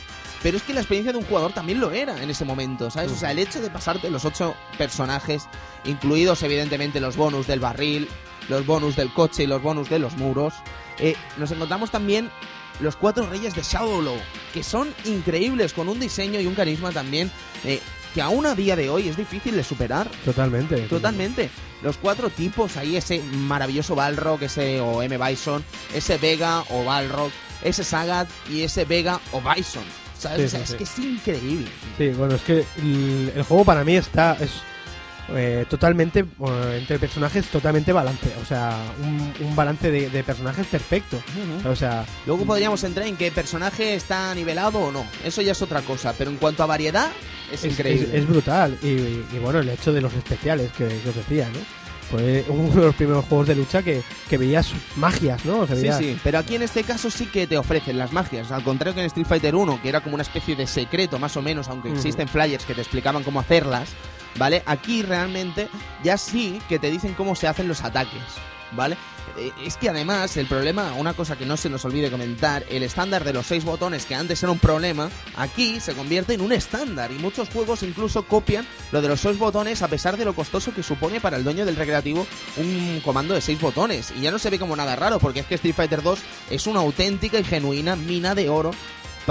Pero es que la experiencia de un jugador también lo era en ese momento, ¿sabes? O sea, el hecho de pasarte los ocho personajes, incluidos evidentemente los bonus del barril, los bonus del coche y los bonus de los muros, eh, nos encontramos también los cuatro reyes de Shadowlow, que son increíbles, con un diseño y un carisma también eh, que aún a día de hoy es difícil de superar. Totalmente. Totalmente. Los cuatro tipos, ahí ese maravilloso Balrog, ese o M. Bison, ese Vega o Balrog, ese Sagat y ese Vega o Bison. ¿Sabes? Sí, O sea, sí, es sí. que es increíble. Sí, bueno, es que el, el juego para mí está. Es, eh, totalmente, eh, entre personajes totalmente balance, o sea, un, un balance de, de personajes perfecto. O sea, Luego podríamos entrar en qué personaje está nivelado o no. Eso ya es otra cosa. Pero en cuanto a variedad, es, es, increíble. es- es brutal. Y, y- y bueno, el hecho de los especiales que, que os decía, ¿no? Fue uno de los primeros juegos de lucha que, que veías magias, ¿no? O sea, Sí, veías- sí, pero aquí en este caso sí que te ofrecen las magias, al contrario que en Street Fighter 1, que era como una especie de secreto más o menos, aunque Ujú. existen flyers que te explicaban cómo hacerlas, ¿vale? Aquí realmente ya sí que te dicen cómo se hacen los ataques, ¿vale? Eh, Es que además el problema, una cosa que no se nos olvide comentar, el estándar de los seis botones que antes era un problema, aquí se convierte en un estándar y muchos juegos incluso copian lo de los seis botones a pesar de lo costoso que supone para el dueño del recreativo un comando de seis botones. Y ya no se ve como nada raro porque es que Street Fighter 2 es una auténtica y genuina mina de oro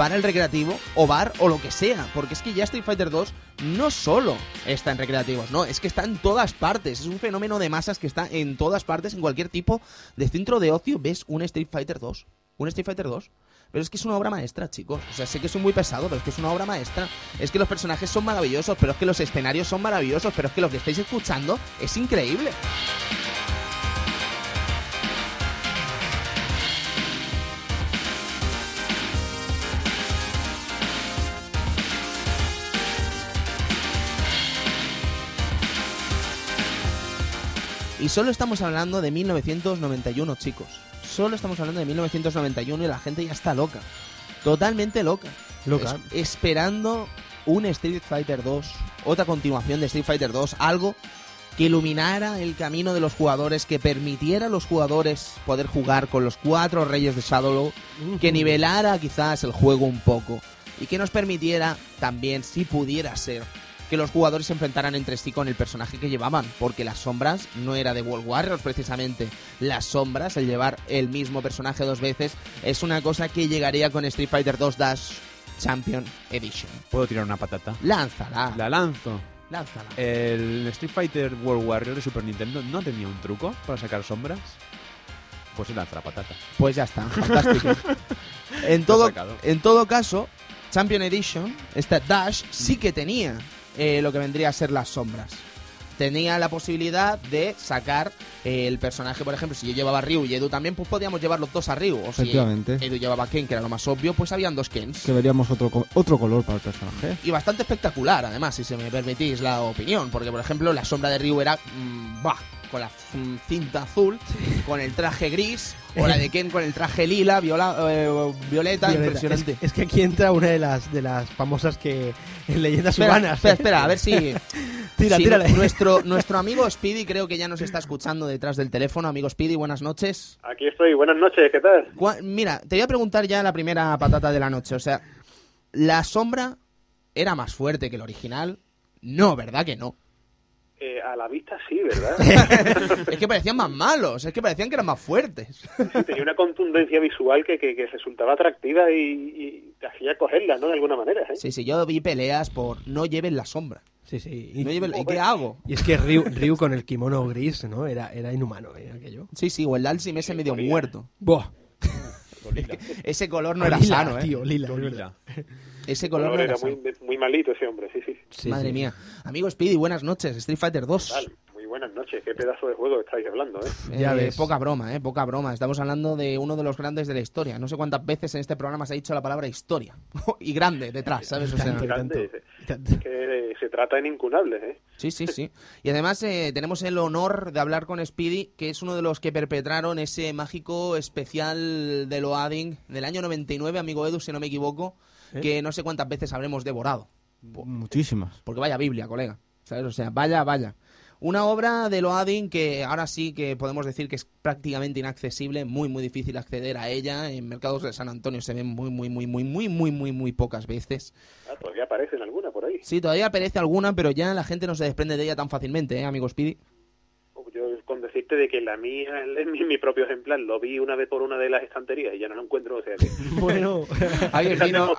para el recreativo o bar o lo que sea, porque es que ya Street Fighter 2 no solo está en recreativos, no, es que está en todas partes, es un fenómeno de masas que está en todas partes, en cualquier tipo de centro de ocio ves un Street Fighter 2, un Street Fighter 2. Pero es que es una obra maestra, chicos. O sea, sé que soy muy pesado, pero es que es una obra maestra. Es que los personajes son maravillosos, pero es que los escenarios son maravillosos, pero es que lo que estáis escuchando es increíble. Y solo estamos hablando de 1991, chicos. Solo estamos hablando de 1991 y la gente ya está loca. Totalmente loca. Loca. Es- esperando un Street Fighter 2, otra continuación de Street Fighter 2, algo que iluminara el camino de los jugadores, que permitiera a los jugadores poder jugar con los cuatro reyes de Shadowlow, que nivelara quizás el juego un poco y que nos permitiera también, si pudiera ser, que los jugadores se enfrentaran entre sí con el personaje que llevaban, porque las sombras no era de World Warriors precisamente. Las sombras, el llevar el mismo personaje dos veces, es una cosa que llegaría con Street Fighter 2 Dash Champion Edition. Puedo tirar una patata. Lánzala, La lanzo. lánzala. El Street Fighter World Warrior de Super Nintendo no tenía un truco para sacar sombras. Pues se lanza la patata. Pues ya está, fantástico. en, todo, en todo caso, Champion Edition, esta Dash, sí que tenía eh, lo que vendría a ser las sombras. Tenía la posibilidad de sacar eh, el personaje, por ejemplo, si yo llevaba a Ryu y Edu también, pues podíamos llevar los dos a Ryu. O si Efectivamente. Edu llevaba a Ken, que era lo más obvio, pues habían dos Kens. Que veríamos otro, co- otro color para el personaje. Y bastante espectacular, además, si se me permitís la opinión. Porque, por ejemplo, la sombra de Ryu era. mm, bah, con la mm, cinta azul, con el traje gris, o la de Ken con el traje lila, viola, eh, violeta, Violeta. impresionante. Es, es que aquí entra una de las de las famosas que en leyendas Espera, urbanas. espera, espera, a ver si. Tira, si tírale. Nuestro, nuestro amigo Speedy creo que ya nos está escuchando detrás del teléfono. Amigo Speedy, buenas noches. Aquí estoy, buenas noches, ¿qué tal? Mira, te voy a preguntar ya la primera patata de la noche. O sea, ¿la sombra era más fuerte que el original? No, ¿verdad que no? Eh, a la vista sí, ¿verdad? es que parecían más malos, es que parecían que eran más fuertes. Sí, tenía una contundencia visual que, que, que resultaba atractiva y, y te hacía cogerla, ¿no? De alguna manera, ¿eh? Sí, sí, yo vi peleas por no lleven la sombra. Sí, sí. Y, No lleven- ¿Y qué hago? y es que Ryu, Ryu con el kimono gris, ¿no? Era, era inhumano, ¿eh? Aquello. Sí, sí, o el Dalsim ese medio muerto. Buah. Ese color no era lila, sano, ¿eh? tío, lila, es. Ese color era era muy, malito ese hombre, sí, sí. Sí, Madre sí. mía. Amigo Speedy, buenas noches. Street Fighter 2. Tal, muy buenas noches, qué pedazo de juego estáis hablando, ¿eh? Ya Eh, ves. poca broma, eh, poca broma. Estamos hablando de uno de los grandes de la historia. No sé cuántas veces en este programa se ha dicho la palabra historia. y grande detrás, ¿sabes? O sea, grande, tanto, tanto. Que se trata en incunables, ¿eh? sí, sí, sí. Y además eh, tenemos el honor de hablar con Speedy, que es uno de los que perpetraron ese mágico especial de Loading del año 99, amigo Edu, si no me equivoco, ¿Eh? que no sé cuántas veces habremos devorado. Muchísimas. Porque vaya Biblia, colega. ¿Sabes? O sea, vaya, vaya. Una obra de Loading que ahora sí que podemos decir que es prácticamente inaccesible, muy, muy difícil acceder a ella. En mercados de San Antonio se ven muy, muy, muy, muy, muy, muy, muy, muy pocas veces. Ah, todavía aparecen alguna por ahí. Sí, todavía aparece alguna, pero ya la gente no se desprende de ella tan fácilmente, ¿eh, amigo Speedy? De que la mía, mi, mi propio ejemplar, lo vi una vez por una de las estanterías y ya no lo encuentro, o sea que... Bueno, Alguien vino,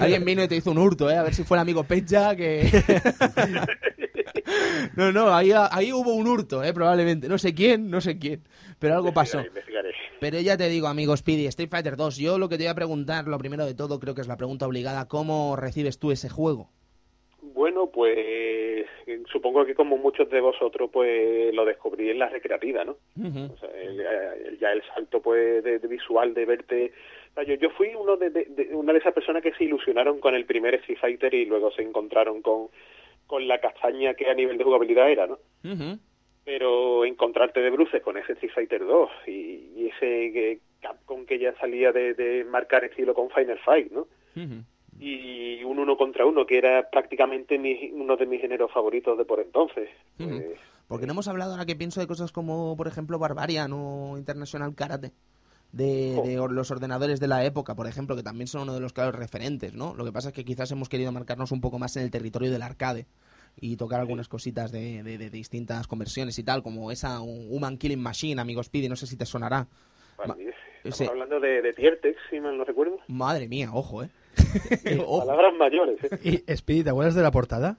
alguien y te hizo un hurto, ¿eh? A ver si fue el amigo Pecha que... no, no, ahí, ahí hubo un hurto, ¿eh? Probablemente. No sé quién, no sé quién. Pero algo pasó. Investigaré, investigaré. Pero ya te digo, amigo Speedy, Street Fighter 2, yo lo que te voy a preguntar, lo primero de todo, creo que es la pregunta obligada, ¿cómo recibes tú ese juego? Bueno, pues supongo que como muchos de vosotros, pues lo descubrí en la recreativa, ¿no? Ujú. O sea, el- el- ya el salto pues de, de visual de verte o sea, yo, yo fui uno de, de- de- una de esas personas que se ilusionaron con el primer Street Fighter y luego se encontraron con, con la castaña que a nivel de jugabilidad era no Ujú. pero encontrarte de bruces con ese Street Fighter 2 y, y ese que Capcom que ya salía de, de marcar estilo con Final Fight no Ujú. Y un uno contra uno que era prácticamente mi- uno de mis géneros favoritos de por entonces Ujú. Pues, Porque no hemos hablado ahora que pienso de cosas como, por ejemplo, Barbarian o International Karate. De, los ordenadores de la época, por ejemplo, que también son uno de los claros referentes, ¿no? Lo que pasa es que quizás hemos querido marcarnos un poco más en el territorio del arcade y tocar algunas cositas de, de- de distintas conversiones y tal, como esa Human Killing Machine, amigo Speedy, no sé si te sonará. vale, estamos ese- hablando de, de Tiertex si mal no recuerdo Madre mía, ojo, ¿eh? palabras mayores ¿eh? Y Speedy, ¿te acuerdas de la portada?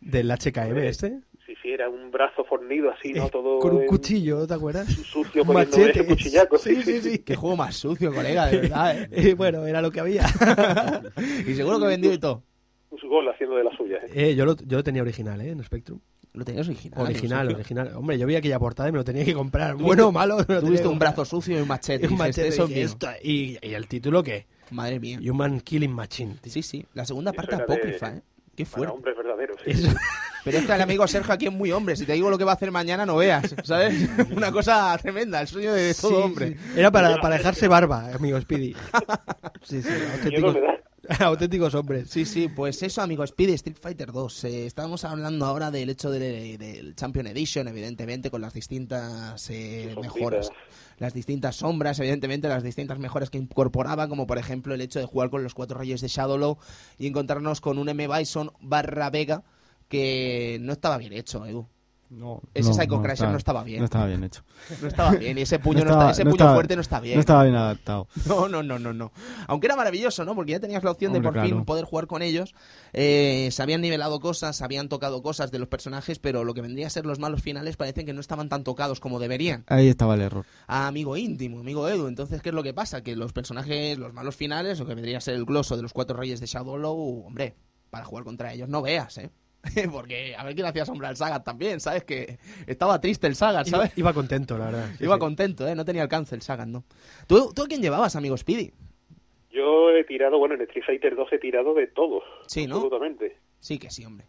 Del HKM este. si si era un brazo fornido así no Eh, todo Con un en- cuchillo, ¿te acuerdas? sucio poniendo machete. cuchillaco Sí, sí, sí. Qué juego más sucio, colega, de verdad, ¿eh? Eh, bueno, era lo que había. Y seguro que vendió y todo. su gol haciendo de las suyas ¿eh? Eh, yo, lo, yo lo tenía original, ¿eh? En Spectrum. Lo tenías original. Original, original. Hombre, yo vi aquella portada y me lo tenía que comprar. Bueno o malo. Tuviste un brazo sucio y un machete. Un machete. "Eso es dije, mío". "Esto- y, y el título qué? Madre mía. Human Killing Machine. tío. Sí, sí. La segunda parte de- apócrifa, ¿eh? Qué para fuerte. hombres verdaderos sí. Eso- Pero es que el amigo Sergio aquí es muy hombre. Si te digo lo que va a hacer mañana, no veas, ¿sabes? Una cosa tremenda, el sueño de todo Sí, hombre. sí. Era para, para dejarse barba, amigo Speedy. Sí, sí, auténticos, hombres. Sí, sí, pues eso, amigo Speedy, Street Fighter 2. Eh, estábamos hablando ahora del hecho de- del Champion Edition, evidentemente, con las distintas eh, mejoras. Las distintas sombras, evidentemente, las distintas mejoras que incorporaba, como por ejemplo el hecho de jugar con los cuatro reyes de Shadowlow y encontrarnos con un M. Bison barra Vega que no estaba bien hecho, Edu. No, Ese no, Psycho no Crasher estaba- no estaba bien. No estaba bien hecho. No estaba bien, y ese puño, No no estaba- ese puño estaba- fuerte no está bien. No estaba bien adaptado. No, no, no, no, no. Aunque era maravilloso, ¿no? Porque ya tenías la opción de por fin poder jugar con ellos. Eh, se habían nivelado cosas, se habían tocado cosas de los personajes, pero lo que vendría a ser los malos finales parecen que no estaban tan tocados como deberían. Ahí estaba el error. A amigo íntimo, amigo Edu. Entonces, ¿qué es lo que pasa? Que los personajes, los malos finales, lo que vendría a ser el gloso de los cuatro reyes de Shadowlow, hombre, para jugar contra ellos no veas, ¿eh? Porque a ver quién hacía sombra al Sagat también, ¿sabes? Que estaba triste el Sagat, ¿sabes? iba contento, la verdad. Sí, Iba sí. contento, ¿eh? No tenía alcance el Sagat, ¿no? ¿Tú, ¿Tú a quién llevabas, amigo Speedy? yo he tirado bueno en Street Fighter 2 he tirado de todo Sí, ¿no? absolutamente Sí que sí, hombre.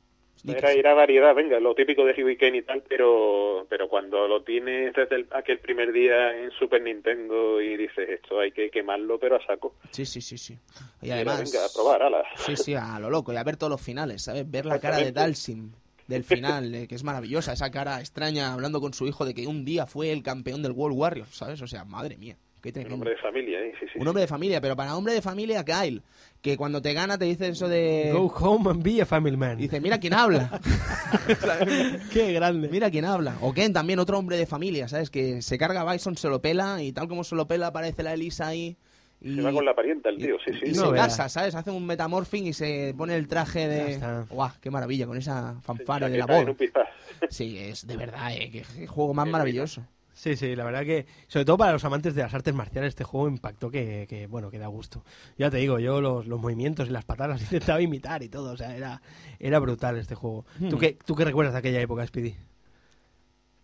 Era, era variedad, venga, lo típico de Hurricane y tal, pero pero cuando lo tienes desde el- aquel primer día en Super Nintendo y dices esto hay que quemarlo, pero a saco. Sí, sí, sí, sí. Y Era, además... venga, a probar, ala. Sí, sí, a lo loco. Y a ver todos los finales, ¿sabes? Ver la cara de. Dalsim del final, eh, que es maravillosa. Esa cara extraña hablando con su hijo de que un día fue el campeón del World Warriors, ¿sabes? O sea, madre mía. Qué Un hombre de familia, ¿eh? Sí, sí. Un hombre de familia, pero para hombre de familia, Kyle, que cuando te gana te dice eso de... Go home and be a family man. Dice, mira quién habla. Qué grande. Mira quién habla. O Ken, también otro hombre de familia, ¿sabes? Que se carga a Bison, se lo pela y tal como se lo pela aparece la Elisa ahí. Y, Se va con la parienta el y- tío, sí, y sí. se No veas. casa, ¿sabes? Hace un metamorphing y se pone el traje de... ¡Guau! ¡Qué maravilla! Con esa fanfare de la pispás. Sí, es de verdad, ¿eh? Qué, qué juego más Qué maravilloso. Sí, sí, la verdad que, sobre todo para los amantes de las artes marciales, este juego impactó que, que, bueno, que da gusto. Ya te digo, yo los, los movimientos y las patadas las intentaba imitar y todo, o sea, era, era brutal este juego. ¿Tú, Hmm. qué, ¿Tú qué recuerdas de aquella época, Speedy?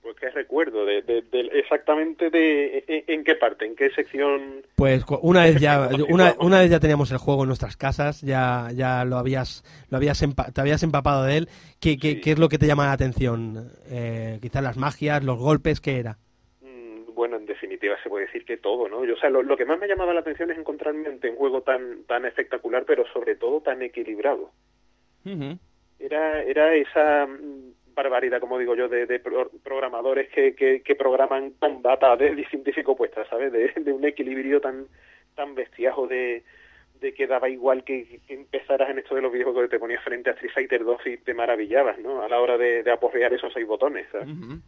Pues qué recuerdo, de, de- de- exactamente de en, en qué parte, en qué sección. Pues una vez ya, una, una vez ya teníamos el juego en nuestras casas, ya, ya lo habías, lo habías empa- te habías empapado de él. ¿Qué, qué, Sí. qué es lo que te llama la atención? Eh, quizás las magias, los golpes, ¿qué era? Mm, Bueno, en definitiva se puede decir que todo, ¿no? Yo, o sea, lo, lo que más me llamaba la atención es encontrarme ante un juego tan tan espectacular, pero sobre todo tan equilibrado. Era era esa mm, barbaridad, como digo yo, de, de pro- programadores que, que, que programan con data de científico opuesta, ¿sabes? De, de un equilibrio tan tan bestiajo de, de que daba igual que, que empezaras en esto de los videojuegos que te ponías frente a Street Fighter 2 y te maravillabas, ¿no? A la hora de, de aporrear esos seis botones, ¿sabes? Ujú.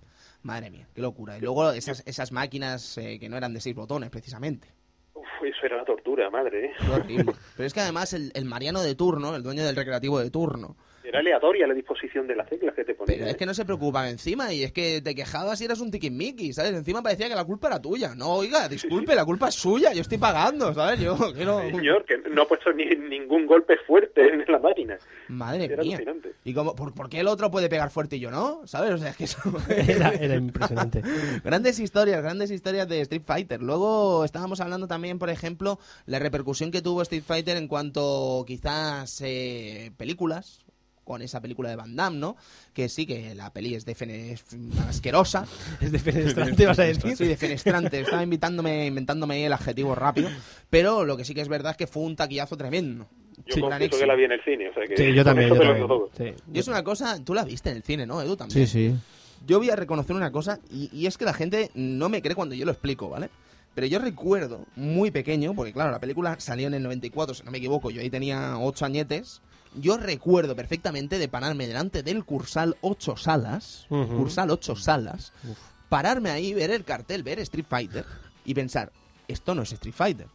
Madre mía, qué locura. Y luego esas, esas máquinas eh, que no eran de seis botones, precisamente. Uf, eso era una tortura, madre, ¿eh? Pero es que además el, el Mariano de turno, el dueño del recreativo de turno, Era aleatoria la disposición de las teclas que te ponían. Pero es que no se preocupan encima y es que te quejabas y eras un tiquismiqui, ¿sabes? Encima parecía que la culpa era tuya. No, oiga, disculpe, la culpa es suya, yo estoy pagando, ¿sabes? Yo quiero... Sí, señor, que no ha puesto ni, ningún golpe fuerte en la máquina. Madre Era mía. alucinante. ¿Y cómo, por, por qué el otro puede pegar fuerte y yo no? ¿Sabes? O sea, es que eso... Era, era impresionante. grandes historias, grandes historias de Street Fighter. Luego estábamos hablando también, por ejemplo, la repercusión que tuvo Street Fighter en cuanto quizás eh, películas con esa película de Van Damme, ¿no? Que sí, que la peli es, es asquerosa. Es defenestrante, vas a decir. Sí, defenestrante. Estaba invitándome, inventándome el adjetivo rápido. Pero lo que sí que es verdad es que fue un taquillazo tremendo. Yo Sí, confieso que la vi en el cine, o sea que Sí, yo también. Yo también. Sí. Y es una cosa, tú la viste en el cine, ¿no, Edu? También. Sí, sí. Yo voy a reconocer una cosa, y, y es que la gente no me cree cuando yo lo explico, ¿vale? Pero yo recuerdo, muy pequeño, porque claro, la película salió en el 94, si no me equivoco, yo ahí tenía 8 añetes. Yo recuerdo perfectamente de pararme delante del Cursal 8 salas. Cursal 8 salas, pararme ahí, ver el cartel, ver Street Fighter y pensar, esto no es Street Fighter.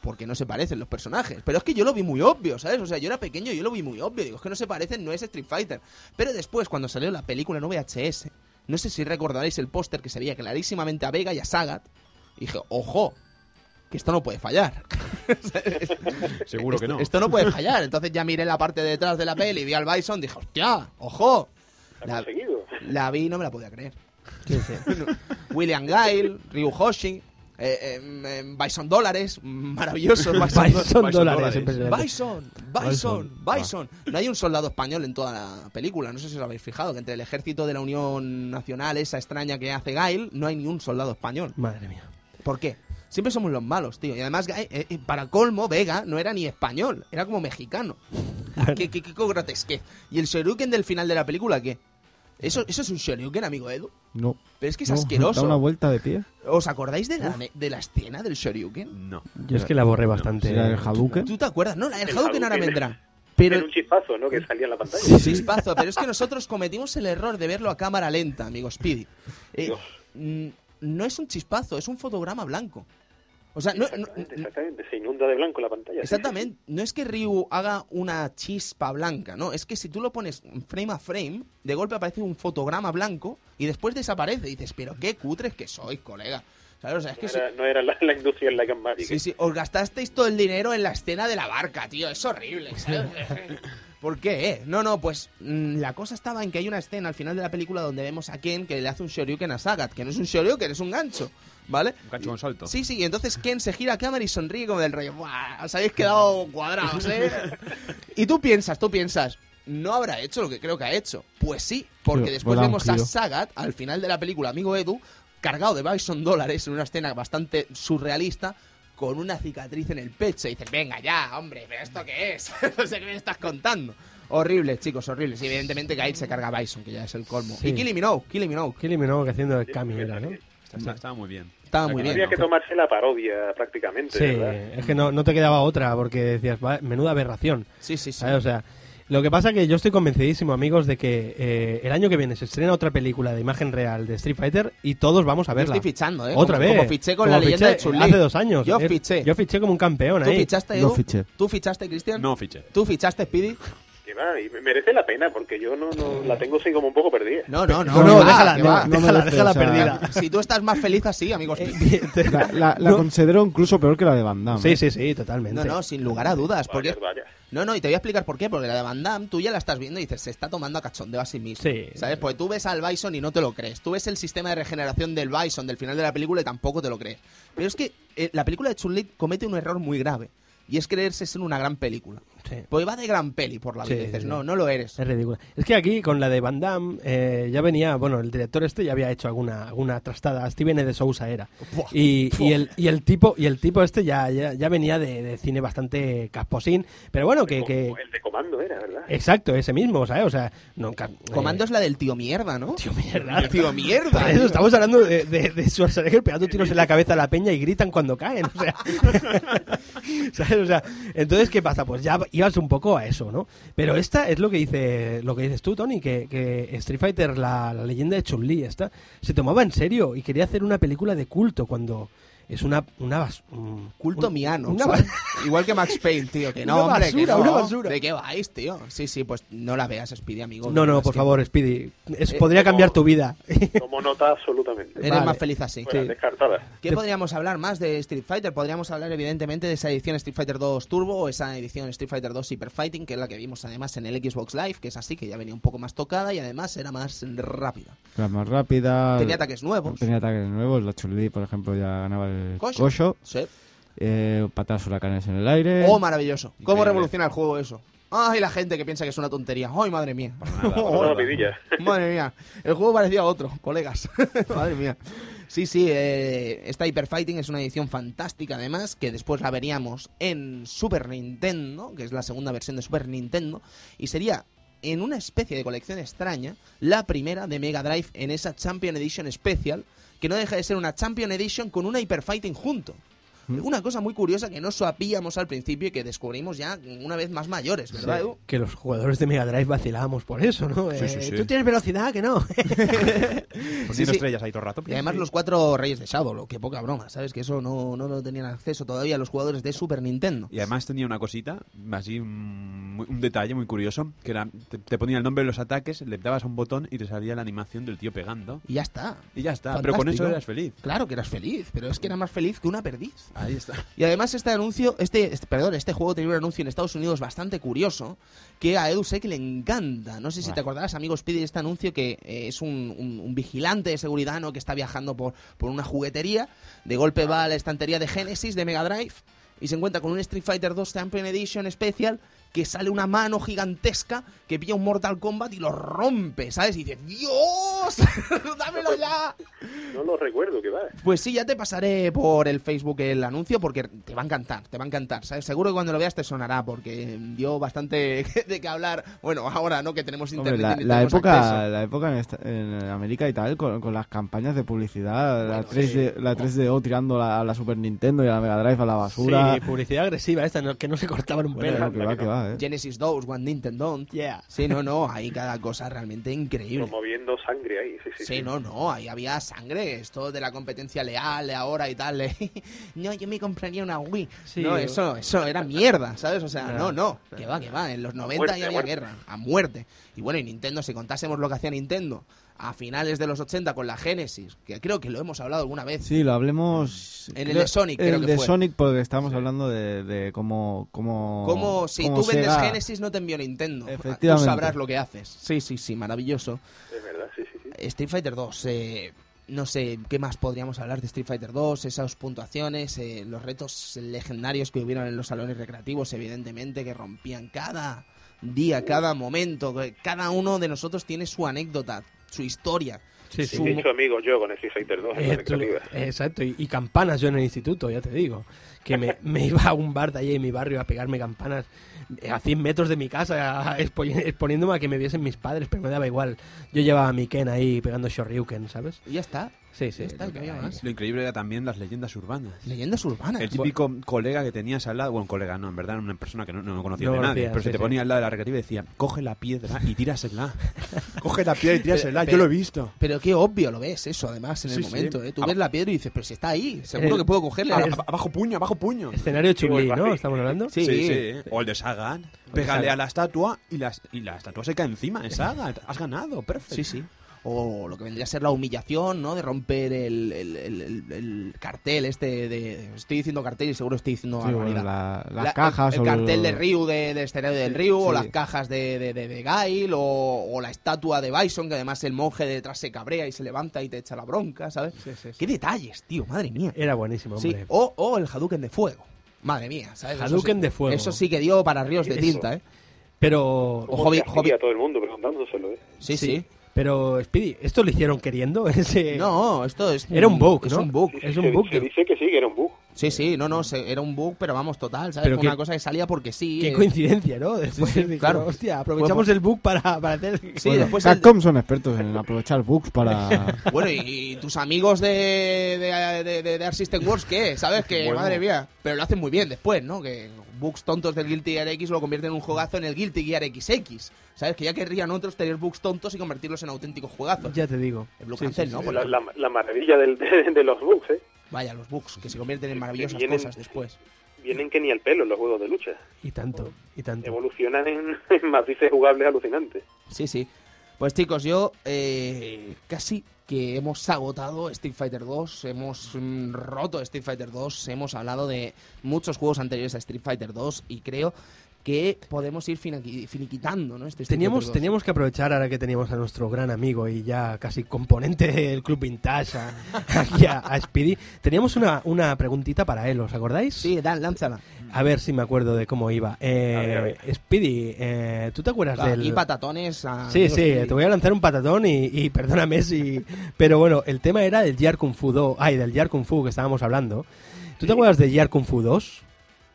Porque no se parecen los personajes. Pero es que yo lo vi muy obvio, ¿sabes? O sea, yo era pequeño y yo lo vi muy obvio. Digo, es que no se parecen, no es Street Fighter. Pero después, cuando salió la película en VHS, no sé si recordaréis el póster que se veía clarísimamente a Vega y a Sagat. Y dije, ojo, que esto no puede fallar. Seguro que no. Esto no puede fallar. Entonces ya miré la parte de detrás de la peli, vi al Bison, dije, hostia, ojo. ¿Ha La, la vi y no me la podía creer. William Guile, Ryu Hoshi, eh, eh, em, Bison Dólares, maravillosos Bison, Bison dólares. Bison, Bison, Bison. No hay un soldado español en toda la película. No sé si os habéis fijado que entre el ejército de la Unión Nacional, esa extraña que hace Guile, no hay ni un soldado español. Madre mía. ¿Por qué? Siempre somos los malos, tío. Y además, eh, eh, para colmo, Vega no era ni español, era como mexicano. ¿Qué, qué, qué grotesquez. ¿Y el Shoryuken del final de la película qué? ¿Eso, eso es un Shoryuken, amigo Edu? No. Pero es que es no, asqueroso. Da una vuelta de pie. ¿Os acordáis de la, de la escena del Shoryuken? No. Yo es que la borré bastante. ¿Será el Hadouken? ¿Tú te acuerdas? No, la del El Hadouken ahora vendrá. Pero Era un chispazo, ¿no? Que salía en la pantalla. Sí, chispazo, pero es que nosotros cometimos el error de verlo a cámara lenta, amigo Speedy. Eh, Dios. mm, no es un chispazo, es un fotograma blanco. O sea, no, no- Exactamente, exactamente. Se inunda de blanco la pantalla. exactamente, no es que Ryu haga una chispa blanca, ¿no? Es que si tú lo pones frame a frame, de golpe aparece un fotograma blanco y después desaparece. Y dices, pero qué cutres que sois, colega. ¿Sabes? O sea, es que. No era, no era la, la industria en la que Magic. Sí, sí, os gastasteis todo el dinero en la escena de la barca, tío. Es horrible, ¿sabes? ¿Por qué? eh? No, no, pues mm, la cosa estaba en que hay una escena al final de la película donde vemos a Ken que le hace un Shoryuken a Sagat, que no es un Shoryuken, es un gancho, ¿vale? Un cacho con salto. Sí, sí, y entonces Ken se gira a cámara y sonríe como del rollo, ¡buah! Os habéis quedado cuadrados, ¿eh? y tú piensas, tú piensas, ¿no habrá hecho lo que creo que ha hecho? Pues sí, porque después vemos a. Sagat al final de la película, amigo Edu, cargado de Bison dólares en una escena bastante surrealista con una cicatriz en el pecho. Y dices, venga ya, hombre, ¿pero esto qué es? no sé qué me estás contando. Horribles, chicos, horribles. Y evidentemente Gail se carga a Bison, que ya es el colmo. Sí. Y Killy Minogue, Killy Minogue. Killy Minogue haciendo el ¿no? Está- Estaba muy bien. Estaba muy Había que tomarse la parodia prácticamente, Sí, ¿verdad? es que no, no te quedaba otra porque decías, "Va, menuda aberración. Sí, sí, sí. ¿sabes? O sea, lo que pasa que yo estoy convencidísimo, amigos, de que eh, el año que viene se estrena otra película de imagen real de Street Fighter y todos vamos a Yo verla. estoy fichando, ¿eh? Otra como, vez. Como fiché con Como la leyenda de chun Hace dos años. Yo Eh, fiché. Yo fiché como un campeón ¿Tú ahí. fichaste, Yo Edu? fiché. ¿Tú fichaste, Cristian? No fiché. ¿Tú fichaste, Speedy? Que va, y me- merece la pena porque yo no, no la tengo así como un poco perdida. No, no, no. No, no, que va, déjala, que no, va. no déjala, merece, déjala o sea, perdida. Si tú estás más feliz así, amigos. La, la- la No. considero incluso peor que la de Van Damme. Sí, ¿eh? sí, sí, totalmente. No, no, sin lugar a dudas. Porque... Vaya. No, no, y te voy a explicar por qué. Porque la de Van Damme, tú ya la estás viendo y dices, se está tomando a cachondeo a sí mismo. Sí. ¿Sabes? Porque tú ves al Bison y no te lo crees. Tú ves el sistema de regeneración del Bison del final de la película y tampoco te lo crees. Pero es que eh, la película de Chun-Li comete un error muy grave. Y es creerse ser una gran película. Sí. Pues va de gran peli por la. Sí, y dices, sí. no, no lo eres. Es ridícula. Es que aquí, con la de Van Damme, eh, ya venía, bueno, el director este ya había hecho alguna, alguna trastada. Steven de Sousa era. Buah. Y, Buah. y el, y el tipo y el tipo este ya, ya, ya venía de, de cine bastante casposín. Pero bueno, que... El de comando era, ¿verdad? exacto, ese mismo, ¿sabes? O sea, nunca... Comando eh, es la del tío mierda, ¿no? Tío mierda. Tío mierda. Para eso estamos hablando de, de, de Schwarzenegger pegando tiros en la cabeza a la peña y gritan cuando caen. O sea, ¿sabes? O sea, entonces, ¿qué pasa? Pues ya ibas un poco a eso, ¿no? Pero esta es lo que dice lo que dices tú, Tony, que, que Street Fighter, la, la leyenda de Chun-Li, esta, se tomaba en serio y quería hacer una película de culto cuando es una, una bas- un Culto un- miano. Igual que Max Payne, tío. Que no, Una hombre, que basura, no. una basura. ¿De qué vais, tío? Sí, sí, pues no la veas, Speedy, amigo. No, no, por favor, Speedy. Es, Eh, podría como- cambiar tu vida. Tomo nota absolutamente. Eres Vale. más feliz así. Fuera, sí. descartada. ¿Qué Te- podríamos hablar más de Street Fighter? Podríamos hablar evidentemente de esa edición Street Fighter 2 Turbo o esa edición Street Fighter 2 Super Fighting, que es la que vimos además en el Xbox Live, que es así, que ya venía un poco más tocada y además era más rápida. Era más rápida. Tenía ataques nuevos. Tenía ataques nuevos. La Chun-Li, por ejemplo, ya ganaba el Kosho. Kosho. Sí. Eh, patadas huracanes en el aire. Oh, maravilloso. ¿Cómo Increíble. revoluciona el juego eso? Ay, la gente que piensa que es una tontería. Ay, madre mía. Nada. Madre mía, el juego parecía otro, colegas. Madre mía. Sí, sí, eh, esta Hyper Fighting es una edición fantástica además, que después la veríamos en Super Nintendo, que es la segunda versión de Super Nintendo, y sería en una especie de colección extraña, la primera de Mega Drive en esa Champion Edition Special, que no deja de ser una Champion Edition con una Hyper Fighting junto. Una cosa muy curiosa que no sabíamos al principio y que descubrimos ya una vez más mayores, ¿verdad, Edu? que los jugadores de Mega Drive vacilábamos por eso, ¿no? Sí, sí, Eh, sí. Tú tienes velocidad, que no. Poniendo estrellas ahí todo el rato. Y además los cuatro reyes de Shadow, que poca broma, ¿sabes? Que eso no, no lo tenían acceso todavía los jugadores de Super Nintendo. Y además tenía una cosita, así un, un detalle muy curioso, que era, te, te ponía el nombre de los ataques, le dabas a un botón y te salía la animación del tío pegando. Y ya está. Y ya está, pero con eso eras feliz. Claro que eras feliz, pero es que era más feliz que una perdiz. Ahí está. Y además este anuncio, este, este- perdón, este juego tenía un anuncio en Estados Unidos bastante curioso que a Edu que le encanta. No sé si te acordarás, amigo Speedy, de este anuncio que eh, es un, un- un vigilante de seguridad ¿no? que está viajando por, por una juguetería. De golpe va a la estantería de Genesis de Mega Drive y se encuentra con un Street Fighter 2 Champion Edition Special que sale una mano gigantesca que pilla un Mortal Kombat y lo rompe, ¿sabes? Y dice, ¡Dios! ¡Dámelo ya! No lo recuerdo, que va. Pues sí, ya te pasaré por el Facebook el anuncio porque te va a encantar, te va a encantar, ¿sabes? Seguro que cuando lo veas te sonará porque dio bastante de qué hablar. Bueno, ahora no que tenemos Hombre, internet. la, y la tenemos época, acceso. la época en, esta- en América y tal, con, con las campañas de publicidad, la, Bueno, 3D, la 3DO tirando la- a la Super Nintendo y a la Mega Drive a la basura. Sí, publicidad agresiva esta, que no se cortaban un Bueno, pelo. no, que va, que va, ¿eh? Genesis 2, One Nintendo. Yeah. Sí, no, no, hay cada cosa realmente increíble. Promoviendo sangre ahí, sí, sí. Sí, no, no, ahí había sangre, esto de la competencia leal de ahora y tal. de, no, yo me compraría una Wii. Sí, no, eso, eso era mierda, ¿sabes? O sea, no, no, que va, que va. En los 90 muerte, ya había muerte. guerra, a muerte. Y bueno, y Nintendo, si contásemos lo que hacía Nintendo a finales de los 80 con la Genesis, que creo que lo hemos hablado alguna vez. Sí, lo hablemos. En el de Sonic, creo el que de fue. Sonic, porque estábamos hablando de, de cómo, cómo. Como si cómo tú vendes Sega- Genesis no te envió Nintendo. Efectivamente. Tú sabrás lo que haces. Sí, sí, sí, maravilloso. Es verdad, sí, sí, sí. Street Fighter 2, eh, no sé qué más podríamos hablar de Street Fighter 2, esas puntuaciones, eh, los retos legendarios que hubieron en los salones recreativos, evidentemente, que rompían cada día, cada momento, cada uno de nosotros tiene su anécdota, su historia. Sí, Sí, su- he hecho amigos yo con Fighter 2 en la Eh, exacto, y, y campanas yo en el instituto, ya te digo. Que me, me iba a un bar de allí en mi barrio a pegarme campanas eh, a 100 metros de mi casa, exponiéndome a que me viesen mis padres, pero me daba igual. Yo llevaba a mi Ken ahí pegando Shoryuken, ¿sabes? Y ya está. Sí, sí. Está, lo que que había hay. más. Lo increíble era también las leyendas urbanas. Leyendas urbanas. El típico colega que tenías al lado, bueno, colega no, en verdad, una persona que no, no conocía No de nadie, pero se sí, te sí. ponía al lado de la recreativa y decía, coge la piedra y tírasela. coge la piedra y tírasela, Pero- yo lo he visto. Pero qué obvio lo ves eso, además, en el Sí, sí. momento. ¿eh? Tú ves la piedra y dices, pero si está ahí, seguro El- que puedo cogerle. A- la- a- abajo puño, abajo puño. Escenario muy ¿no? ¿Estamos hablando? Sí. O el de Sagan. Pégale a la estatua y la, y la estatua se cae encima. Es Sagan. Has ganado, perfecto. Sí, sí. O lo que vendría a ser la humillación, ¿no? De romper el, el- el- el- el cartel este de... Estoy diciendo cartel y seguro estoy diciendo Sí, bueno, la- las La- cajas El, o cartel de Ryu, de, del escenario del Ryu, o las cajas de, de, de, de Gail, o, o la estatua de Bison, que además el monje detrás se cabrea y se levanta y te echa la bronca, ¿sabes? Sí, sí, sí. Qué detalles, tío, madre mía. Era buenísimo, Sí, hombre. o, o el Hadouken de fuego. Madre mía, ¿sabes? Hadouken sí- de fuego. Eso sí que dio para ríos de tinta, ¿eh? Pero... O Hobby- Casi Hobby- a todo el mundo preguntándoselo, ¿eh? Sí, sí. Pero, Speedy, ¿esto lo hicieron queriendo? Ese... No, esto es... Era un bug, Es ¿no? un bug. Sí, Es sí, un se- bug Se dice que sí, que era un bug. Sí, sí, no, no, se- era un bug, pero vamos, total, ¿sabes? Pero Fue que- una cosa que salía porque sí. Qué eh, coincidencia, ¿no? Después Sí, sí, dijeron, claro. hostia, aprovechamos el bug para, para hacer... Sí, Bueno, después el- Capcom son expertos en aprovechar bugs para. Bueno, y, y tus amigos de, de, de, de- de Art System Wars, ¿qué? ¿Sabes? Que, Bueno. madre mía. Pero lo hacen muy bien después, ¿no? Que bugs tontos del Guilty Gear X lo convierten en un juegazo en el Guilty Gear XX. ¿Sabes? Que ya querrían otros tener bugs tontos y convertirlos en auténticos juegazos. Ya te digo. El Blue Sí, Cancel, sí, ¿no? La, la- la maravilla del- de, de los bugs, ¿eh? Vaya, los bugs, que se convierten en maravillosas vienen- cosas después. Vienen que ni al pelo los juegos de lucha. Y tanto, y tanto. Evolucionan en, en matices jugables alucinantes. Sí, sí. Pues chicos, yo eh, casi que hemos agotado Street Fighter 2, hemos mm, roto Street Fighter 2, hemos hablado de muchos juegos anteriores a Street Fighter 2 y creo que podemos ir finiquitando, ¿no? Este Teníamos, Fighter 2. teníamos que aprovechar ahora que teníamos a nuestro gran amigo y ya casi componente del Club Vintage, a, aquí a, a Speedy. Teníamos una, una preguntita para él, ¿os acordáis? Sí, Dan, lánzala. A ver si me acuerdo de cómo iba. Eh, A ver, a ver. Speedy, eh, ¿tú te acuerdas del...? Aquí patatones. a- Sí, sí, Speedy. te voy a lanzar un patatón y, y perdóname si... Pero bueno, el tema era del Yar Kung Fu 2, ay, del Yar Kung Fu que estábamos hablando. ¿Tú te acuerdas del Yar Kung Fu 2?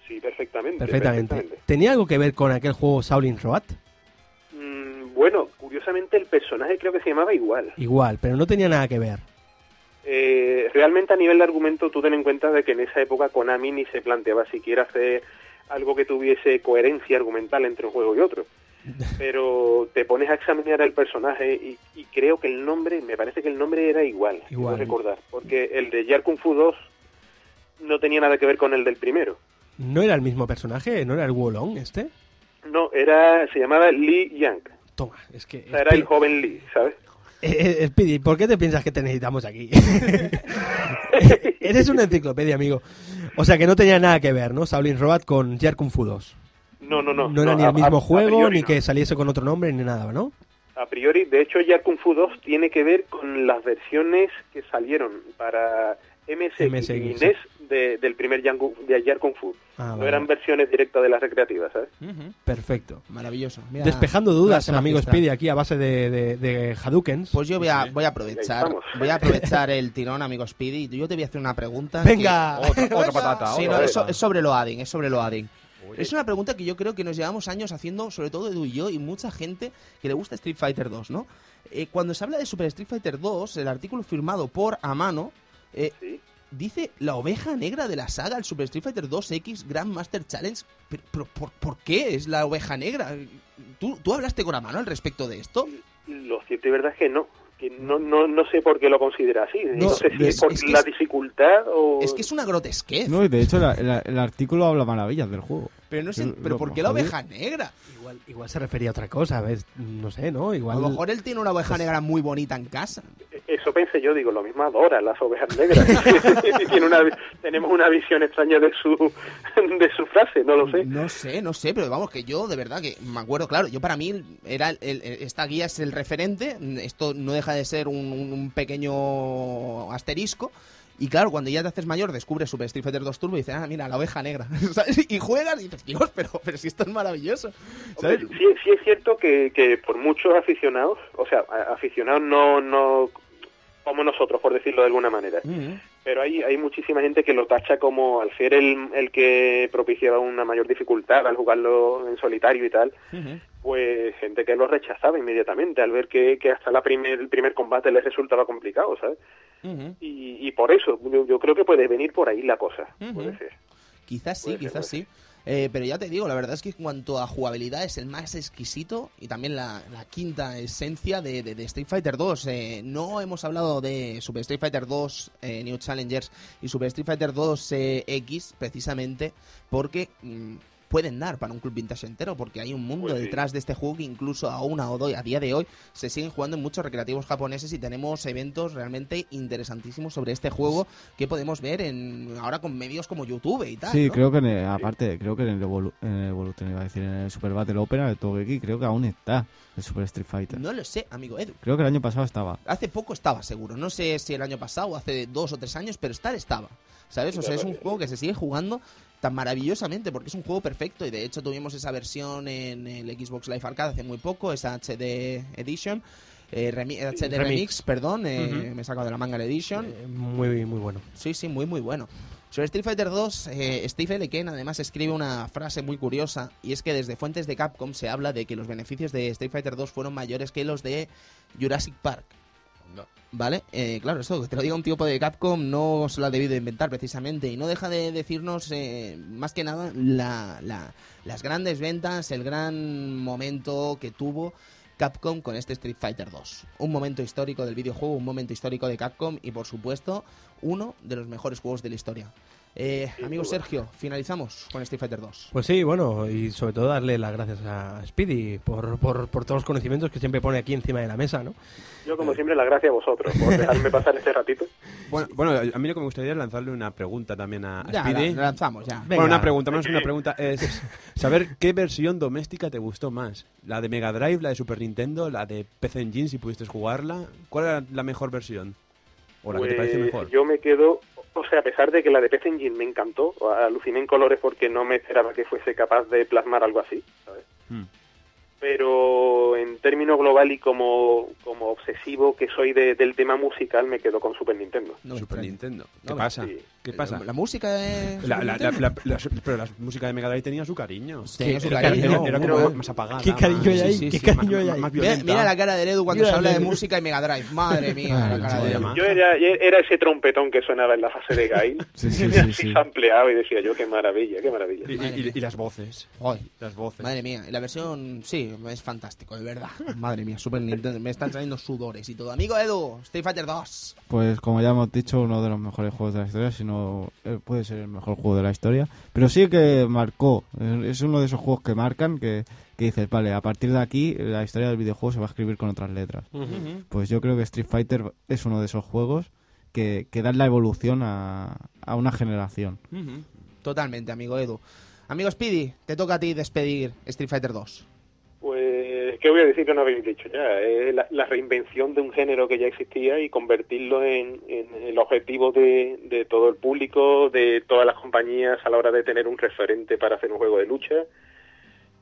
Sí, perfectamente. Perfectamente. ¿Tenía algo que ver con aquel juego Shaolin Road? Mm, bueno, curiosamente el personaje creo que se llamaba igual. Igual, pero no tenía nada que ver. Eh, realmente a nivel de argumento tú ten en cuenta de que en esa época Konami ni se planteaba siquiera hacer algo que tuviese coherencia argumental entre un juego y otro. Pero te pones a examinar el personaje y, y creo que el nombre, me parece que el nombre era igual, Igual. recordar, porque el de Yar Kung Fu 2 no tenía nada que ver con el del primero. ¿No era el mismo personaje? ¿No era el Wolong este? No, era se llamaba Li Yang, Toma, es que... o sea, era el joven Li, ¿sabes? Eh, eh, Speedy, ¿por qué te piensas que te necesitamos aquí? Eres una enciclopedia, amigo. O sea que no tenía nada que ver, ¿no? Shaolin Road con Yar Kung Fu 2. No, no, no. No era ni el mismo a- juego, ni no. que saliese con otro nombre, ni nada, ¿no? A priori, de hecho, Yar Kung Fu 2 tiene que ver con las versiones que salieron para MSX, MSX, y sí. De- del primer Kung, de Yar Kung Fu. Ah, no eran versiones directas de las recreativas, ¿sabes? Perfecto. Maravilloso. Mira, Despejando dudas, clase amigo. Speedy, aquí a base de, de, de Hadoukens. Pues yo voy a, voy a aprovechar, voy a aprovechar el tirón, amigo Speedy. y Yo te voy a hacer una pregunta. ¡Venga! que- Otra, otra patata. Sí, otra no, es, sobre lo adding, es sobre lo. Es una pregunta que yo creo que nos llevamos años haciendo, sobre todo Edu y yo, y mucha gente que le gusta Street Fighter 2, ¿no? Eh, cuando se habla de Super Street Fighter 2, el artículo firmado por Amano eh, Sí. Dice la oveja negra de la saga, el Super Street Fighter 2X Grandmaster Challenge. Pero, pero, ¿por, por qué es la oveja negra? ¿Tú, ¿Tú hablaste con Amano al respecto de esto? Lo cierto y verdad es que no. Que no, no, no sé por qué lo considera así. No, No, sé si es- es por es que la es- dificultad o... Es que es una grotesquez. No, y de hecho la- la- el artículo habla maravillas del juego. pero no sé, pero ¿por qué la oveja negra? Igual, igual se refería a otra cosa, ¿ves? No sé, ¿no? Igual... A lo mejor él tiene una oveja negra muy bonita en casa. Eso pensé yo, digo, lo mismo adora las ovejas negras. Tiene una, tenemos una visión extraña de su, de su frase, no lo sé. No sé, no sé, pero vamos, que yo de verdad que me acuerdo, claro, yo para mí era el- el- esta guía es el referente, esto no deja de ser un- un pequeño asterisco. Y claro, cuando ya te haces mayor, descubres Super Street Fighter 2 Turbo y dices, ah, mira, la oveja negra. ¿sabes? Y juegas y dices, Dios, pero, pero si esto es maravilloso. ¿sabes? Hombre, sí, sí es cierto que, que por muchos aficionados, o sea, aficionados no, no como nosotros, por decirlo de alguna manera, pero hay, hay muchísima gente que lo tacha como al ser el, el que propiciaba una mayor dificultad al jugarlo en solitario y tal. Pues gente que lo rechazaba inmediatamente al ver que, que hasta la primer, el primer combate les resultaba complicado, ¿sabes? Y, y por eso, yo, yo creo que puede venir por ahí la cosa, Ujú. puede ser. Quizás sí, Puede quizás sí. Eh, pero ya te digo, la verdad es que en cuanto a jugabilidad es el más exquisito y también la, la quinta esencia de, de- de Street Fighter 2. Eh, no hemos hablado de Super Street Fighter 2 eh, New Challengers y Super Street Fighter 2 eh, X precisamente porque mm, pueden dar para un club vintage entero porque hay un mundo Pues sí. detrás de este juego que incluso a, hoy- a día de hoy se siguen jugando en muchos recreativos japoneses y tenemos eventos realmente interesantísimos sobre este juego que podemos ver en ahora con medios como YouTube y tal. Sí, ¿no? creo que en el- aparte, creo que en el, Evolu en el Evolution, iba a decir, en el Super Battle Opera de Togeki, creo que aún está el Super Street Fighter. No lo sé, amigo Edu. Creo que el año pasado estaba. Hace poco estaba seguro. No sé si el año pasado o hace dos o tres años, pero estar estaba. ¿Sabes? O sea, es un juego que se sigue jugando tan maravillosamente porque es un juego perfecto y de hecho tuvimos esa versión en el Xbox Live Arcade hace muy poco, esa HD Edition. eh, remi- HD Remix, Remix. perdón, eh, me he sacado de la manga la Edition. Eh, muy, muy bueno. Sí, sí, muy, muy bueno. Sobre Street Fighter 2, eh, Steve L. Ken además escribe una frase muy curiosa y es que desde fuentes de Capcom se habla de que los beneficios de Street Fighter 2 fueron mayores que los de Jurassic Park. ¿Vale? Eh, claro, esto que te lo diga un tipo de Capcom no se lo ha debido inventar precisamente y no deja de decirnos eh, más que nada la- la- las grandes ventas, el gran momento que tuvo Capcom con este Street Fighter 2. Un momento histórico del videojuego, un momento histórico de Capcom y por supuesto uno de los mejores juegos de la historia. Eh, amigo Sergio, finalizamos con Street Fighter 2. Pues sí, bueno, y sobre todo darle las gracias a Speedy por, por, por todos los conocimientos que siempre pone aquí encima de la mesa, ¿no? Yo, como siempre, las gracias a vosotros por dejarme pasar este ratito. Bueno, bueno, a mí lo que me gustaría es lanzarle una pregunta también a, a Ya, Speedy. la- lanzamos ya. Bueno, una pregunta, más que una pregunta, es saber qué versión doméstica te gustó más. ¿La de Mega Drive, la de Super Nintendo, la de PC Engine, si pudiste jugarla? ¿Cuál era la mejor versión? ¿O la que te parece Pues mejor? Yo me quedo, o sea, a pesar de que la de PC Engine me encantó, aluciné en colores porque no me esperaba que fuese capaz de plasmar algo así, ¿sabes? Hmm. Pero en términos global y como, como obsesivo que soy de- del tema musical, me quedo con Super Nintendo. No Super. Nintendo. ¿Qué No, pasa? sí. ¿Qué pasa? La, la música de. La- Super la- la- Nintendo. la- la- pero la música de Mega Drive tenía su cariño. Tenía su cariño. Era, era como más apagada. ¿Qué cariño hay ahí? sí, sí, ¿Qué sí, cariño más- hay ahí? más Mira, la cara de Edu cuando Mira se habla la de música y Mega Drive. Madre mía, la cara de Edu. Yo era, era ese trompetón que sonaba en la fase de Gail, Sí, sí, sí, sí. ampliado y decía yo, qué maravilla, qué maravilla. Y, y- y las voces. Ay, Las voces. Madre mía, y la versión, sí, es fantástico, de verdad. Madre mía, Super Nintendo, me están saliendo sudores y todo. Amigo Edu, Street Fighter 2. Pues como ya hemos dicho, uno de los mejores juegos de la historia, si no eh, puede ser el mejor juego de la historia. Pero sí que marcó, eh, es uno de esos juegos que marcan, que, que dices, vale, a partir de aquí la historia del videojuego se va a escribir con otras letras. Pues yo creo que Street Fighter es uno de esos juegos que, que dan la evolución a, a una generación. Totalmente, amigo Edu. Amigo Speedy, te toca a ti despedir Street Fighter 2. ¿Qué voy a decir que no habéis dicho ya? Es la, la reinvención de un género que ya existía y convertirlo en, en el objetivo de, de todo el público, de todas las compañías a la hora de tener un referente para hacer un juego de lucha.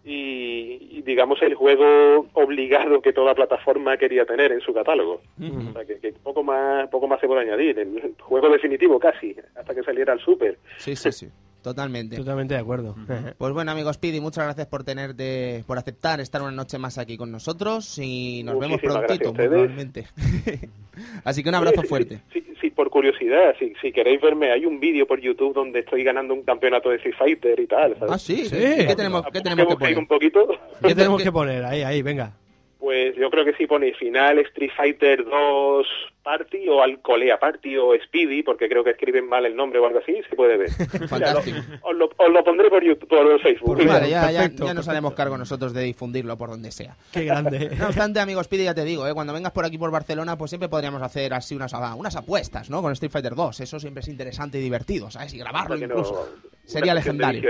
Y, y, digamos el juego obligado que toda plataforma quería tener en su catálogo. O sea, que, que poco más poco más se puede añadir. El juego definitivo casi, hasta que saliera el Super. Sí, sí, sí. Totalmente. Totalmente de acuerdo. Pues bueno, amigo Speedy, muchas gracias por tenerte, por aceptar estar una noche más aquí con nosotros y nos vemos prontito, probablemente. Así que un abrazo sí, fuerte. Sí, sí, por curiosidad, si, si queréis verme, hay un vídeo por YouTube donde estoy ganando un campeonato de Street Fighter y tal. ¿sabes? Ah, sí. Sí. ¿Qué tenemos, qué tenemos que poner? un poquito? ¿Qué tenemos ¿Qué- que poner? Ahí, ahí, venga. Pues yo creo que si ponéis final Street Fighter 2 Party o Alcolea Party o Speedy, porque creo que escriben mal el nombre o algo así, se puede ver. Fantástico. Mira, lo- os, lo, os lo pondré por YouTube, por Facebook. Mira, Vale, ya, perfecto, ya nos perfecto. haremos cargo nosotros de difundirlo por donde sea. Qué grande. No obstante, amigo Speedy, ya te digo, ¿eh? cuando vengas por aquí por Barcelona, pues siempre podríamos hacer así unas, unas apuestas, ¿no? Con Street Fighter 2. Eso siempre es interesante y divertido, ¿sabes? Y grabarlo no- incluso. Sería legendario.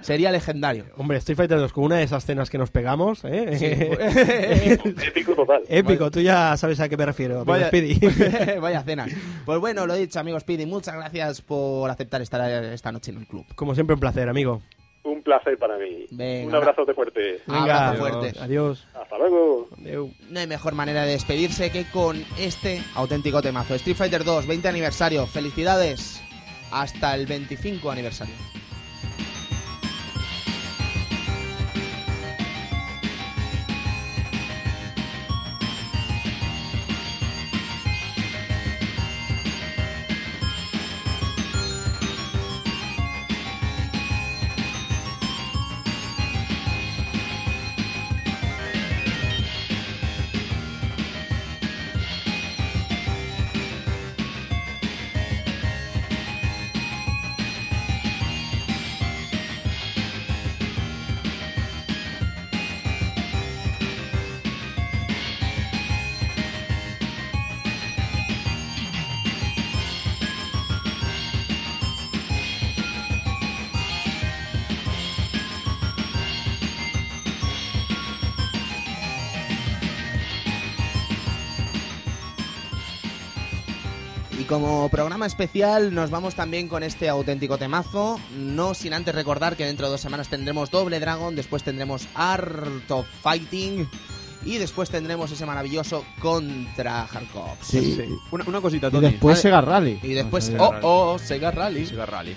Sería legendario. Hombre, Street Fighter 2 con una de esas cenas que nos pegamos, ¿eh? Épico total. Épico, tú ya sabes a qué me refiero, amigo Vaya, Speedy. vaya cena. Pues bueno, lo dicho, amigo Speedy, muchas gracias por aceptar estar esta noche en el club. Como siempre, un placer, amigo. Un placer para mí. Venga. un abrazo de fuerte. Abrazo Venga, fuerte. Adiós. Hasta luego. No hay mejor manera de despedirse que con este auténtico temazo. Street Fighter 2, 20 aniversario. Felicidades. Hasta el 25 aniversario. Programa especial nos vamos también con este auténtico temazo, no sin antes recordar que dentro de dos semanas tendremos Doble Dragon, después tendremos Art of Fighting y después tendremos ese maravilloso Contra Hardcore. Sí. Una, una cosita, Y Tony. después Vale. Sega Rally. Y después, O sea, oh, oh, Sega Rally. Sega Rally.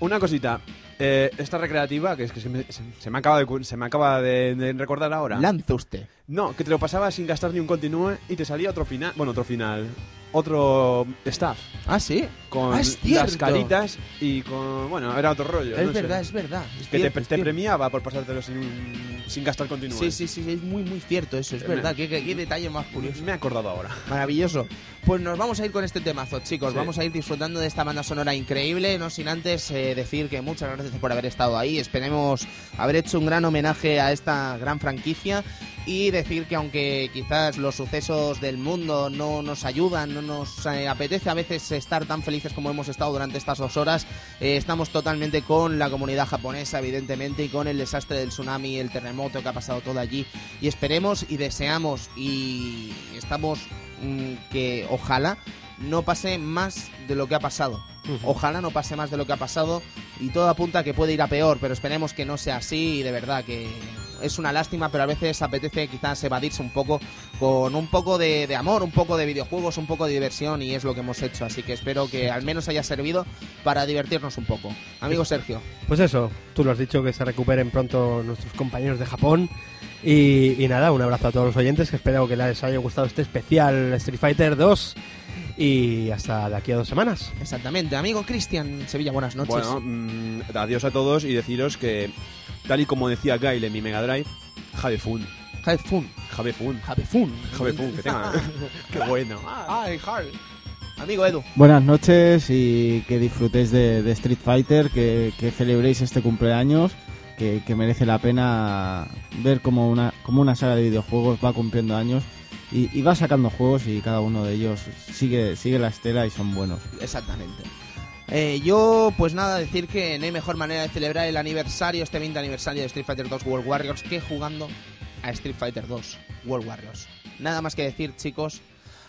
Una cosita. eh, esta recreativa, que es que se me, se- se me acaba, de, cu- se me acaba de, de recordar ahora. Lance usted. No, que te lo pasaba sin gastar ni un continúe y te salía otro final. Bueno, otro final. Otro staff. Ah, sí. Con Ah, las caritas y con. Bueno, era otro rollo. Es no sé. verdad, es verdad. es Que cierto, te, es te premiaba por pasártelo sin, sin gastar continuo. Sí, sí, sí, es muy, muy cierto eso, es Eh, verdad. me- Qué, qué- qué detalle más curioso. Me he acordado ahora. Maravilloso. Pues nos vamos a ir con este temazo, chicos. Sí. Vamos a ir disfrutando de esta banda sonora increíble. No sin antes eh, decir que muchas gracias por haber estado ahí. Esperemos haber hecho un gran homenaje a esta gran franquicia. Y decir que aunque quizás los sucesos del mundo no nos ayudan, no nos eh, apetece a veces estar tan felices como hemos estado durante estas dos horas, eh, estamos totalmente con la comunidad japonesa, evidentemente, y con el desastre del tsunami, el terremoto que ha pasado todo allí. Y esperemos y deseamos y estamos mm, que ojalá no pase más de lo que ha pasado. Ojalá no pase más de lo que ha pasado y todo apunta a que puede ir a peor, pero esperemos que no sea así y de verdad que es una lástima, pero a veces apetece quizás evadirse un poco con un poco de, de amor, un poco de videojuegos, un poco de diversión y es lo que hemos hecho, así que espero que al menos haya servido para divertirnos un poco. Amigo Sergio, Pues eso, tú lo has dicho, que se recuperen pronto nuestros compañeros de Japón. Y, y nada, un abrazo a todos los oyentes, que espero que les haya gustado este especial Street Fighter 2. Y hasta de aquí a dos semanas. exactamente, amigo Cristian Sevilla, buenas noches. Bueno, mm, adiós a todos y deciros que, tal y como decía Gail en mi Mega Drive, Have fun. Have fun, Have fun. have fun. Have fun, que tenga. Qué bueno. Ay, Harl. Amigo Edu, Buenas noches y que disfrutéis de, de Street Fighter, que, que celebréis este cumpleaños, que, que merece la pena ver cómo una, cómo una saga de videojuegos va cumpliendo años y, y va sacando juegos y cada uno de ellos sigue, sigue la estela y son buenos. Exactamente. Eh, yo, pues nada, decir que no hay mejor manera de celebrar el aniversario, este 20 aniversario de Street Fighter 2 World Warriors, que jugando a Street Fighter 2 World Warriors. Nada más que decir, chicos.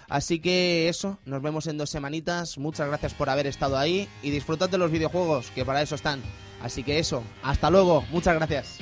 Así que eso, nos vemos en dos semanitas. Muchas gracias por haber estado ahí y disfrutad de los videojuegos, que para eso están. Así que eso, hasta luego. Muchas gracias.